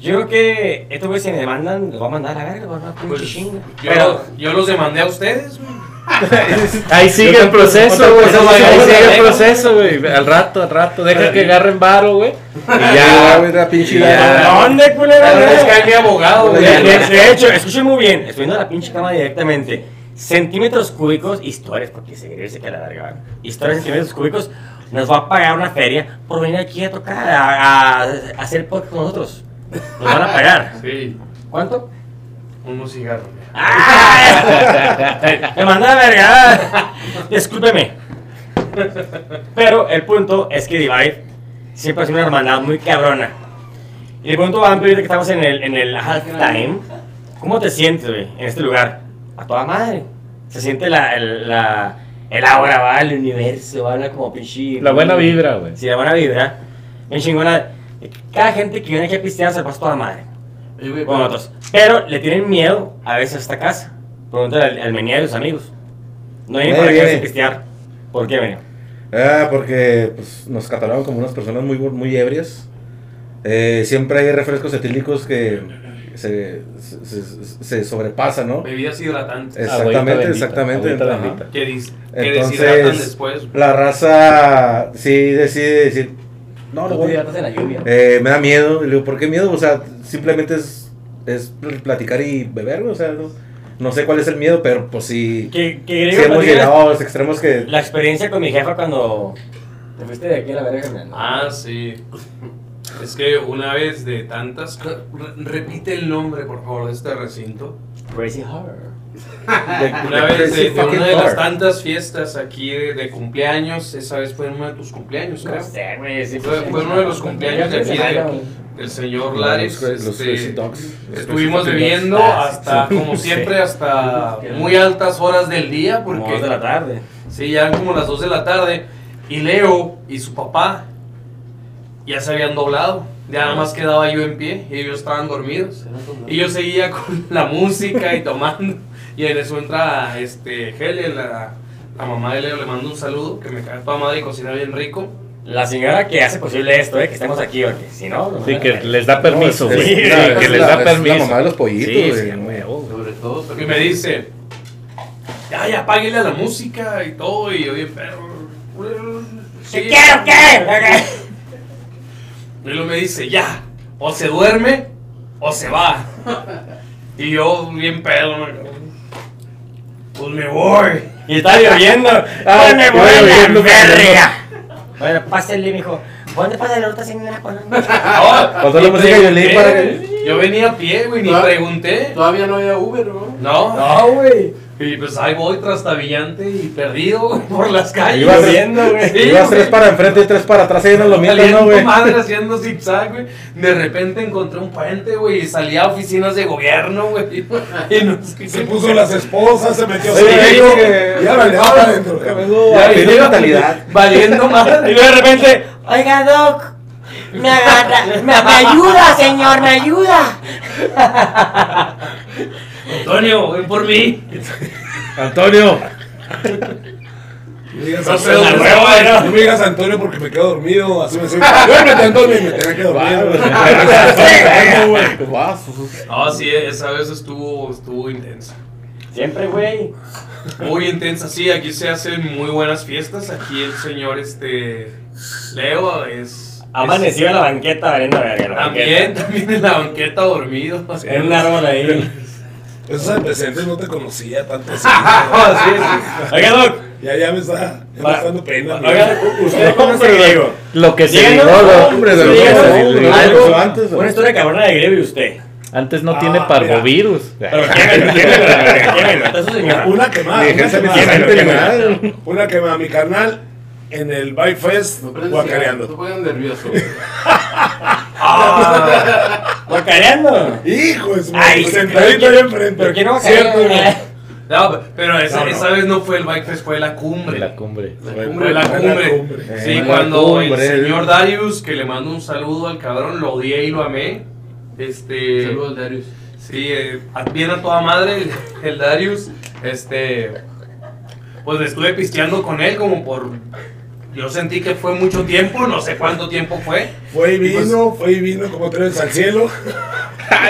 Speaker 4: Yo creo que estos güeyes si me demandan, los voy a mandar a la verga, los voy a mandar a pinche
Speaker 3: Pues,
Speaker 4: chinga.
Speaker 3: yo,
Speaker 4: Pero,
Speaker 3: yo los demandé a ustedes, güey. <laughs>
Speaker 5: Ahí sigue el proceso, güey. Ahí sigue el proceso, güey. Al rato, al rato. Deja que agarren varo, güey. <laughs>
Speaker 9: Ya,
Speaker 5: Y ya.
Speaker 9: güey, la pinche.
Speaker 4: ¿dónde, culero?
Speaker 3: Es que hay mi abogado,
Speaker 4: De,
Speaker 3: güey.
Speaker 4: de- hecho, escuchen muy bien, estoy viendo la pinche cama directamente. Centímetros cúbicos, historias, porque se dice que la verga, ¿va? historias centímetros cúbicos, nos va a pagar una feria por venir aquí a tocar, a, a- a hacer podcast con nosotros. Nos van a pagar.
Speaker 3: Sí,
Speaker 4: ¿Cuánto?
Speaker 3: unos cigarros. <laughs> güey.
Speaker 4: ¡Ah! Me manda la verga. Discúlpeme. Pero el punto es que Divide siempre ha sido una hermandad muy cabrona. Y el punto va a ahorita que estamos en el, en el halftime. ¿Cómo te sientes, güey, en este lugar? A toda madre. Se siente la, el, la, el aura, va, el universo, va, la como pinche.
Speaker 5: La buena vibra, güey.
Speaker 4: Sí, la buena vibra. Bien chingona. Cada gente que viene aquí a pistear se pasa toda madre.
Speaker 8: Oye, güey,
Speaker 4: Con
Speaker 8: pero-
Speaker 4: otros. Pero le tienen miedo a veces a esta casa. Pregúntale al, al Menier y a sus amigos. No vienen
Speaker 9: Nadie
Speaker 4: para a pistear. ¿Por qué, Menio?
Speaker 9: Ah, porque pues, nos catalogan como unas personas muy, muy ebrias. Eh, siempre hay refrescos etílicos que se, se, se- se sobrepasan, ¿no?
Speaker 3: Bebidas hidratantes.
Speaker 9: Exactamente,
Speaker 5: Agüita bendita,
Speaker 9: exactamente.
Speaker 5: agüita
Speaker 9: Ajá.
Speaker 5: bendita.
Speaker 3: Que, dis- que deshidratan
Speaker 9: Entonces,
Speaker 3: después.
Speaker 9: la raza sí decide decir, no, no
Speaker 4: No
Speaker 9: voy.
Speaker 4: te en la lluvia.
Speaker 9: Eh, me da miedo. Le digo, ¿por qué miedo? O sea, simplemente es, es platicar y beber, o sea, no, no sé cuál es el miedo, pero pues sí,
Speaker 4: Que, que
Speaker 9: sí hemos
Speaker 4: platica
Speaker 9: llegado a los extremos que...
Speaker 4: La experiencia con mi jefa cuando te fuiste de aquí a la verga.
Speaker 3: Ah, sí. Es que una vez de tantas. re- repite el nombre, por favor, de este recinto.
Speaker 4: Crazy Horror.
Speaker 3: Una vez de, de una de las tantas fiestas aquí de, de cumpleaños, esa vez fue uno de tus cumpleaños, creo.
Speaker 4: No sé, güey. sí,
Speaker 3: Fue,
Speaker 4: sí,
Speaker 3: fue
Speaker 4: sí.
Speaker 3: uno de los cumpleaños de aquí de- del señor Lares.
Speaker 9: Los, los
Speaker 3: este,
Speaker 9: Crazy Dogs.
Speaker 3: Estuvimos bebiendo
Speaker 4: Ah,
Speaker 3: hasta, como siempre, hasta <laughs> muy altas horas del día,
Speaker 4: Como
Speaker 3: porque
Speaker 4: dos de la tarde.
Speaker 3: sí, ya eran como las 2 de la tarde, y Leo y su papá ya se habían doblado, ya nada más quedaba yo en pie, y ellos estaban dormidos, y yo seguía con la música y tomando, y en eso entra este, Helen, la, la mamá de Leo, le mando un saludo, que me cae toda madre y cocina bien rico.
Speaker 4: La señora que hace posible esto, eh, que estemos aquí, porque si no...
Speaker 5: Sí, que les da permiso,
Speaker 9: Es- es
Speaker 5: Sí, que
Speaker 9: es
Speaker 5: les da permiso.
Speaker 9: La mamá de los pollitos,
Speaker 5: Sí.
Speaker 8: Sobre todo, pero
Speaker 3: Y me dice, ya, ya, páguele a la música y todo, y yo bien perro.
Speaker 4: ¿Qué quiero qué?
Speaker 3: Y luego me dice, ya, o se duerme o se va. Y yo bien pedo, me- pues me voy.
Speaker 4: Y está lloviendo.
Speaker 9: Ah, <laughs>
Speaker 4: Pues me voy a la verga. Bueno, pásale, mijo. ¿Dónde pasa el ahorita sin una con <laughs>
Speaker 9: Pasó la música violín para que-
Speaker 3: Yo venía a pie, güey, ni pregunté.
Speaker 8: todavía no había Uber, ¿no?
Speaker 3: No,
Speaker 4: No, güey.
Speaker 3: Y pues ahí voy trastabillante y perdido güey, por las calles.
Speaker 9: Ibas
Speaker 4: Corriendo, güey.
Speaker 3: Sí,
Speaker 9: Ibas tres para enfrente y tres para atrás ahí en los mientas,
Speaker 3: Saliendo
Speaker 9: ¿no, güey?
Speaker 3: madre haciendo zigzag, güey. De repente encontré un puente, güey, y salía a oficinas de gobierno, güey. Y no sé
Speaker 6: Se puso las esposas, se metió
Speaker 9: digo que-
Speaker 6: y ahora le va para adentro.
Speaker 3: Ya
Speaker 9: mentalidad.
Speaker 3: Valiendo
Speaker 4: Y
Speaker 3: madre.
Speaker 4: luego de repente, oiga, Doc, me agarra, me, me ayuda, señor, me ayuda.
Speaker 3: Antonio, ven por mí.
Speaker 9: Antonio,
Speaker 6: No digas Antonio, me digas Antonio porque me quedo dormido. Así me duérmete Antonio y me tenía que dormir. <laughs>
Speaker 3: No, sí, esa vez estuvo, estuvo intensa.
Speaker 4: Siempre, güey.
Speaker 3: Muy intensa, sí, aquí se hacen muy buenas fiestas. Aquí el señor, este, Leo es...
Speaker 4: Amaneció en la banqueta valiendo verga.
Speaker 3: También,
Speaker 4: banqueta.
Speaker 3: también en la banqueta dormido.
Speaker 4: En un árbol ahí.
Speaker 6: Esos antecedentes no te conocía tanto así. <laughs>
Speaker 3: Sí, sí.
Speaker 4: Oiga, Doc,
Speaker 6: Ya, ya me está, ya me está dando pena.
Speaker 4: oiga, usted conoce griego.
Speaker 2: Lo que se lo-
Speaker 9: hombre, de
Speaker 2: lo se
Speaker 9: se
Speaker 4: una historia cabrona de griego y usted.
Speaker 2: Antes no
Speaker 6: Ah,
Speaker 2: tiene parvovirus.
Speaker 4: Pero señor.
Speaker 6: Una quemada, una quemada. mi carnal en el Bike Fest
Speaker 8: No prendes
Speaker 6: guacareando.
Speaker 8: No <laughs> pongan nervioso.
Speaker 4: ¿Guacareando?
Speaker 6: Hijo de su
Speaker 4: Ay,
Speaker 6: madre, sentadito ahí enfrente.
Speaker 4: ¿Pero quién no
Speaker 6: Cierto.
Speaker 3: No, pero esa,
Speaker 6: No, no.
Speaker 3: esa vez no fue el Bike Fest, fue la cumbre.
Speaker 2: La cumbre.
Speaker 3: La cumbre, la
Speaker 6: Fue la
Speaker 3: cumbre.
Speaker 6: cumbre.
Speaker 3: Sí,
Speaker 9: Eh,
Speaker 3: cuando el señor Darius, que le mando un saludo al cabrón, lo odié y lo amé. Este.
Speaker 8: Saludos, Darius.
Speaker 3: Sí, eh, bien a toda madre el, el Darius. Este. Pues estuve pisteando con él como por. Yo sentí que fue mucho tiempo, no sé cuánto tiempo fue.
Speaker 6: Fue y vino, fue y vino como tres al cielo.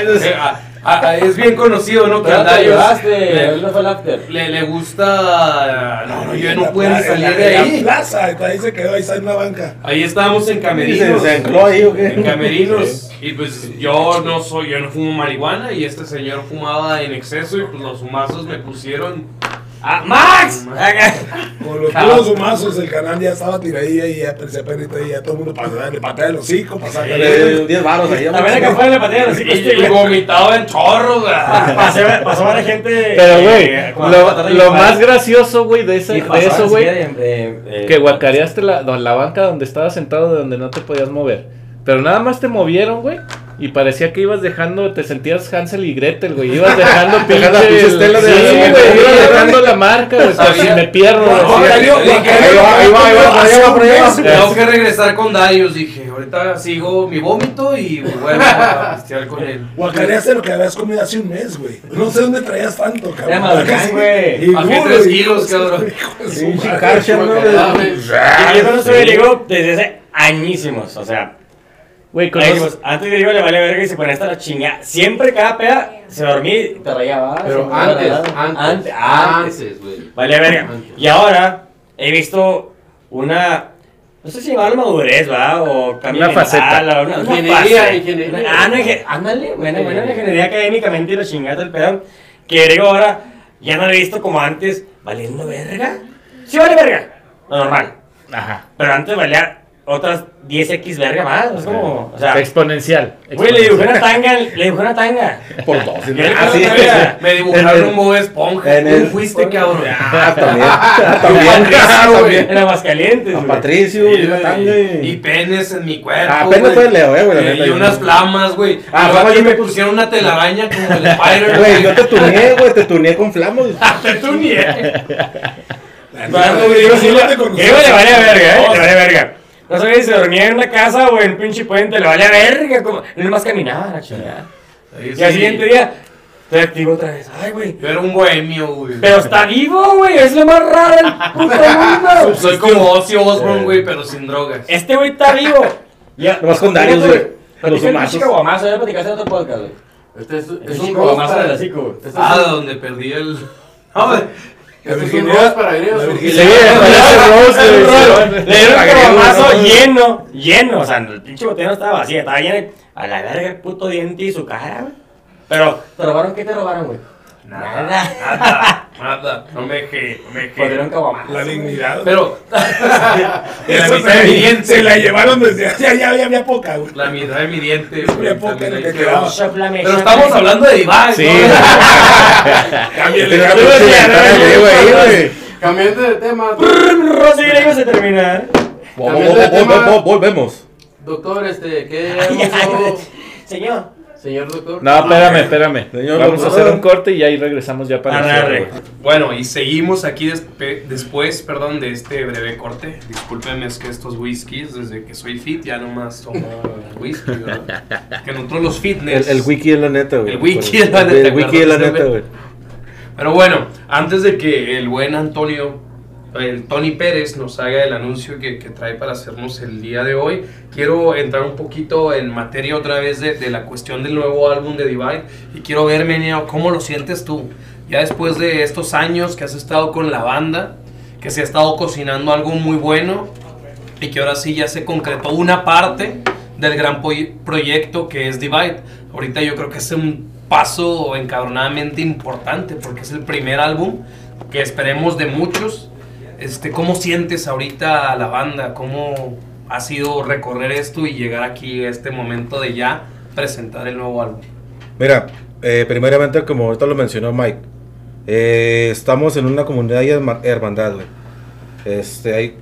Speaker 3: Eh, a- a- es bien conocido, ¿no? Que le, le, le gusta. No, no,
Speaker 6: En
Speaker 3: no
Speaker 6: en
Speaker 3: salir de
Speaker 6: en
Speaker 3: ahí.
Speaker 6: La plaza, ahí se quedó, ahí está en la banca.
Speaker 3: Ahí estábamos en camerinos.
Speaker 9: se ancló ahí, ¿o qué?
Speaker 3: En camerinos. <laughs> Y pues yo no soy, yo no fumo marihuana y este señor fumaba en exceso y pues los humazos me pusieron.
Speaker 4: ¡Ah, Max!
Speaker 6: Con los puros humazos, el canal ya estaba tiradilla y ya parecía penita y ya todo el mundo pasaba, le patea el hocico, pasaba
Speaker 9: Eh, 10 baros ahí.
Speaker 4: La verdad que fue le
Speaker 3: Y,
Speaker 4: que este,
Speaker 3: y
Speaker 4: güey.
Speaker 3: vomitaba en chorros, güey.
Speaker 4: Pasó, pasó varias gente.
Speaker 2: Pero, güey,
Speaker 4: eh,
Speaker 2: lo, más gracioso, güey, de, eso, güey,
Speaker 4: de- de-
Speaker 2: que guacareaste la, la banca donde estabas sentado, de donde no te podías mover. Pero nada más te movieron, güey. Y parecía que ibas dejando, te sentías Hansel y Gretel, güey. Ibas dejando <laughs> pinche.
Speaker 9: La estela de-
Speaker 2: Sí, güey, ibas
Speaker 9: de-
Speaker 2: dejando la marca, güey. Por si me pierdo.
Speaker 6: No, guacareó,
Speaker 9: ahí va, ahí va,
Speaker 6: un
Speaker 9: por allá.
Speaker 6: güey.
Speaker 3: Tengo que regresar con Darius. Dije, ahorita sigo mi vómito y vuelvo a pistear con él.
Speaker 6: Guacareaste lo que habías comido hace un mes, güey. No sé dónde traías tanto, cabrón.
Speaker 4: Marucán, güey.
Speaker 6: Y
Speaker 3: Bajé tres kilos, cabrón.
Speaker 6: madre.
Speaker 9: Karcher, ¿no?
Speaker 4: Y yo conozco a Griego desde hace añísimos, o sea.
Speaker 2: Güey,
Speaker 4: añísimos.
Speaker 2: conoces.
Speaker 4: Antes de Griego le vale verga y se ponía hasta la chingada. Siempre cada peda se dormía y te rayaba.
Speaker 8: Pero antes, antes, antes, güey.
Speaker 4: Vale verga.
Speaker 8: Antes.
Speaker 4: Y ahora he visto una. No sé si llamarlo madurez, ¿va? O cambio
Speaker 2: Una faceta.
Speaker 4: o Una, una
Speaker 8: Ingeniería,
Speaker 4: fase.
Speaker 8: ingeniería.
Speaker 4: Ah, inge- Ándale, buena, buena una ingeniería académicamente y lo chingada el pedo. Que Griego ahora ya no lo he visto como antes, valiendo verga. Sí, vale verga. Lo normal.
Speaker 2: Ajá.
Speaker 4: Pero antes valía otras 10x verga más. Es como. O sea.
Speaker 2: Exponencial.
Speaker 4: Güey, le dibujé una tanga, le dibujé una tanga.
Speaker 9: Por dos.
Speaker 4: Yo le
Speaker 9: Ah,
Speaker 4: puse
Speaker 9: sí.
Speaker 4: una tanga.
Speaker 3: Me dibujaron un Bob Esponja.
Speaker 9: en
Speaker 3: ¿Tú fuiste, cabrón?
Speaker 9: Ah, también. Ah, también.
Speaker 3: Patricio, güey.
Speaker 9: también.
Speaker 4: En Aguascalientes.
Speaker 9: A. Patricio, y una
Speaker 3: Y,
Speaker 9: tanga.
Speaker 3: y penes en mi cuerpo.
Speaker 9: Ah, apenas
Speaker 3: güey.
Speaker 9: fue Leo, eh, güey,
Speaker 3: Y unas flamas, güey.
Speaker 9: Ah,
Speaker 3: Ah,
Speaker 9: flamas yo
Speaker 3: me
Speaker 9: me-
Speaker 3: pusieron una telaraña como el <laughs> Spider.
Speaker 9: Güey, yo te tuneé, güey, te tuneé con flamos. <laughs>
Speaker 3: te tuneé. <laughs>
Speaker 6: Te
Speaker 4: le vale verga, eh. Le vale verga. No sabía si se dormía en una casa o en pinche puente, le vale verga. Como... Él más caminaba, la chingada. Y al siguiente día, te activo otra vez. Ay, güey.
Speaker 3: Yo era un bohemio, güey.
Speaker 4: Pero está vivo, güey. Es lo más raro del puto mundo. <laughs>
Speaker 3: Soy como Ozzy Osbourne, güey, pero sin drogas.
Speaker 4: Este güey está vivo. Ya.
Speaker 9: Nomás con Darius, güey. Los humazos.
Speaker 4: pinche caguamazo, ya platicaste en otro podcast, güey.
Speaker 8: Este es,
Speaker 4: Es
Speaker 8: es
Speaker 4: un
Speaker 8: un
Speaker 4: caguamazo
Speaker 8: roast
Speaker 4: del
Speaker 8: para...
Speaker 4: hocico, güey.
Speaker 8: Este es
Speaker 3: Ah,
Speaker 8: un-
Speaker 3: donde perdí el. No,
Speaker 8: para griegos.
Speaker 6: la
Speaker 2: Rose, güey.
Speaker 4: Le dieron un lleno, lleno. O sea, el pinche botella no estaba vacía, estaba lleno. A la verga el puto diente y su cara, güey. Pero, ¿te robaron qué te robaron, güey?
Speaker 3: Nada, nada, nada. No me dejé, no me dejé.
Speaker 4: Podrían caguamar.
Speaker 6: La dignidad.
Speaker 3: Pero,
Speaker 6: Eso
Speaker 3: la mitad de mi diente.
Speaker 6: se la llevaron desde. Ya, ya, ya había poca, güey.
Speaker 3: La mitad de mi diente.
Speaker 6: Había
Speaker 3: güey,
Speaker 6: poca que quedaba.
Speaker 3: Pero estamos hablando de Divine.
Speaker 2: Sí.
Speaker 3: ¿no?
Speaker 6: Cámbiale,
Speaker 9: güey.
Speaker 8: Cambiando de tema,
Speaker 4: Rosy Griego se termina.
Speaker 9: Vol-
Speaker 8: Cambiando de
Speaker 9: vol- vol-
Speaker 8: tema.
Speaker 9: vol- Volvemos.
Speaker 8: doctor, este, ¿qué
Speaker 4: Ay, ay,
Speaker 8: anunció,
Speaker 4: Señor.
Speaker 8: Señor doctor?
Speaker 2: No, espérame, espérame.
Speaker 9: Señor
Speaker 2: Vamos a hacer un corte y ahí regresamos ya para el
Speaker 4: Arre.
Speaker 3: Bueno, y seguimos aquí despe- después, perdón, de este breve corte. Discúlpenme, es que estos whiskies, desde que soy fit, ya nomás tomo whisky, ¿verdad? Que nosotros los
Speaker 9: El,
Speaker 3: fitness.
Speaker 9: el wiki es la neta, güey.
Speaker 3: El wiki es la neta,
Speaker 9: El wiki es la neta, güey.
Speaker 3: Pero bueno, antes de que el buen Antonio, el Tony Pérez, nos haga el anuncio que, que trae para hacernos el día de hoy, quiero entrar un poquito en materia otra vez de, de la cuestión del nuevo álbum de Divide y quiero ver, Meneo, cómo lo sientes tú. Ya después de estos años que has estado con la banda, que se ha estado cocinando algo muy bueno y que ahora sí ya se concretó una parte del gran proyecto que es Divide. Ahorita yo creo que es un paso encabronadamente importante porque es el primer álbum que esperemos de muchos. Este, ¿Cómo sientes ahorita la banda? ¿Cómo ha sido recorrer esto y llegar aquí a este momento de ya presentar el nuevo álbum?
Speaker 9: Mira, eh, primeramente, como ahorita lo mencionó Mike, eh, estamos en una comunidad y herma- hermandad, güey. Este, hay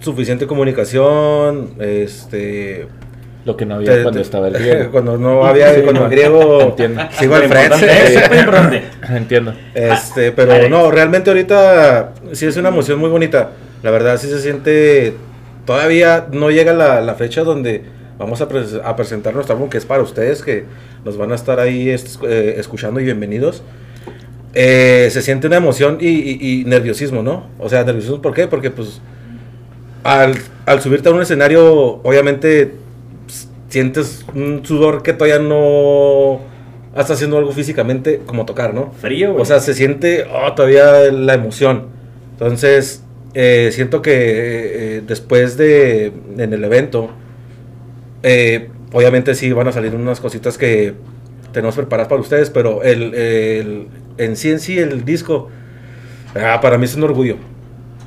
Speaker 9: suficiente comunicación, este...
Speaker 2: Lo que no había
Speaker 9: te-
Speaker 2: cuando
Speaker 9: te-
Speaker 2: estaba el <laughs> griego.
Speaker 9: cuando no había,
Speaker 2: Sí,
Speaker 9: cuando
Speaker 2: no.
Speaker 9: el griego <laughs>
Speaker 2: Entiendo.
Speaker 9: sigo al frente.
Speaker 4: Importante, es muy importante.
Speaker 2: Entiendo.
Speaker 9: Este, pero no, realmente ahorita sí es una emoción muy bonita. La verdad sí se siente, todavía no llega la, la fecha donde vamos a, a presentar nuestro álbum que es para ustedes, que nos van a estar ahí es- eh, escuchando y bienvenidos. Eh, se siente una emoción y, y- y nerviosismo, ¿no? O sea, nerviosismo, ¿por qué? Porque pues al, al subirte a un escenario, obviamente sientes un sudor que todavía no estás haciendo algo físicamente como tocar, ¿no?
Speaker 4: Frío, güey.
Speaker 9: O sea, se siente oh, todavía la emoción. Entonces, eh, siento que eh, después de en el evento, eh, obviamente sí van a salir unas cositas que tenemos preparadas para ustedes, pero el, el- en sí en sí el disco, ah, para mí es un orgullo.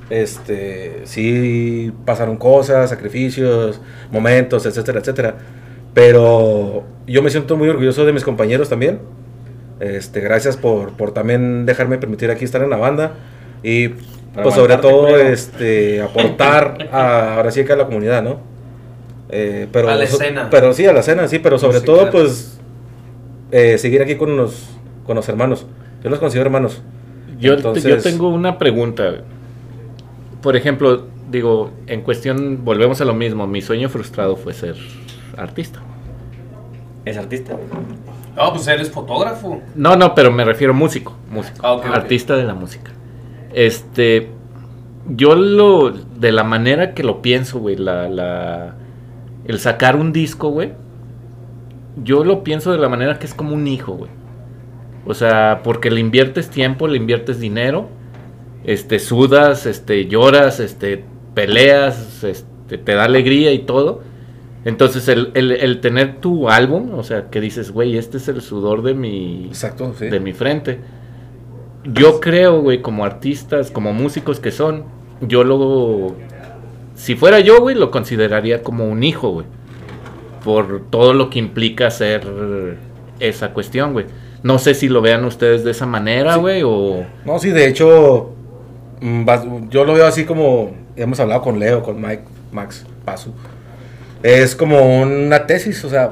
Speaker 9: Este, sí pasaron cosas, sacrificios, momentos, etcétera, etcétera. Pero yo me siento muy orgulloso de mis compañeros también. Este, gracias por, por también dejarme permitir aquí estar en la banda y pues sobre todo este aportar a, ahora sí que a la comunidad, ¿no? Eh, pero,
Speaker 3: A la
Speaker 9: so-
Speaker 3: escena.
Speaker 9: Pero sí, a la escena, sí, pero sobre
Speaker 3: Sí,
Speaker 9: todo
Speaker 3: claro.
Speaker 9: pues eh, seguir aquí con los, con los hermanos. Yo los considero hermanos.
Speaker 2: Yo,
Speaker 9: Entonces-
Speaker 2: yo tengo una pregunta. Por ejemplo, digo, en cuestión, volvemos a lo mismo. Mi sueño frustrado fue ser artista.
Speaker 4: ¿Es artista?
Speaker 3: No, pues eres fotógrafo.
Speaker 2: No, no, pero me refiero músico, músico,
Speaker 3: Ah,
Speaker 2: artista de la música. Este, yo lo, de la manera que lo pienso, güey, la, la, el sacar un disco, güey, yo lo pienso de la manera que es como un hijo, güey. O sea, porque le inviertes tiempo, le inviertes dinero, este, sudas, este, lloras, este, peleas, este, te da alegría y todo. Entonces, el, el, el tener tu álbum, o sea, que dices, güey, este es el sudor de mi,
Speaker 9: Exacto, sí.
Speaker 2: de mi frente. Yo creo, güey, como artistas, como músicos que son, yo lo... Si fuera yo, güey, lo consideraría como un hijo, güey. Por todo lo que implica hacer esa cuestión, güey. No sé si lo vean ustedes de esa manera,
Speaker 9: Sí.
Speaker 2: güey, o...
Speaker 9: No, sí, de hecho, mm, yo lo veo así como hemos hablado con Leo, con Mike, Max, Pasu. Es como una tesis, o sea,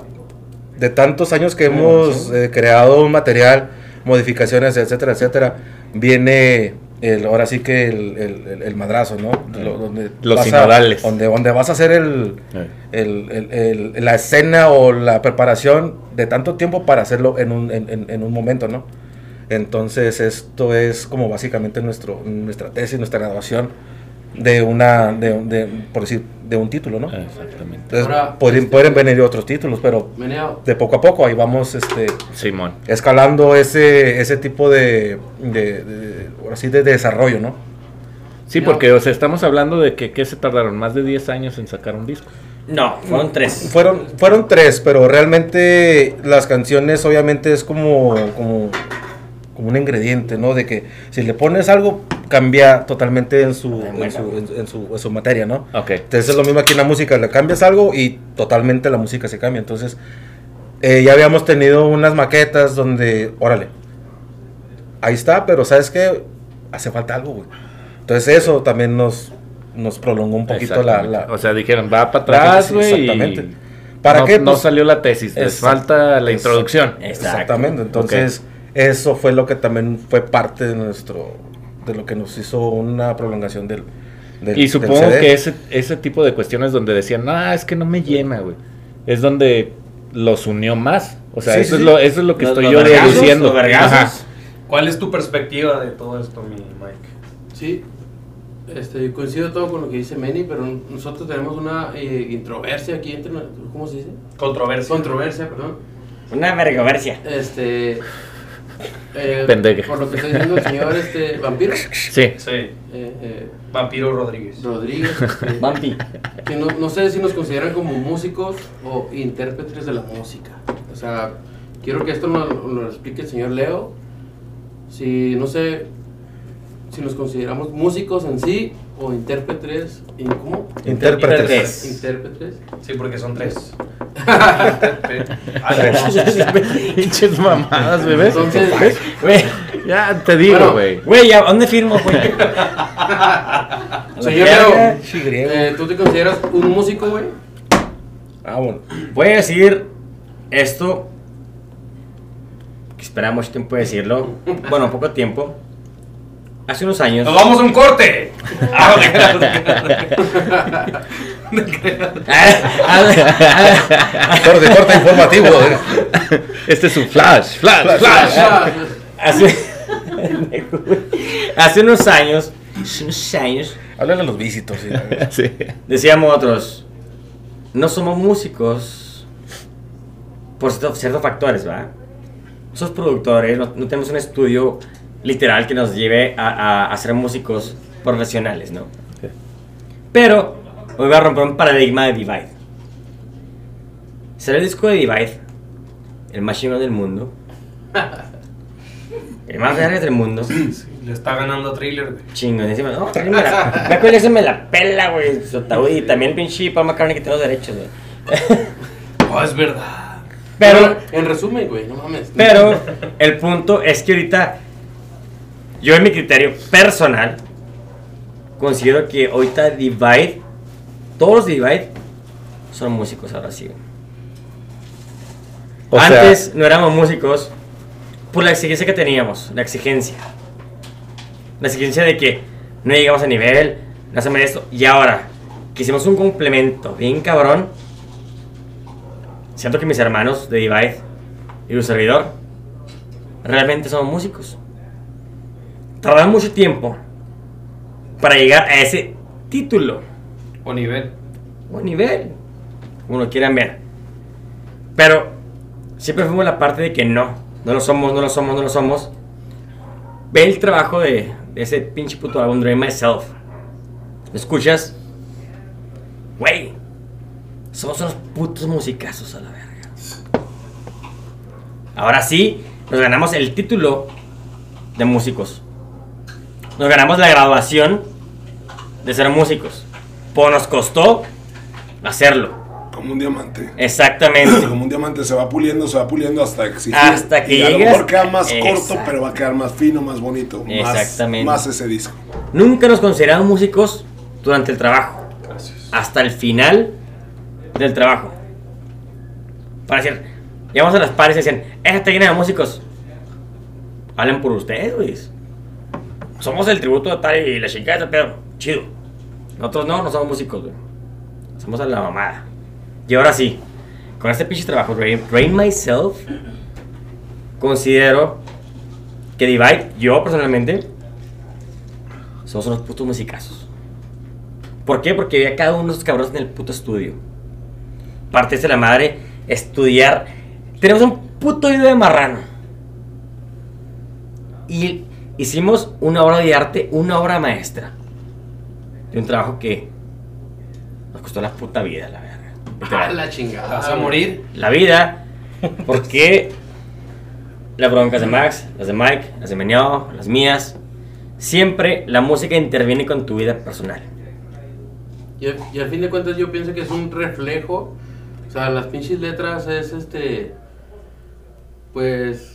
Speaker 9: de tantos años que hemos eh, creado un material, modificaciones, etcétera, etcétera, viene el, ahora sí que el, el- el- madrazo, ¿no? Lo- donde
Speaker 2: Los
Speaker 9: vas a-
Speaker 2: sinodales.
Speaker 9: donde, donde vas a hacer el,
Speaker 2: Eh.
Speaker 9: el- la escena o la preparación de tanto tiempo para hacerlo en un, en- en un momento, ¿no? Entonces esto es como básicamente nuestro, nuestra tesis, nuestra graduación de una, de, de- por decir, de un título, ¿no?
Speaker 2: Exactamente.
Speaker 9: Entonces
Speaker 8: Ahora,
Speaker 9: pueden,
Speaker 8: este-
Speaker 9: pueden venir otros títulos, pero
Speaker 8: Meneo,
Speaker 9: de poco a poco ahí vamos este,
Speaker 2: Simón.
Speaker 9: escalando ese, ese tipo de, de, de- ahora sí, de desarrollo, ¿no?
Speaker 2: Sí, porque, o sea, estamos hablando de que, que se tardaron más de 10 años en sacar un disco.
Speaker 4: No, fueron tres.
Speaker 9: Fueron, fueron tres, pero realmente las canciones obviamente es como, como como un ingrediente, ¿no? De que si le pones algo, cambia totalmente en su, en su, en- en su, en su materia, ¿no?
Speaker 2: Ok.
Speaker 9: Entonces es lo mismo aquí en la música, le cambias algo y totalmente la música se cambia. Entonces, eh, ya habíamos tenido unas maquetas donde, órale, ahí está, pero ¿sabes qué? Hace falta algo, güey. Entonces eso también nos, nos prolongó un poquito la... La-
Speaker 2: O sea, dijeron, va para atrás, güey. y
Speaker 9: Exactamente. ¿Para
Speaker 2: no,
Speaker 9: qué?
Speaker 2: No
Speaker 9: Pues-
Speaker 2: salió la tesis, les falta la introducción.
Speaker 9: Exactamente. Entonces, eso fue lo que también fue parte de nuestro... De lo que nos hizo una prolongación del... del-
Speaker 2: Y
Speaker 9: del
Speaker 2: supongo
Speaker 9: CD.
Speaker 2: que ese, ese tipo de cuestiones donde decían, no, es que no me llena, güey. Es donde los unió más. O sea,
Speaker 9: Sí,
Speaker 2: eso,
Speaker 9: sí,
Speaker 2: es lo, eso es lo que
Speaker 4: Los-
Speaker 2: estoy
Speaker 4: los
Speaker 2: yo
Speaker 4: vergazos,
Speaker 2: deduciendo.
Speaker 4: los.
Speaker 3: ¿Cuál es tu perspectiva de todo esto, mi Mike?
Speaker 8: Sí, este, coincido todo con lo que dice Manny, pero nosotros tenemos una eh, introversia aquí entre, ¿cómo se dice?
Speaker 3: Controversia.
Speaker 8: Controversia, perdón.
Speaker 4: Una vergoversia.
Speaker 8: Este, eh, por lo que está diciendo el señor este, Vampiro,
Speaker 2: Sí.
Speaker 3: Sí.
Speaker 8: eh, eh,
Speaker 3: Vampiro Rodríguez.
Speaker 8: Rodríguez, este, <laughs>
Speaker 4: Vampi.
Speaker 8: que no, no sé si nos consideran como músicos o intérpretes de la música. O sea, quiero que esto nos lo explique el señor Leo. Si, no sé, si nos consideramos músicos en sí o intérpretes, ¿y ¿cómo?
Speaker 9: Intérpretes.
Speaker 8: Intérpretes.
Speaker 3: Sí, porque son tres. <laughs>
Speaker 2: Pinches mamadas, bebé.
Speaker 8: Entonces,
Speaker 4: Güey,
Speaker 2: Ya te digo,
Speaker 8: Bueno,
Speaker 2: güey.
Speaker 4: güey, ¿a dónde firmo, güey? <laughs>
Speaker 8: señor eh, ¿tú te consideras un músico, güey?
Speaker 9: Ah, bueno.
Speaker 4: Voy a decir esto que espera mucho tiempo decirlo. Bueno, poco tiempo. Hace unos años.
Speaker 3: ¡Nos vamos a un corte! <laughs> Ah, <laughs> creas.
Speaker 9: Corte, corte informativo. ¿eh?
Speaker 2: Este es un flash, flash, flash.
Speaker 4: hace, hace unos años. Hace unos años.
Speaker 9: Háblale a los visitos. sí. <laughs>
Speaker 2: Sí.
Speaker 4: Decíamos otros. No somos músicos. Por cierto- ciertos factores, ¿verdad? Somos productores, no, no tenemos un estudio literal que nos lleve a, a- a ser músicos profesionales, ¿no? Pero hoy voy a romper un paradigma de Divide. Será el disco de Divide, el más chingón del mundo, <laughs> el más verga del mundo.
Speaker 3: Le está ganando Thriller, güey.
Speaker 4: Chingonísimo. No, también me la, Michael Jackson me la pela, güey. Y también el pinche Paul McCartney que tiene los derechos, güey. <laughs>
Speaker 3: Oh, es verdad.
Speaker 4: Pero,
Speaker 8: en resumen, güey, no mames.
Speaker 4: pero, el punto es que ahorita, yo en mi criterio personal, considero que ahorita Divide, todos los Divide, son músicos ahora sí.
Speaker 2: sea-
Speaker 4: Antes no éramos músicos por la exigencia que teníamos, la exigencia. La exigencia de que no llegamos a nivel, no hacemos esto. Y ahora, que hicimos un complemento bien cabrón, siento que mis hermanos de Divide y un servidor realmente somos músicos. Tardaron mucho tiempo para llegar a ese título
Speaker 3: O nivel.
Speaker 4: o nivel, como lo quieran ver. Pero siempre fuimos la parte de que no, no lo somos, no lo somos, no lo somos. Ve el trabajo de, de ese pinche puto álbum, Dream Myself. ¿Lo escuchas? Güey, somos unos putos musicazos a la verga. Ahora sí, nos ganamos el título de músicos. Nos ganamos la graduación de ser músicos. Pues nos costó hacerlo.
Speaker 6: Como un diamante.
Speaker 4: Exactamente.
Speaker 6: Como un diamante se va puliendo, se va puliendo hasta exigir.
Speaker 4: Hasta que
Speaker 6: y a lo
Speaker 4: llegas-
Speaker 6: mejor queda más corto, pero va a quedar más fino, más bonito. Más,
Speaker 4: Exactamente.
Speaker 6: más ese disco.
Speaker 4: Nunca nos consideramos músicos durante el trabajo.
Speaker 3: Gracias.
Speaker 4: Hasta el final del trabajo. Para decir, llegamos a las pares y decían, esta está llena de músicos. Hablen por ustedes, güey. Somos el tributo de tal y la chingada de pedo. Chido. Nosotros no, no somos músicos, güey. Somos a la mamada. Y ahora sí, con este pinche trabajo, Rain, Myself, considero que Divide, yo personalmente, somos unos putos musicazos. ¿Por qué? Porque había cada uno de esos cabrones en el puto estudio. Partes de la madre, estudiar. Tenemos un puto oído de marrano. Y hicimos una obra de arte, una obra maestra. De un trabajo que nos costó la puta vida, la verga.
Speaker 8: A
Speaker 4: Literal.
Speaker 8: la chingada.
Speaker 3: ¿Vas a morir?
Speaker 4: La vida, porque las broncas de Max, las de Mike, las de Meneo, las mías. Siempre la música interviene con tu vida personal.
Speaker 8: Y, a- y al fin de cuentas yo pienso que es un reflejo. O sea, las pinches letras es este. Pues.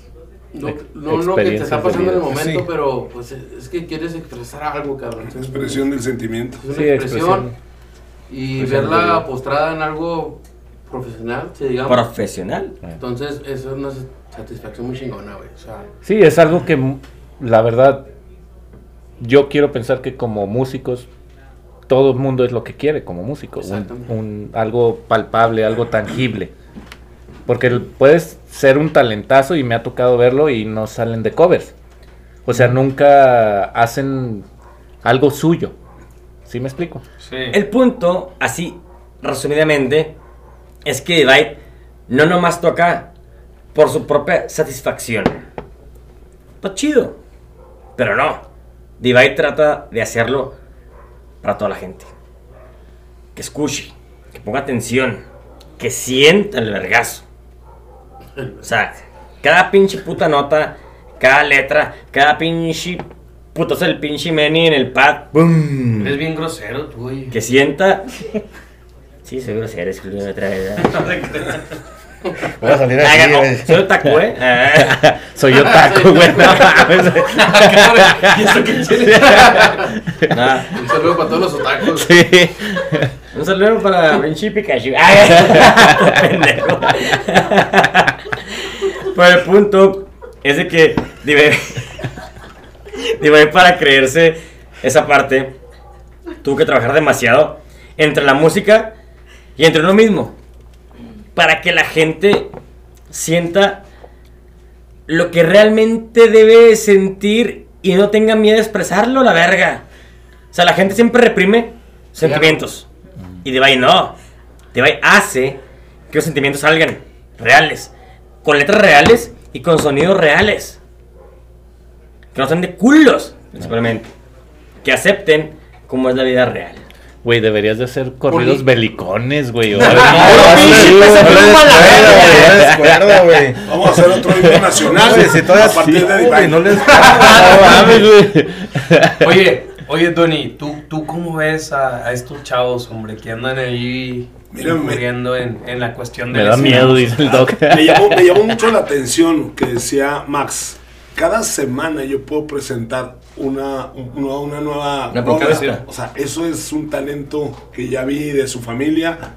Speaker 8: No, no lo que te está pasando en el momento,
Speaker 6: Sí.
Speaker 8: pero pues es es que quieres expresar algo, cabrón.
Speaker 6: Expresión del sentimiento.
Speaker 8: Es una
Speaker 2: Sí,
Speaker 8: expresión. Y
Speaker 2: Expresión
Speaker 8: verla postrada en algo profesional, si digamos.
Speaker 4: Profesional.
Speaker 8: Entonces, eso es una satisfacción muy chingona, güey. O sea,
Speaker 2: Sí, es algo que la verdad yo quiero pensar que como músicos todo el mundo es lo que quiere como músico, un, un- algo palpable, algo tangible. Porque puedes ser un talentazo y me ha tocado verlo y no salen de covers. O sea, nunca hacen algo suyo. ¿Sí me explico?
Speaker 3: Sí.
Speaker 4: El punto, así resumidamente, es que Divide no nomás toca por su propia satisfacción. Pues chido. Pero no. Divide trata de hacerlo para toda la gente. Que escuche, que ponga atención, que sienta el vergazo. O sea, cada pinche puta nota, cada letra, cada pinche putazo del pinche meni en el pad. ¡Bum!
Speaker 8: eres bien grosero tú, güey.
Speaker 4: que sienta. Sí, soy grosero, es que lo otra vez. <laughs>
Speaker 9: Voy a salir así,
Speaker 4: no, soy otaku, ¿eh? <laughs> Ah.
Speaker 2: Soy otaku, güey. <laughs> no
Speaker 8: Un saludo para todos los otakus.
Speaker 2: Sí.
Speaker 4: Un saludo para Vinci Pikachu. Ay, pendejo. Pero el punto es de que Dive, Dive para creerse esa parte tuvo que trabajar demasiado entre la música y entre uno mismo para que la gente sienta lo que realmente debe sentir y no tenga miedo de expresarlo, la verga. O sea, la gente siempre reprime sentimientos. Y Divine no. Divine hace que los sentimientos salgan reales. Con letras reales y con sonidos reales. Que no sean de culos, principalmente. Que acepten cómo es la vida real.
Speaker 2: Güey, deberías de hacer corridos belicones, güey. <laughs>
Speaker 4: No,
Speaker 9: No.
Speaker 6: Vamos a hacer otro himno nacional.
Speaker 9: Güey, si todavía
Speaker 6: a partir de
Speaker 9: sí, güey, no les. <laughs>
Speaker 3: Oye, oye, Tony, ¿tú, ¿tú cómo ves a, a estos chavos, hombre, que andan ahí
Speaker 6: Mira, me-
Speaker 3: en, en la cuestión de
Speaker 2: Me da miedo, dice el doc.
Speaker 6: Me llamó, me llamó mucho la atención que decía Max. Cada semana yo puedo presentar una, una, una nueva
Speaker 4: Una.
Speaker 6: O sea, eso es un talento que ya vi de su familia.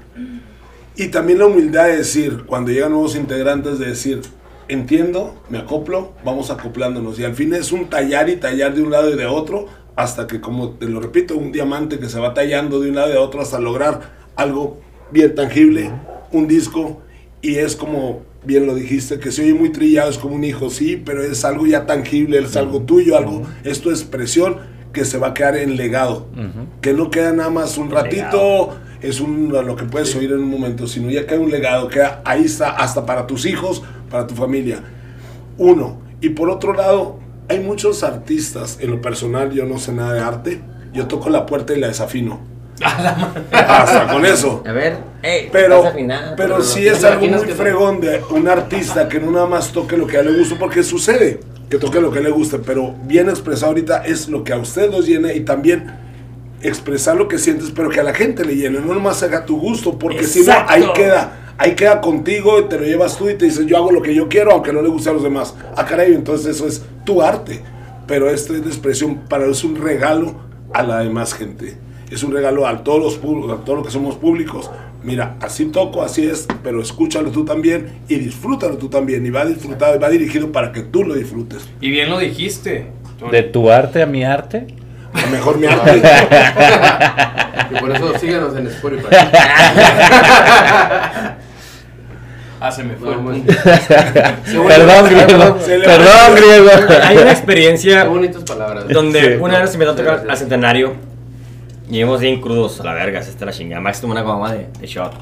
Speaker 6: Y también la humildad de decir, cuando llegan nuevos integrantes, de decir, entiendo, me acoplo, vamos acoplándonos. Y al fin es un tallar y tallar de un lado y de otro, hasta que, como te lo repito, un diamante que se va tallando de un lado y de otro hasta lograr algo bien tangible, un disco. Y es como, bien lo dijiste, que se oye muy trillado, es como un hijo, sí, pero es algo ya tangible, es algo tuyo, algo, es tu expresión que se va a quedar en legado que no queda nada más un ratito, es un, lo que puedes oír en un momento, sino ya queda un legado, queda ahí está, hasta para tus hijos, para tu familia. Uno. Y por otro lado, hay muchos artistas, en lo personal yo no sé nada de arte, yo toco la puerta y la desafino. <laughs> Hasta con eso.
Speaker 4: A ver,
Speaker 6: Pero,
Speaker 4: estás afinado,
Speaker 6: pero
Speaker 8: pero
Speaker 6: sí
Speaker 8: ¿te
Speaker 6: es algo muy fregón de un artista que no nada más toque lo que a él le gusta, porque sucede que toque lo que le guste, pero bien expresado ahorita es lo que a usted los llena y también expresar lo que sientes, pero que a la gente le llene, no nomás haga tu gusto, porque si no, ahí queda. Ahí queda contigo y te lo llevas tú y te dices, yo hago lo que yo quiero, aunque no le guste a los demás. Ah, caray, entonces eso es tu arte. Pero esto es de expresión, para es un regalo a la demás gente. Es un regalo a todos los pub- a todos los que somos públicos. Mira, así toco, así es, pero escúchalo tú también y disfrútalo tú también. Y va disfrutado, va dirigido para que tú lo disfrutes.
Speaker 3: Y bien lo dijiste. Tony.
Speaker 2: De tu arte a mi arte.
Speaker 6: A mejor mi <laughs> arte.
Speaker 8: Y por eso síganos en Spotify.
Speaker 3: Ah, se me fue.
Speaker 8: No. <laughs>
Speaker 2: Perdón, griego.
Speaker 6: Se
Speaker 2: Perdón, griego.
Speaker 4: Hay una
Speaker 8: Qué
Speaker 4: experiencia
Speaker 8: bonitas palabras.
Speaker 4: donde
Speaker 2: Sí.
Speaker 4: una vez nos invitó a tocar
Speaker 8: Sí, sí.
Speaker 4: al centenario. Y íbamos bien crudos, a la verga, se está la chingada. Max tomó una goma de, de shot.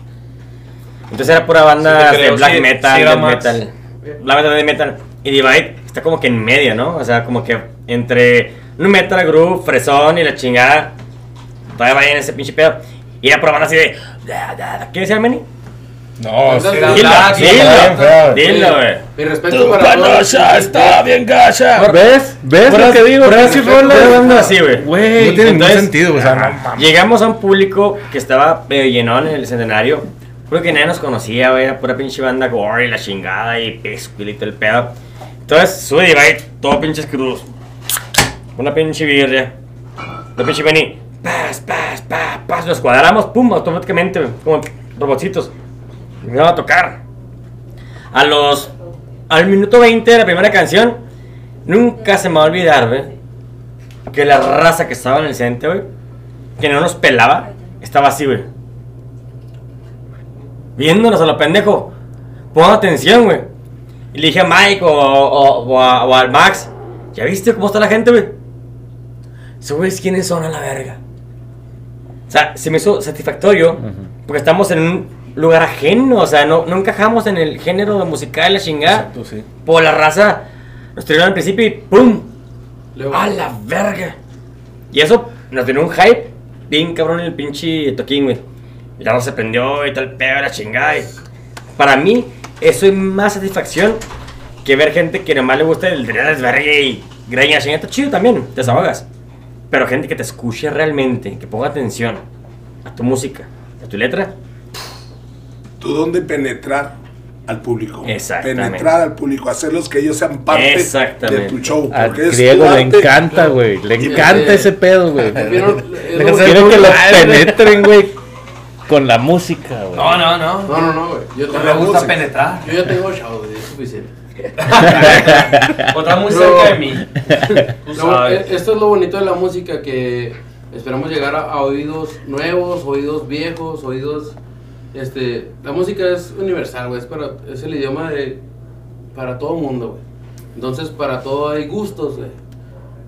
Speaker 4: Entonces era pura banda
Speaker 3: Sí
Speaker 4: de black
Speaker 3: sí,
Speaker 4: metal,
Speaker 3: sí
Speaker 4: death metal. Black metal, death metal. Y Divide está como que en medio, ¿no? O sea, como que entre un metal groove, fresón y la chingada. Todavía vaya en ese pinche pedo. Y era pura banda así de. ¿Qué decía el Meni?
Speaker 9: No,
Speaker 8: sí,
Speaker 4: Dilo,
Speaker 8: dilo,
Speaker 4: dilo, güey.
Speaker 8: Mi respeto para todos.
Speaker 9: está bien gacha. ¿Ves? ¿Ves lo que digo? Pinche
Speaker 4: rolas
Speaker 9: rola.
Speaker 4: así, güey.
Speaker 9: Güey, no tiene ningún sentido, o sea.
Speaker 4: Llegamos a un público que estaba medio llenón en el centenario. Creo que nadie nos conocía, güey. Era pura pinche banda gore y la chingada y pescuilito el pedo. Entonces sube Divide, todo pinches crudos. Una pinche birria. Una pinche vení. Paz, paz, paz, paz. Nos cuadramos, pum, automáticamente, como robotcitos. Me iba a tocar. A los. Al minuto 20 de la primera canción, nunca se me va a olvidar, güey. Que la raza que estaba en el centro, güey, que no nos pelaba, estaba así, güey. Viéndonos a lo pendejo. Pon atención, güey. Y le dije a Mike o, o- o a- o al Max, ¿ya viste cómo está la gente, güey? ¿Esos güeyes quiénes son a la verga? O sea, se me hizo satisfactorio porque estamos en un lugar ajeno, o sea, no, no encajamos en el género musical, la chingada.
Speaker 9: Exacto, sí.
Speaker 4: Por la raza, nos tiraron al principio y ¡pum!
Speaker 8: Luego-
Speaker 4: ¡A la verga! Y eso nos dio un hype bien cabrón en el pinche toquín, güey. Y la raza se prendió y tal pedo, la chingada. y Para mí, eso es más satisfacción que ver gente que nomás le gusta el desvergue y greña, chingada. Está chido también, te desahogas. Pero gente que te escuche realmente, que ponga atención a tu música, a tu letra,
Speaker 6: ¿Tú dónde penetrar al público?
Speaker 4: Exactamente.
Speaker 6: Penetrar al público, hacerlos que ellos sean parte de tu show.
Speaker 2: Al
Speaker 6: Porque es
Speaker 2: griego le encanta, güey. Le encanta ese pedo, güey. <laughs>
Speaker 8: Prefiero- es
Speaker 2: Quiere
Speaker 8: lo-
Speaker 2: que lo penetren, güey. Con la música, güey.
Speaker 3: No, no, no.
Speaker 8: No, no, no, güey. Yo,
Speaker 3: No me gusta
Speaker 6: música.
Speaker 3: penetrar.
Speaker 8: yo ya tengo show, güey, es suficiente. <laughs>
Speaker 3: O está muy cerca de mí. Tú
Speaker 8: No,
Speaker 3: sabes.
Speaker 8: e- esto es lo bonito de la música, que esperamos llegar a, a oídos nuevos, oídos viejos, oídos... Este, la música es universal, güey, es, para, es el idioma de, para todo mundo, güey. Entonces, para todo hay gustos, güey.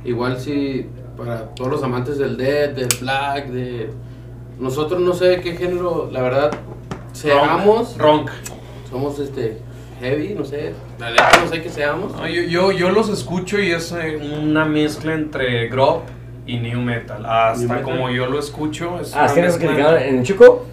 Speaker 8: Igual si para todos los amantes del death, del black, de... Nosotros no sé qué género, la verdad, seamos,
Speaker 3: Ronca.
Speaker 8: somos este heavy, no sé, la neta no sé qué seamos.
Speaker 3: No, yo, yo, yo los escucho y es eh, una mezcla entre grop y new metal. Hasta
Speaker 8: New metal.
Speaker 3: como yo lo escucho, es
Speaker 4: nos
Speaker 3: mezcla
Speaker 4: criticaron en Chuco.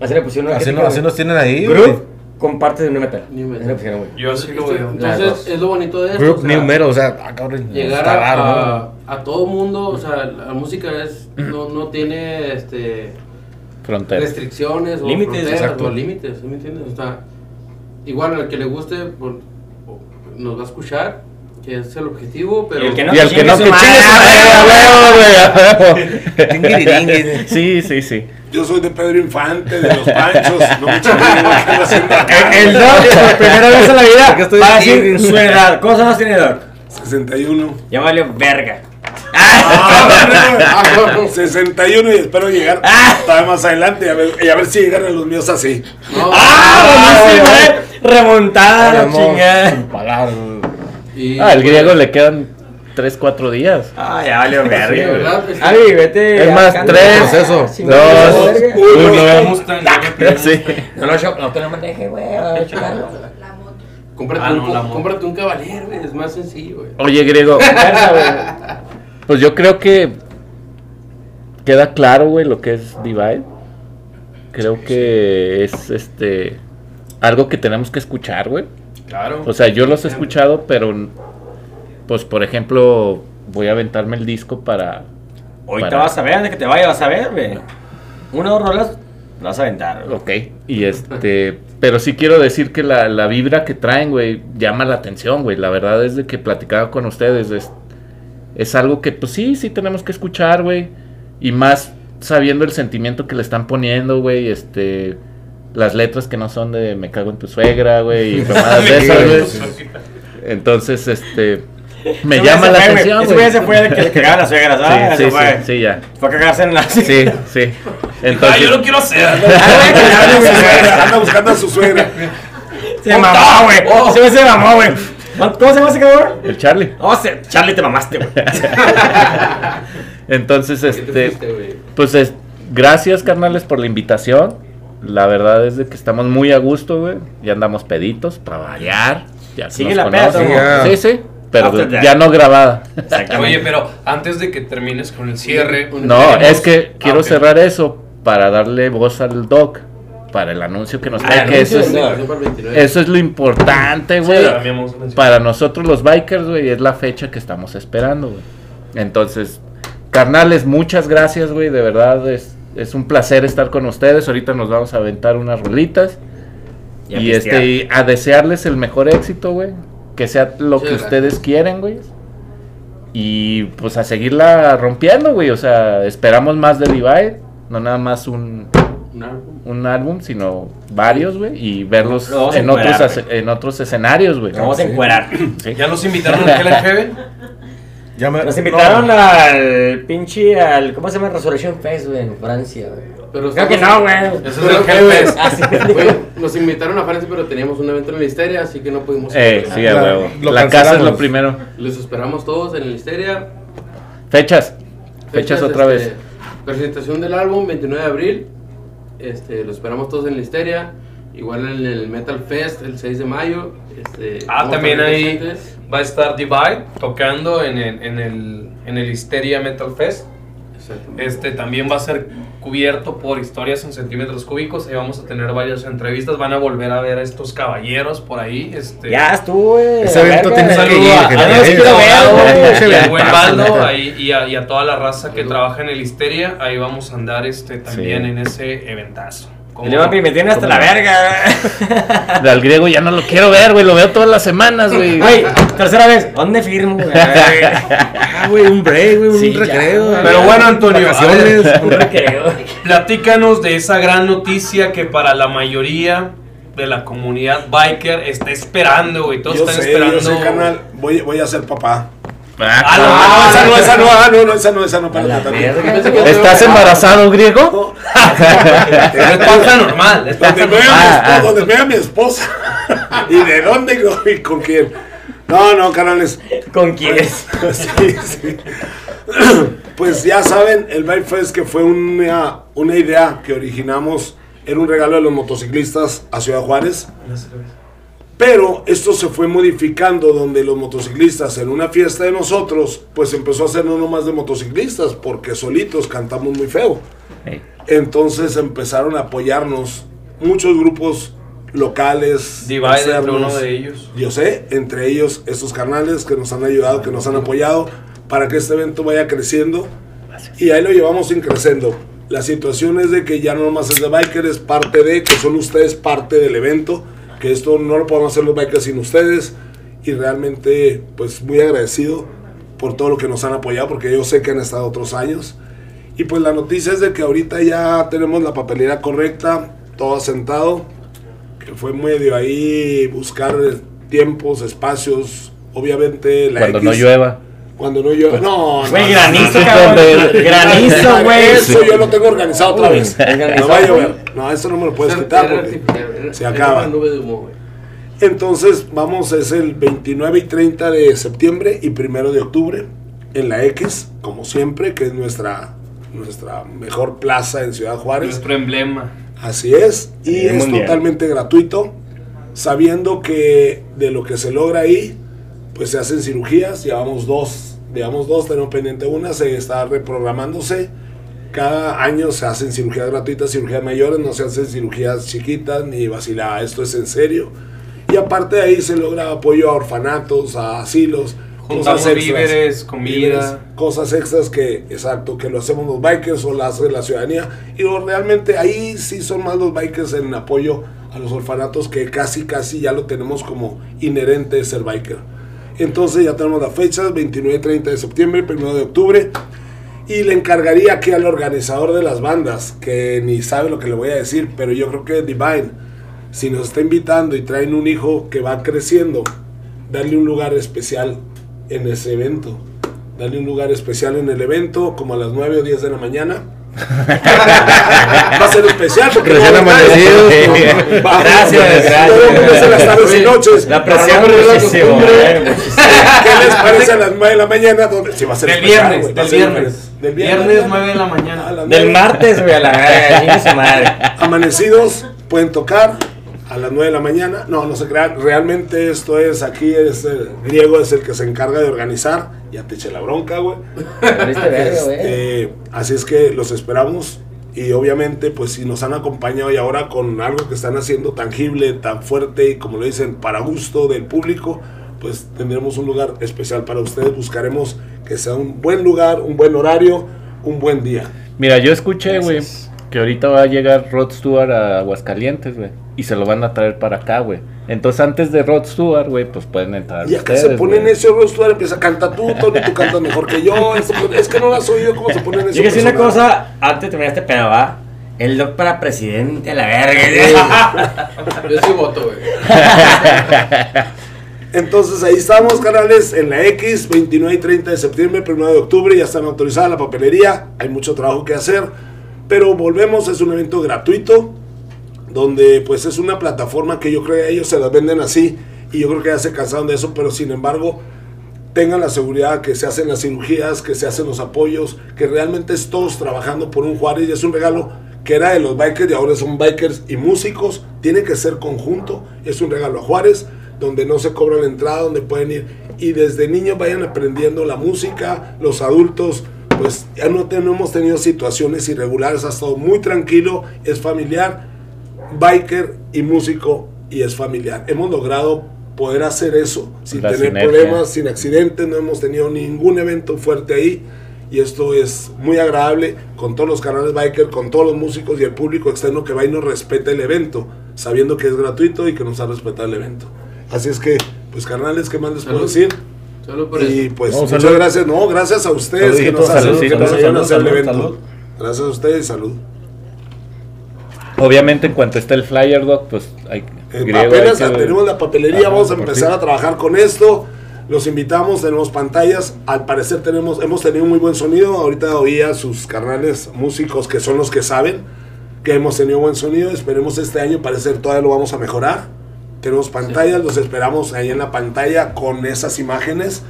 Speaker 4: Así le pusieron una
Speaker 9: Así, no, así nos tienen ahí.
Speaker 4: Groove con parte de un metal.
Speaker 8: New metal.
Speaker 4: Así le pusieron, güey.
Speaker 3: Yo así lo veo.
Speaker 4: Las dos.
Speaker 8: Entonces, es lo bonito de esto.
Speaker 9: Group
Speaker 8: o sea,
Speaker 9: New Metal, o sea, ah,
Speaker 8: llegar
Speaker 9: está
Speaker 8: a,
Speaker 9: raro,
Speaker 8: a, a todo mundo, o sea, la música es no, no tiene este
Speaker 2: Frontera.
Speaker 8: restricciones o
Speaker 4: Límites,
Speaker 8: fronteras
Speaker 9: exacto.
Speaker 8: o límites, ¿sí me entiendes? O sea, igual al que le guste nos va a escuchar, que es el objetivo, pero
Speaker 4: Y el que no,
Speaker 2: Y al que no, que
Speaker 4: Chingue su
Speaker 2: chingue su
Speaker 4: madre,
Speaker 2: madre, a huevo, güey, a huevo. <laughs> Sí, sí, sí.
Speaker 6: Yo soy de Pedro Infante, de los Panchos. No me chingues, güey, ¿qué ando haciendo acá?
Speaker 4: El Doc, <laughs> por primera vez en la vida,
Speaker 9: Porque estoy
Speaker 4: decir su edad. ¿Cómo se llama tiene Doc?
Speaker 6: 61.
Speaker 4: Ya valió verga.
Speaker 6: Ah, bueno, 61 y espero llegar todavía más adelante y a ver, y a ver si llegan a los míos así.
Speaker 8: no,
Speaker 4: ¡Ah, buenísimo, eh! Remontada, chingada.
Speaker 8: Y,
Speaker 2: Ah, el
Speaker 8: pues,
Speaker 2: griego le quedan 3, 4 días.
Speaker 4: Ah, ya valió verga.
Speaker 8: Sí,
Speaker 4: güey.
Speaker 8: ¿verdad? Es que-
Speaker 4: Ay, vete.
Speaker 2: Es más,
Speaker 4: canta.
Speaker 2: tres,
Speaker 9: proceso.
Speaker 4: Chingada
Speaker 2: dos,
Speaker 4: verga.
Speaker 2: uno.
Speaker 3: Mustang, yo me pido
Speaker 2: Sí.
Speaker 4: No lo no te lo maneje, güey. <laughs>
Speaker 8: Cómprate,
Speaker 3: Ah, no,
Speaker 8: cómprate un caballero, güey, es más sencillo, güey.
Speaker 2: Oye, griego. <laughs> Pues yo creo que queda claro, güey, lo que es Divide. Creo que es este algo que tenemos que escuchar, güey.
Speaker 3: Claro.
Speaker 2: O sea, yo los he escuchado, pero pues por ejemplo, voy a aventarme el disco para
Speaker 4: Ahorita
Speaker 2: Para-
Speaker 4: vas a ver, antes que te vaya, vas a ver, güey. Una o dos rolas, las vas a aventar. güey.
Speaker 2: Ok, y este, pero sí quiero decir que la, la vibra que traen, güey, llama la atención, güey. La verdad es de que platicaba con ustedes, es, es algo que, pues sí, sí tenemos que escuchar, güey. Y más sabiendo el sentimiento que le están poniendo, güey, este, las letras que no son de me cago en tu suegra, güey, y <laughs> mamadas de esas, güey. Entonces, este, me
Speaker 4: Ese
Speaker 2: llama la
Speaker 4: se fue,
Speaker 2: atención,
Speaker 4: güey. Ese güey se fue de que le cagaban las suegras, ¿ah?
Speaker 2: Sí,
Speaker 4: Se
Speaker 2: sí, sí, sí, ya.
Speaker 4: Fue a cagarse en la...
Speaker 2: Sí, <laughs> sí.
Speaker 3: Ah,
Speaker 2: Entonces,
Speaker 3: yo lo quiero hacer. <laughs>
Speaker 6: Anda buscando a su suegra.
Speaker 4: Se mamó, güey.
Speaker 3: Oh.
Speaker 4: Güey se mamó, güey. ¿Cómo se llama ese cabrón?
Speaker 2: el Charlie.
Speaker 4: No, se- Charlie, te mamaste, güey.
Speaker 2: Entonces,
Speaker 8: ¿Qué te
Speaker 2: este,
Speaker 8: fuiste, güey?
Speaker 2: pues es, gracias carnales por la invitación. La verdad es de que estamos muy a gusto, güey. Ya andamos peditos para variar. Ya
Speaker 4: Sigue la peda.
Speaker 2: Sí, sí, pero
Speaker 4: After that.
Speaker 2: ya no grabada.
Speaker 3: Oye, pero antes de que termines con el cierre.
Speaker 2: No, es que quiero
Speaker 3: Ah,
Speaker 2: cerrar eso para darle voz al doc para el anuncio que nos
Speaker 4: Ah,
Speaker 2: trae, que eso es,
Speaker 4: anuncio,
Speaker 8: Para el 29.
Speaker 2: eso es lo importante, güey.
Speaker 3: Sí,
Speaker 2: para nosotros los bikers, güey, es la fecha que estamos esperando, güey. Entonces, carnales, muchas gracias, güey, de verdad es, es un placer estar con ustedes. Ahorita nos vamos a aventar unas rolitas.
Speaker 4: Y a
Speaker 2: Y, este, y a desearles el mejor éxito, güey. Que sea lo
Speaker 8: Sí,
Speaker 2: que
Speaker 8: gracias.
Speaker 2: ustedes quieren, güey. Y pues a seguirla rompiendo, güey. O sea, esperamos más de Divide. No nada más un,
Speaker 8: Un álbum.
Speaker 2: un álbum, sino varios, güey. Y verlos en otros, en otros escenarios, güey.
Speaker 4: Vamos a encuerar.
Speaker 2: Sí.
Speaker 3: ¿Ya los invitaron a Hell <laughs> Heaven?
Speaker 9: Ya me-
Speaker 4: Nos invitaron al pinche, al, ¿cómo se llama? Resurrection Fest, güey, en Francia, güey.
Speaker 8: Pero
Speaker 4: Creo que no, güey.
Speaker 3: Eso es el Hellfest.
Speaker 4: Ah, sí.
Speaker 8: Güey, <laughs> nos invitaron a Francia, pero teníamos un evento en la Histeria, así que no pudimos
Speaker 2: Eh,
Speaker 8: ir.
Speaker 2: sí, a
Speaker 9: La-
Speaker 2: huevo.
Speaker 9: lo
Speaker 2: La casa es
Speaker 9: cancelamos.
Speaker 2: lo primero.
Speaker 8: Les esperamos todos en la Histeria.
Speaker 2: Fechas. Fechas otra
Speaker 8: este,
Speaker 2: vez.
Speaker 8: Presentación del álbum, 29 de abril. Este, lo esperamos todos en la Histeria. Igual en el Metal Fest, el 6 de mayo. Este,
Speaker 3: Ah, también ahí
Speaker 8: presentes.
Speaker 3: Va a estar Divide tocando en el, en el, en el Hysteria Metal Fest.
Speaker 8: Exacto.
Speaker 3: Este también va a ser cubierto por historias en centímetros cúbicos. Ahí vamos a tener varias entrevistas. Van a volver a ver a estos caballeros por ahí. Este,
Speaker 4: Ya estuvo.
Speaker 9: Ese evento tienes que ir.
Speaker 3: y a, y a toda la raza que trabaja en el Histeria. Ahí vamos a andar este, también
Speaker 2: Sí.
Speaker 3: en ese eventazo.
Speaker 4: Y luego que me tiene hasta la verga.
Speaker 2: Al griego ya no lo quiero ver, güey. Lo veo todas las semanas, güey.
Speaker 4: Güey, tercera vez. ¿Dónde firmo, güey? <laughs>
Speaker 9: Ah, güey, un break, güey, un
Speaker 4: Sí, ya,
Speaker 9: recreo.
Speaker 4: güey.
Speaker 3: Pero bueno, Antonio. <laughs>
Speaker 4: Un recreo.
Speaker 3: Platícanos de esa gran noticia que para la mayoría de la comunidad biker está esperando, güey. Todos
Speaker 6: Yo
Speaker 3: están
Speaker 6: sé,
Speaker 3: esperando.
Speaker 6: yo sé, canal. Voy, voy a ser papá.
Speaker 3: Ah, no,
Speaker 6: Ah, esa no, esa no, ah, no, no, esa no, esa no,
Speaker 4: A la
Speaker 6: espérate, espérate.
Speaker 4: verga.
Speaker 2: ¿Estás embarazado, griego?
Speaker 3: Es panza normal.
Speaker 6: Donde vea mi
Speaker 2: Ah,
Speaker 6: esposa,
Speaker 2: ah.
Speaker 6: donde vea mi esposa. <laughs> ¿Y de dónde y con quién? No, no, canales.
Speaker 4: ¿Con quién? <laughs>
Speaker 6: Sí, sí. <clears throat> Pues ya saben, el Bike Fest que fue una, una idea que originamos, era un regalo de los motociclistas a Ciudad Juárez. Pero esto se fue modificando donde los motociclistas en una fiesta de nosotros, pues empezó a ser no nomás de motociclistas, porque solitos cantamos muy feo. Entonces empezaron a apoyarnos muchos grupos locales.
Speaker 3: Divide uno de ellos.
Speaker 6: Yo sé, entre ellos estos canales que nos han ayudado, que nos han apoyado para que este evento vaya creciendo. Y ahí lo llevamos sin creciendo. La situación es de que ya no nomás es de biker, es parte de, que son ustedes parte del evento, que esto no lo podemos hacer los bikers sin ustedes. Y realmente, pues muy agradecido por todo lo que nos han apoyado, porque yo sé que han estado otros años. Y pues la noticia es de que ahorita ya tenemos la papelera correcta, todo asentado, que fue medio ahí buscar tiempos, espacios, obviamente la
Speaker 2: Cuando
Speaker 6: X-
Speaker 2: no llueva.
Speaker 6: Cuando no llueve. No, no,
Speaker 4: Güey,
Speaker 6: no,
Speaker 4: granizo,
Speaker 6: no,
Speaker 4: cabrón. Granizo, güey.
Speaker 6: Eso yo lo tengo organizado otra vez. No va a llover. No, eso no me lo puedes quitar porque se acaba.
Speaker 8: una nube de humo, güey.
Speaker 6: Entonces, vamos, es el 29 y 30 de septiembre y 1 de octubre en la X, como siempre, que es nuestra, nuestra mejor plaza en Ciudad Juárez.
Speaker 3: Nuestro emblema.
Speaker 6: Así es, y es
Speaker 4: mundial.
Speaker 6: totalmente gratuito, sabiendo que de lo que se logra ahí, pues se hacen cirugías, llevamos dos, llevamos dos, tenemos pendiente una, se está reprogramándose. Cada año se hacen cirugías gratuitas, cirugías mayores, no se hacen cirugías chiquitas ni vacilada, esto es en serio. Y aparte de ahí se logra apoyo a orfanatos, a asilos,
Speaker 3: Juntamos víveres, comida.
Speaker 6: víveres, cosas extras que, exacto, que lo hacemos los bikers o la hace la ciudadanía. Y realmente ahí sí son más los bikers en apoyo a los orfanatos que casi, casi ya lo tenemos como inherente de ser biker. Entonces ya tenemos las fechas, 29 y 30 de septiembre, 1 de octubre. Y le encargaría que al organizador de las bandas, que ni sabe lo que le voy a decir, pero yo creo que Divine, si nos está invitando y traen un hijo que va creciendo, darle un lugar especial en ese evento. Darle un lugar especial en el evento, como a las 9 o 10 de la mañana. <laughs> va a ser especial porque
Speaker 9: Recién
Speaker 6: no va a haber
Speaker 9: amanecidos.
Speaker 6: nadie. Va-
Speaker 4: Gracias, gracias.
Speaker 6: Todo el mundo se las tardes y noches.
Speaker 4: La presión
Speaker 8: la
Speaker 4: muchísimo, eh.
Speaker 6: ¿Qué les parece a las 9 de la mañana? Donde, sí, va a ser
Speaker 3: Del
Speaker 6: especial,
Speaker 3: viernes,
Speaker 6: a
Speaker 3: del
Speaker 6: ser
Speaker 3: viernes.
Speaker 6: Del
Speaker 3: Viernes
Speaker 6: ¿no?
Speaker 3: 9 de la mañana.
Speaker 6: las
Speaker 4: Del martes, güey, a la madre.
Speaker 6: Amanecidos pueden tocar a las 9 de la mañana. No, no se crean. Realmente esto es aquí, es el griego es el que se encarga de organizar. Ya te eché la bronca, güey. Este, así es que los esperamos y obviamente pues si nos han acompañado y ahora con algo que están haciendo tangible, tan fuerte y como lo dicen, para gusto del público, pues tendremos un lugar especial para ustedes. Buscaremos que sea un buen lugar, un buen horario, un buen día.
Speaker 2: Mira, yo escuché, güey, que ahorita va a llegar Rod Stewart a Aguascalientes, güey. Y se lo van a traer para acá, güey. Entonces, antes de Rod Stewart, güey, pues pueden entrar.
Speaker 6: Y acá
Speaker 2: ustedes,
Speaker 6: se pone
Speaker 2: güey.
Speaker 6: necio Rostro, empieza a cantar tú, Tony, tú cantas mejor que yo. Es, es que no lo has oído cómo se pone necio.
Speaker 4: Yo que decir una cosa, antes de terminar este pedo, va. El doc para presidente la verga. <laughs>
Speaker 8: Yo sí voto, güey. <laughs>
Speaker 6: Entonces ahí estamos, canales, en la X, 29 y 30 de septiembre, 1 de octubre, ya están autorizadas la papelería, hay mucho trabajo que hacer, pero volvemos, es un evento gratuito, donde pues es una plataforma que yo creo que ellos se las venden así, y yo creo que ya se cansaron de eso, pero sin embargo, tengan la seguridad que se hacen las cirugías, que se hacen los apoyos, que realmente es todos trabajando por un Juárez es un regalo que era de los bikers y ahora son bikers y músicos, tiene que ser conjunto, es un regalo a Juárez, donde no se cobra la entrada, donde pueden ir y desde niños vayan aprendiendo la música, los adultos pues ya no, ten- no hemos tenido situaciones irregulares, ha estado muy tranquilo, es familiar, biker y músico y es familiar. Hemos logrado poder hacer eso sin
Speaker 2: La
Speaker 6: tener
Speaker 2: sinergia.
Speaker 6: problemas, sin accidentes, no hemos tenido ningún evento fuerte ahí y esto es muy agradable con todos los canales biker, con todos los músicos y el público externo que va y nos respeta el evento, sabiendo que es gratuito y que nos ha respetado el evento. Así es que, pues canales, ¿qué más les puedo decir?
Speaker 8: Solo por
Speaker 6: Y
Speaker 8: eso.
Speaker 6: pues
Speaker 9: No,
Speaker 6: muchas
Speaker 9: salud.
Speaker 6: gracias, no, gracias a ustedes que nos
Speaker 9: Saludito,
Speaker 6: hacen,
Speaker 2: salud,
Speaker 6: que nos hacer el evento.
Speaker 9: salud.
Speaker 6: Gracias a ustedes, salud.
Speaker 2: Obviamente, en cuanto esté el flyer, Doc, pues hay.
Speaker 6: Eh,
Speaker 2: griego,
Speaker 6: apenas
Speaker 2: hay que-
Speaker 6: tenemos la papelería,
Speaker 2: Ajá,
Speaker 6: vamos a empezar a trabajar con esto. Los invitamos, tenemos pantallas. Al parecer tenemos, hemos tenido muy buen sonido. Ahorita oía sus carnales músicos que son los que saben que hemos tenido buen sonido. Esperemos este año, parecer todavía lo vamos a mejorar. Tenemos pantallas, los esperamos ahí en la pantalla con esas imágenes.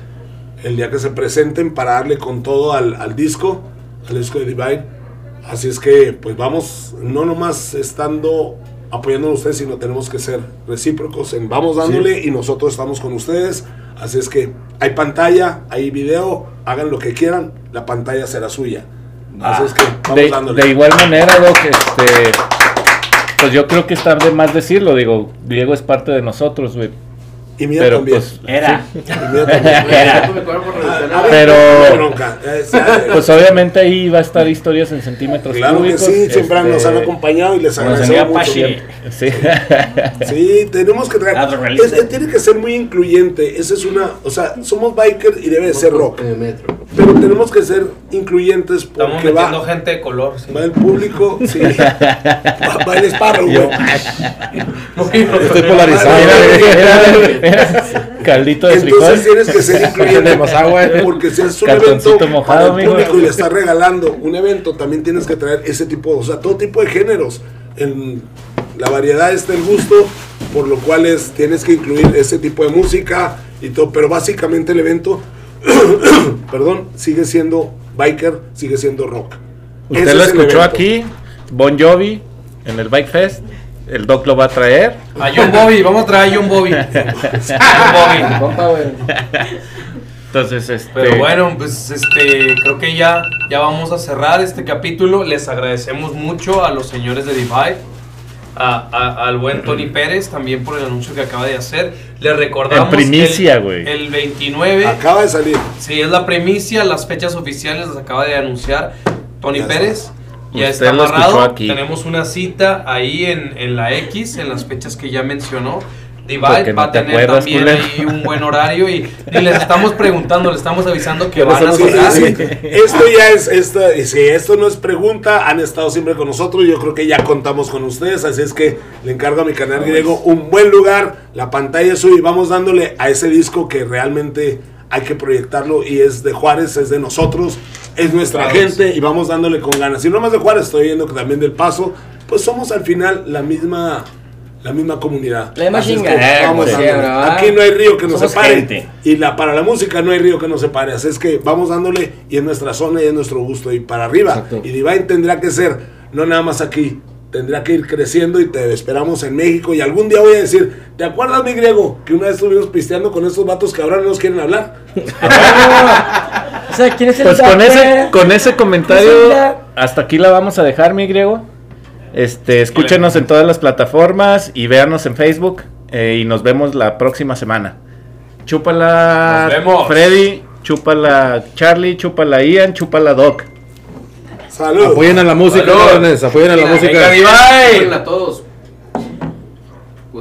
Speaker 6: El día que se presenten para darle con todo al, al disco, al disco de Divine. Así es que, pues vamos, no nomás estando apoyándonos a ustedes, sino tenemos que ser recíprocos en vamos dándole y nosotros estamos con ustedes. Así es que hay pantalla, hay video, hagan lo que quieran, la pantalla será suya. Así es que vamos
Speaker 2: De,
Speaker 6: dándole.
Speaker 2: de igual manera, Doc, este. Pues yo creo que está de más decirlo, digo, Diego es parte de nosotros, güey.
Speaker 6: Y mía
Speaker 2: Pero
Speaker 6: también.
Speaker 2: pues,
Speaker 4: Era.
Speaker 6: Y mía también.
Speaker 8: Güey, me cobran por
Speaker 6: A
Speaker 8: relacionar.
Speaker 6: ver,
Speaker 2: Pero-
Speaker 6: no hay bronca. Es- <laughs> eh,
Speaker 2: pues obviamente ahí va a estar historias en centímetros
Speaker 6: Claro que sí, siempre
Speaker 2: este,
Speaker 6: nos han acompañado y les agradecemos mucho. Bien.
Speaker 2: Sí. <laughs>
Speaker 6: Sí, tenemos que traer.
Speaker 4: Ah, pero
Speaker 6: es-
Speaker 4: realista.
Speaker 6: es- tiene que ser muy incluyente. Esa es una. O sea, somos bikers y debe de ser rock.
Speaker 8: En el metro.
Speaker 6: Pero tenemos que ser incluyentes
Speaker 3: Estamos
Speaker 6: porque
Speaker 3: metiendo
Speaker 6: va,
Speaker 3: gente de color. sí.
Speaker 6: va el público. Sí. <laughs> va, va el Sparrow, güey.
Speaker 9: Estoy polarizado.
Speaker 2: Mira, mira, mira, Caldito de frijol.
Speaker 6: Entonces tienes que ser incluyente.
Speaker 9: De más agua, eh.
Speaker 6: Porque si es un evento
Speaker 2: mojado,
Speaker 6: para el público y le estás regalando un evento, también tienes que traer ese tipo, o sea, todo tipo de géneros. En la variedad está el gusto, por lo cual es, tienes que incluir ese tipo de música y todo. Pero básicamente el evento, <coughs> perdón, sigue siendo biker, sigue siendo rock. Ese
Speaker 2: Usted lo
Speaker 6: es
Speaker 2: escuchó aquí, Bon Jovi, en el Bike Fest. El Doc lo va a traer.
Speaker 3: A John Bobby, vamos a traer a John Bobby. John <laughs> Bobby.
Speaker 2: Entonces, este.
Speaker 3: Pero bueno, pues este, creo que ya, ya vamos a cerrar este capítulo. Les agradecemos mucho a los señores de Divide, a- a- al buen Tony <clears throat> Pérez también por el anuncio que acaba de hacer. Les recordamos
Speaker 2: En primicia,
Speaker 3: el-
Speaker 2: güey.
Speaker 3: El 29,
Speaker 6: Acaba de salir.
Speaker 3: sí, es la primicia, las fechas oficiales las acaba de anunciar Tony
Speaker 6: Ya
Speaker 3: Pérez. Ya
Speaker 2: Usted
Speaker 3: está amarrado.
Speaker 2: aquí.
Speaker 3: Tenemos una cita ahí en, en la X, en las fechas que ya mencionó. Divide
Speaker 2: no
Speaker 3: va a
Speaker 2: te
Speaker 3: tener
Speaker 2: acuerdas,
Speaker 3: también
Speaker 2: culero.
Speaker 3: ahí un buen horario y, y les estamos preguntando, les estamos avisando que van a
Speaker 6: sí, sí. <laughs> Esto ya es, esta, y si esto no es pregunta, han estado siempre con nosotros, yo creo que ya contamos con ustedes, así es que le encargo a mi canal griego un buen lugar, la pantalla es suya y vamos dándole a ese disco que realmente hay que proyectarlo y es de Juárez, es de nosotros, es nuestra
Speaker 3: Claro,
Speaker 6: gente y vamos dándole con ganas. Y no más de Juárez, estoy viendo que también del Paso, pues somos al final la misma... La misma comunidad.
Speaker 4: La misma
Speaker 6: Así es que
Speaker 4: chingadera,
Speaker 6: vamos
Speaker 4: como
Speaker 6: dándole.
Speaker 4: siempre, ¿verdad?
Speaker 6: Aquí no hay río que nos
Speaker 4: Somos
Speaker 6: separe.
Speaker 4: gente.
Speaker 6: Y la, para la música no hay río que no se pare. Así es que vamos dándole y es nuestra zona y es nuestro gusto. Y para arriba.
Speaker 8: Exacto.
Speaker 6: Y Divine tendrá que ser, no nada más aquí. Tendrá que ir creciendo y te esperamos en México. Y algún día voy a decir, ¿te acuerdas, mi griego? Que una vez estuvimos pisteando con estos vatos que ahora no nos quieren hablar. <laughs>
Speaker 4: O sea, ¿quién es el
Speaker 2: Pues con ese, comentario, hasta aquí la vamos a dejar, mi griego. Este, escúchenos en todas las plataformas y véanos en Facebook. eh, y nos vemos la próxima semana. Chúpala
Speaker 3: Nos vemos.
Speaker 2: Freddy, chúpala Charlie, chúpala Ian, chúpala Doc.
Speaker 6: Salud.
Speaker 9: Apoyen a la música,
Speaker 3: Salud.
Speaker 9: apoyen a la
Speaker 3: Venga,
Speaker 9: música.
Speaker 3: Divide.
Speaker 8: a todos.